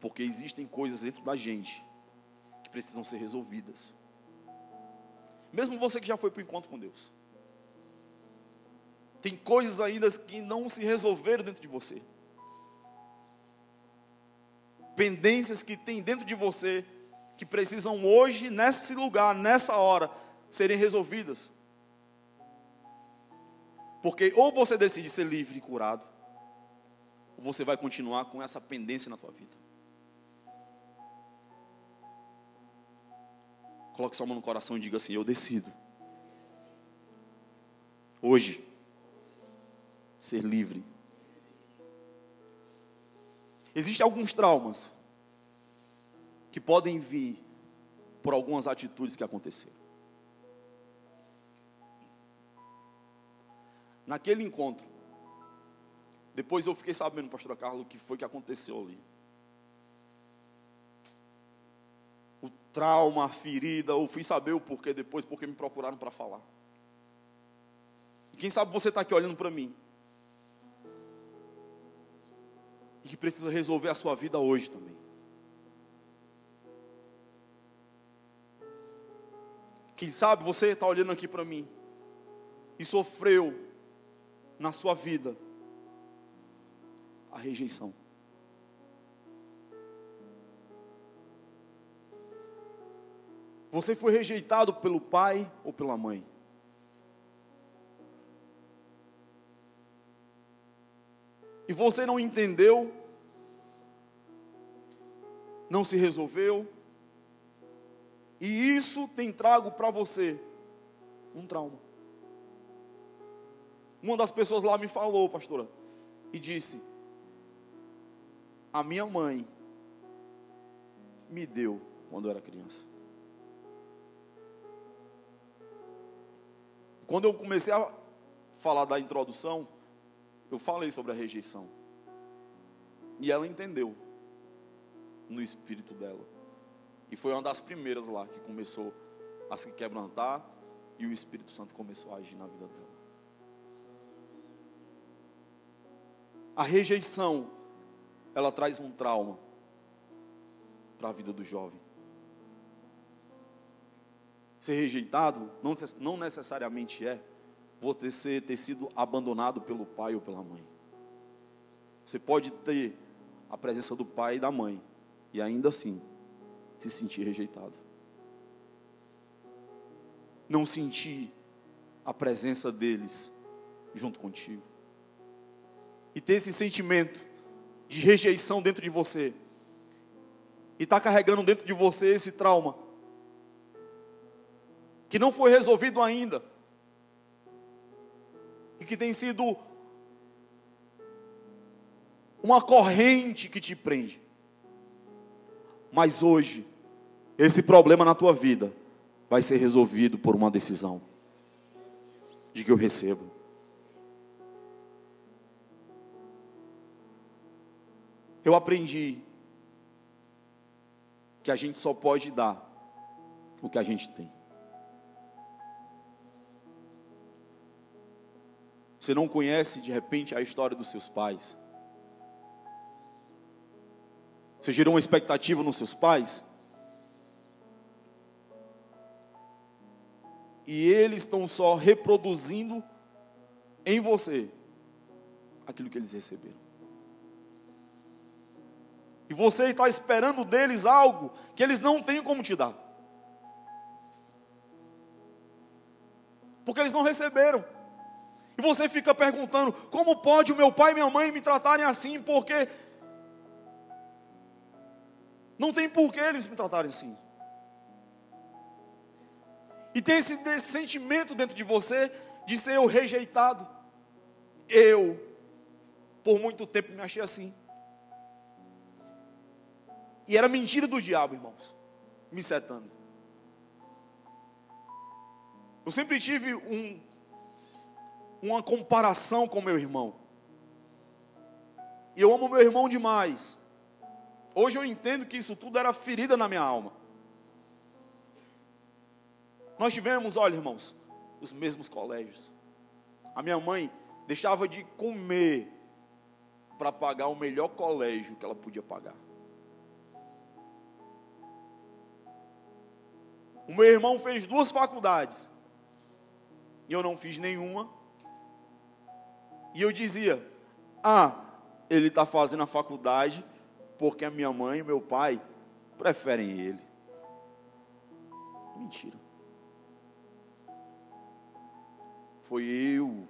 B: Porque existem coisas dentro da gente que precisam ser resolvidas. Mesmo você que já foi para o encontro com Deus. Tem coisas ainda que não se resolveram dentro de você. Pendências que tem dentro de você que precisam hoje, nesse lugar, nessa hora, serem resolvidas. Porque ou você decide ser livre e curado, ou você vai continuar com essa pendência na tua vida. Coloque sua mão no coração e diga assim: Eu decido. Hoje, ser livre. Existem alguns traumas que podem vir por algumas atitudes que aconteceram. Naquele encontro, depois eu fiquei sabendo, pastor Carlos, o que foi que aconteceu ali. Trauma, ferida, eu fui saber o porquê depois, porque me procuraram para falar. E quem sabe você está aqui olhando para mim. E que precisa resolver a sua vida hoje também. Quem sabe você está olhando aqui para mim e sofreu na sua vida a rejeição. Você foi rejeitado pelo pai ou pela mãe? E você não entendeu, não se resolveu, e isso tem trago para você um trauma. Uma das pessoas lá me falou, pastora, e disse: A minha mãe me deu quando eu era criança. Quando eu comecei a falar da introdução, eu falei sobre a rejeição. E ela entendeu no espírito dela. E foi uma das primeiras lá que começou a se quebrantar e o Espírito Santo começou a agir na vida dela. A rejeição, ela traz um trauma para a vida do jovem. Ser rejeitado não, não necessariamente é você ter sido abandonado pelo pai ou pela mãe. Você pode ter a presença do pai e da mãe e ainda assim se sentir rejeitado. Não sentir a presença deles junto contigo. E ter esse sentimento de rejeição dentro de você. E estar tá carregando dentro de você esse trauma. Que não foi resolvido ainda. E que tem sido uma corrente que te prende. Mas hoje, esse problema na tua vida vai ser resolvido por uma decisão de que eu recebo. Eu aprendi que a gente só pode dar o que a gente tem. Você não conhece de repente a história dos seus pais. Você gerou uma expectativa nos seus pais. E eles estão só reproduzindo em você aquilo que eles receberam. E você está esperando deles algo que eles não têm como te dar. Porque eles não receberam. E você fica perguntando: como pode o meu pai e minha mãe me tratarem assim? Porque não tem por que eles me tratarem assim. E tem esse, esse sentimento dentro de você de ser o rejeitado. Eu, por muito tempo, me achei assim. E era mentira do diabo, irmãos, me setando. Eu sempre tive um, uma comparação com meu irmão. E eu amo meu irmão demais. Hoje eu entendo que isso tudo era ferida na minha alma. Nós tivemos, olha irmãos, os mesmos colégios. A minha mãe deixava de comer para pagar o melhor colégio que ela podia pagar. O meu irmão fez duas faculdades. E eu não fiz nenhuma. E eu dizia: Ah, ele está fazendo a faculdade porque a minha mãe e meu pai preferem ele. Mentira. Foi eu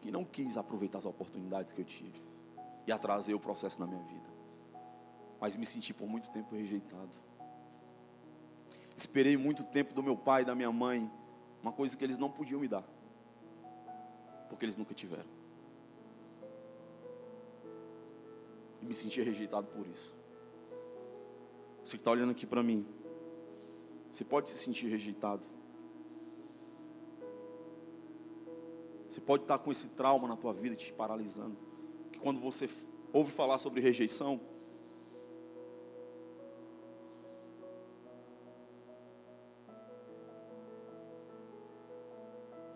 B: que não quis aproveitar as oportunidades que eu tive e atrasei o processo na minha vida. Mas me senti por muito tempo rejeitado. Esperei muito tempo do meu pai e da minha mãe uma coisa que eles não podiam me dar, porque eles nunca tiveram. E me senti rejeitado por isso. Você que está olhando aqui para mim, você pode se sentir rejeitado. Você pode estar com esse trauma na tua vida te paralisando. Que quando você ouve falar sobre rejeição,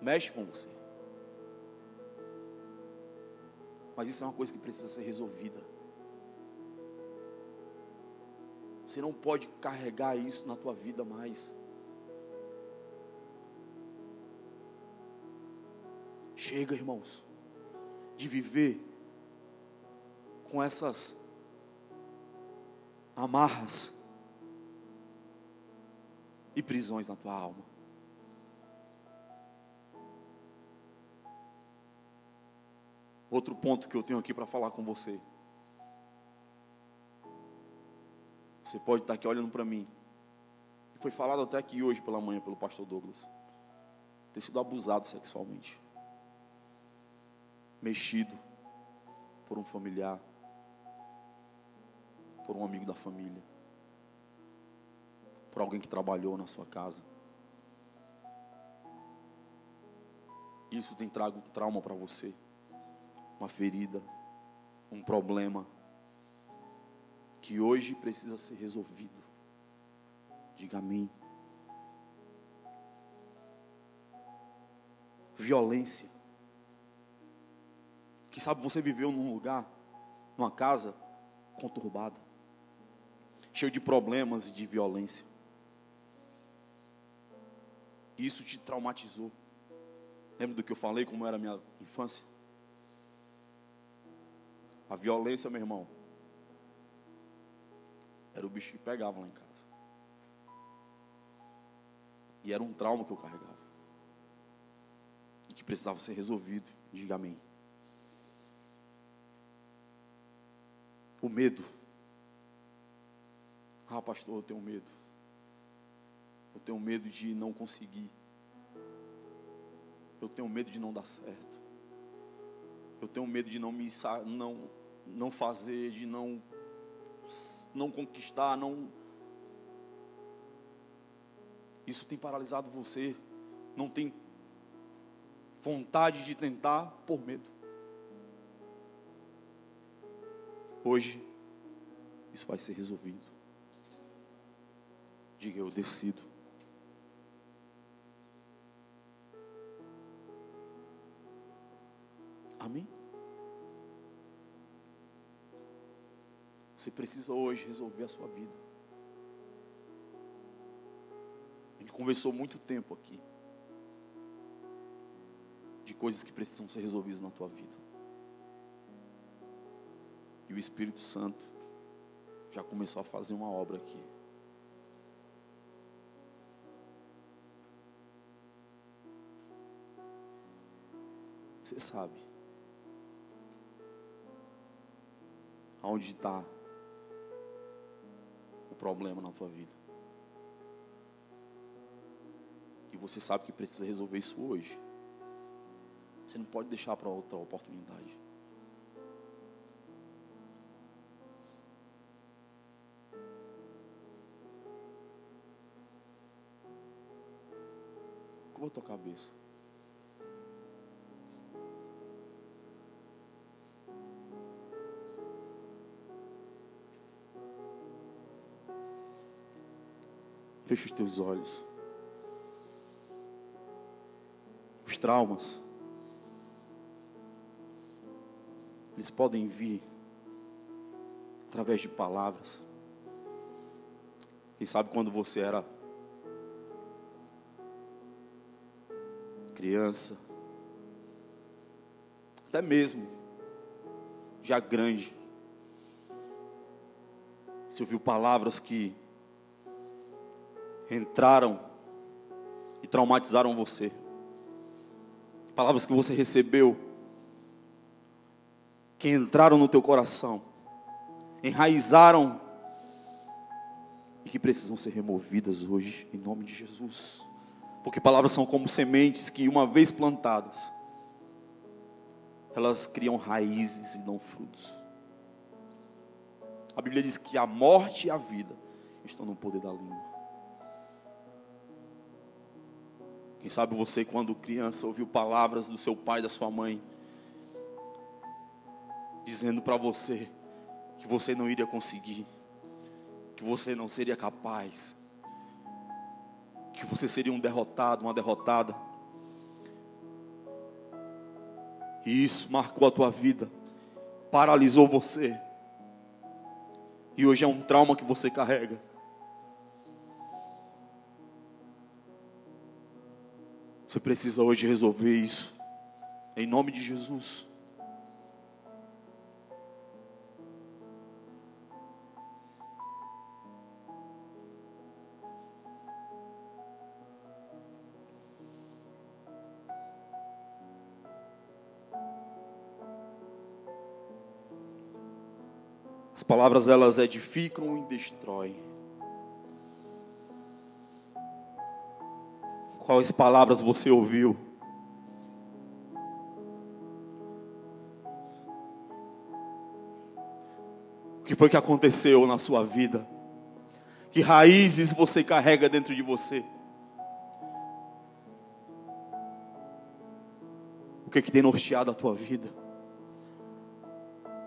B: mexe com você. Mas isso é uma coisa que precisa ser resolvida. Você não pode carregar isso na tua vida mais. Chega, irmãos, de viver com essas amarras e prisões na tua alma. Outro ponto que eu tenho aqui para falar com você. Você pode estar aqui olhando para mim. Foi falado até aqui hoje pela manhã pelo pastor Douglas. Ter sido abusado sexualmente. Mexido por um familiar. Por um amigo da família. Por alguém que trabalhou na sua casa. Isso tem trago trauma para você uma ferida, um problema que hoje precisa ser resolvido. Diga amém. Violência. Que sabe você viveu num lugar, numa casa conturbada, cheio de problemas e de violência. Isso te traumatizou. Lembra do que eu falei, como era a minha infância? A violência, meu irmão, era o bicho que pegava lá em casa. E era um trauma que eu carregava. E que precisava ser resolvido. Diga amém. O medo. Ah, pastor, eu tenho medo. Eu tenho medo de não conseguir. Eu tenho medo de não dar certo. Eu tenho medo de não me não não fazer, de não não conquistar, não isso tem paralisado você, não tem vontade de tentar por medo. Hoje isso vai ser resolvido. Diga eu decido. Amém? Você precisa hoje resolver a sua vida. A gente conversou muito tempo aqui de coisas que precisam ser resolvidas na tua vida. E o Espírito Santo já começou a fazer uma obra aqui. Você sabe aonde está problema na tua vida. E você sabe que precisa resolver isso hoje. Você não pode deixar para outra oportunidade. Curva a tua cabeça. Feche os teus olhos. Os traumas, eles podem vir através de palavras. E sabe quando você era criança, até mesmo já grande, você ouviu palavras que entraram e traumatizaram você. Palavras que você recebeu, que entraram no teu coração, enraizaram e que precisam ser removidas hoje, em nome de Jesus. Porque palavras são como sementes que, uma vez plantadas, elas criam raízes e não frutos. A Bíblia diz que a morte e a vida estão no poder da língua. Quem sabe você, quando criança, ouviu palavras do seu pai, da sua mãe, dizendo para você que você não iria conseguir, que você não seria capaz, que você seria um derrotado, uma derrotada. E isso marcou a tua vida, paralisou você. E hoje é um trauma que você carrega. Você precisa hoje resolver isso. Em nome de Jesus. As palavras elas edificam e destroem. Quais palavras você ouviu? O que foi que aconteceu na sua vida? Que raízes você carrega dentro de você? O que, que tem norteado a tua vida?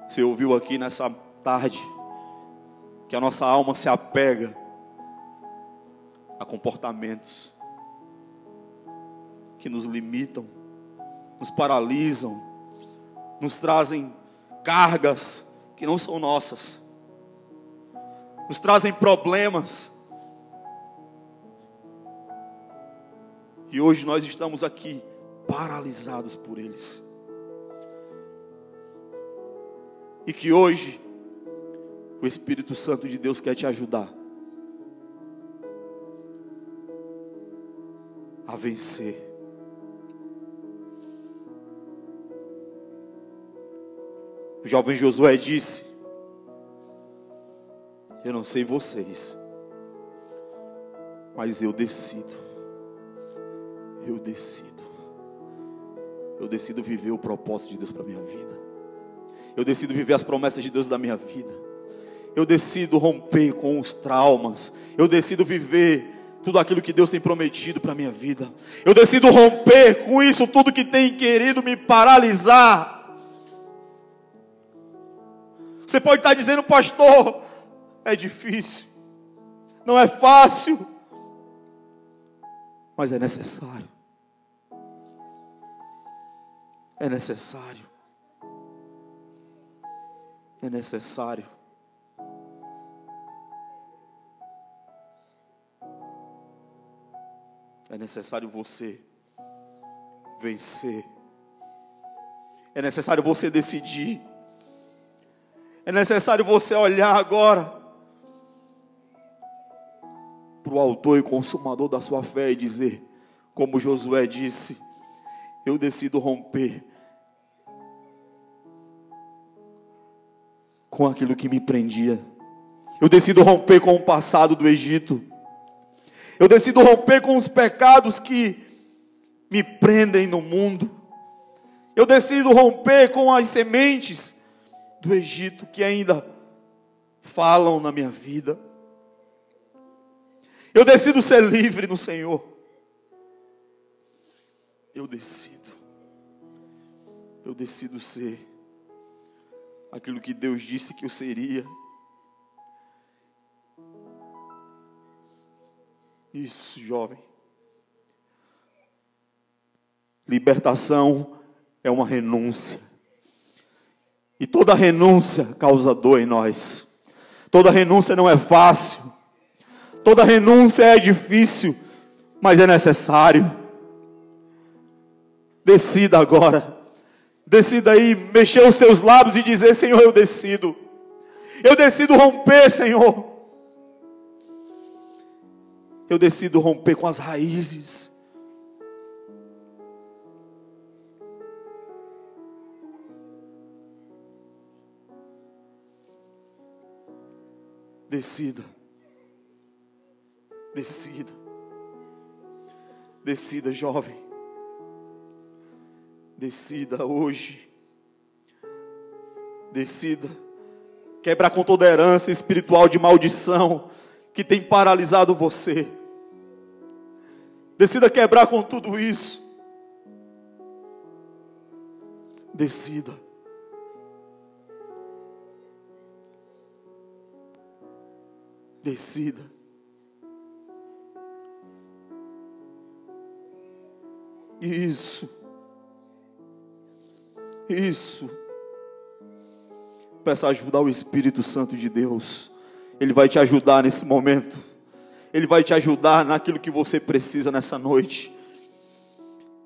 B: Você ouviu aqui nessa tarde que a nossa alma se apega a comportamentos que nos limitam, nos paralisam, nos trazem cargas que não são nossas, nos trazem problemas. E hoje nós estamos aqui paralisados por eles. E que hoje o Espírito Santo de Deus quer te ajudar a vencer. O jovem Josué disse: Eu não sei vocês, mas eu decido. Eu decido. Eu decido viver o propósito de Deus para minha vida. Eu decido viver as promessas de Deus da minha vida. Eu decido romper com os traumas. Eu decido viver tudo aquilo que Deus tem prometido para minha vida. Eu decido romper com isso tudo que tem querido me paralisar. Você pode estar dizendo, pastor, é difícil, não é fácil, mas é necessário. É necessário. É necessário. É necessário você vencer. É necessário você decidir. É necessário você olhar agora para o autor e consumador da sua fé e dizer, como Josué disse: Eu decido romper com aquilo que me prendia. Eu decido romper com o passado do Egito. Eu decido romper com os pecados que me prendem no mundo. Eu decido romper com as sementes do Egito que ainda falam na minha vida. Eu decido ser livre no Senhor. Eu decido. Eu decido ser aquilo que Deus disse que eu seria. Isso, jovem. Libertação é uma renúncia. E toda renúncia causa dor em nós. Toda renúncia não é fácil. Toda renúncia é difícil, mas é necessário. Decida agora. Decida aí mexer os seus lábios e dizer: Senhor, eu decido. Eu decido romper, Senhor. Eu decido romper com as raízes. Decida. Decida. Decida, jovem. Decida hoje. Decida. Quebrar com toda herança espiritual de maldição que tem paralisado você. Decida quebrar com tudo isso. Decida. Decida. Isso. Isso. Peça ajuda ao Espírito Santo de Deus. Ele vai te ajudar nesse momento. Ele vai te ajudar naquilo que você precisa nessa noite.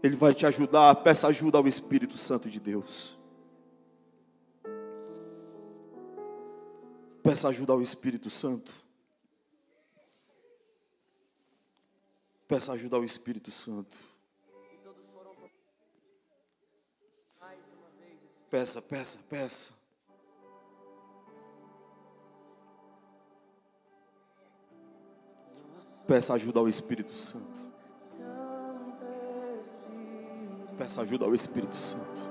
B: Ele vai te ajudar. Peça ajuda ao Espírito Santo de Deus. Peça ajuda ao Espírito Santo. Peça ajuda ao Espírito Santo. Peça, peça, peça. Peça ajuda ao Espírito Santo. Peça ajuda ao Espírito Santo.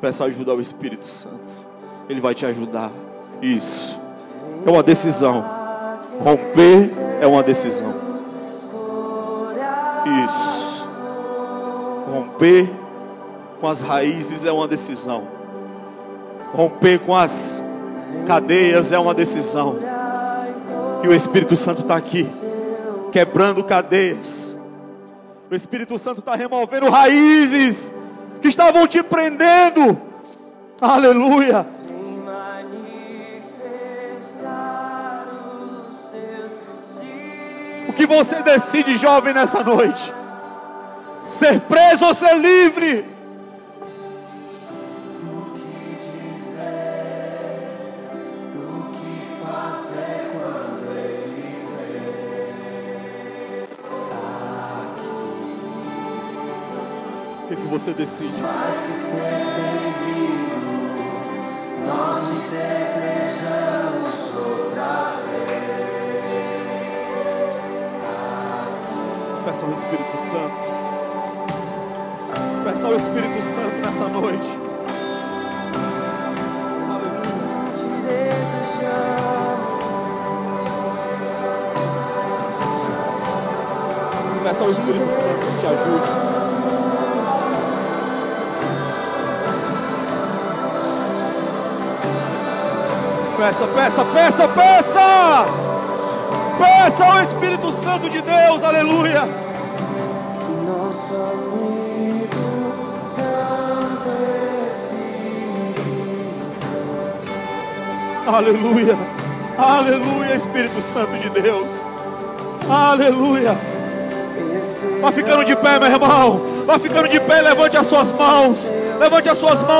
B: Peça ajuda ao Espírito Santo. Ele vai te ajudar. Isso. É uma decisão. Romper é uma decisão. Isso. Romper com as raízes é uma decisão. Romper com as cadeias é uma decisão. E o Espírito Santo está aqui, quebrando cadeias. O Espírito Santo está removendo raízes que estavam te prendendo. Aleluia. Que você decide, jovem, nessa noite? Ser preso ou ser livre? O que, você decide? Peça ao Espírito Santo. Peça ao Espírito Santo nessa noite. Peça ao Espírito Santo que te ajude. Peça, peça, peça, peça! Peça ao Espírito Santo de Deus, aleluia! Aleluia, aleluia, Espírito Santo de Deus, aleluia. Vai ficando de pé, meu irmão, vai ficando de pé, levante as suas mãos, levante as suas mãos.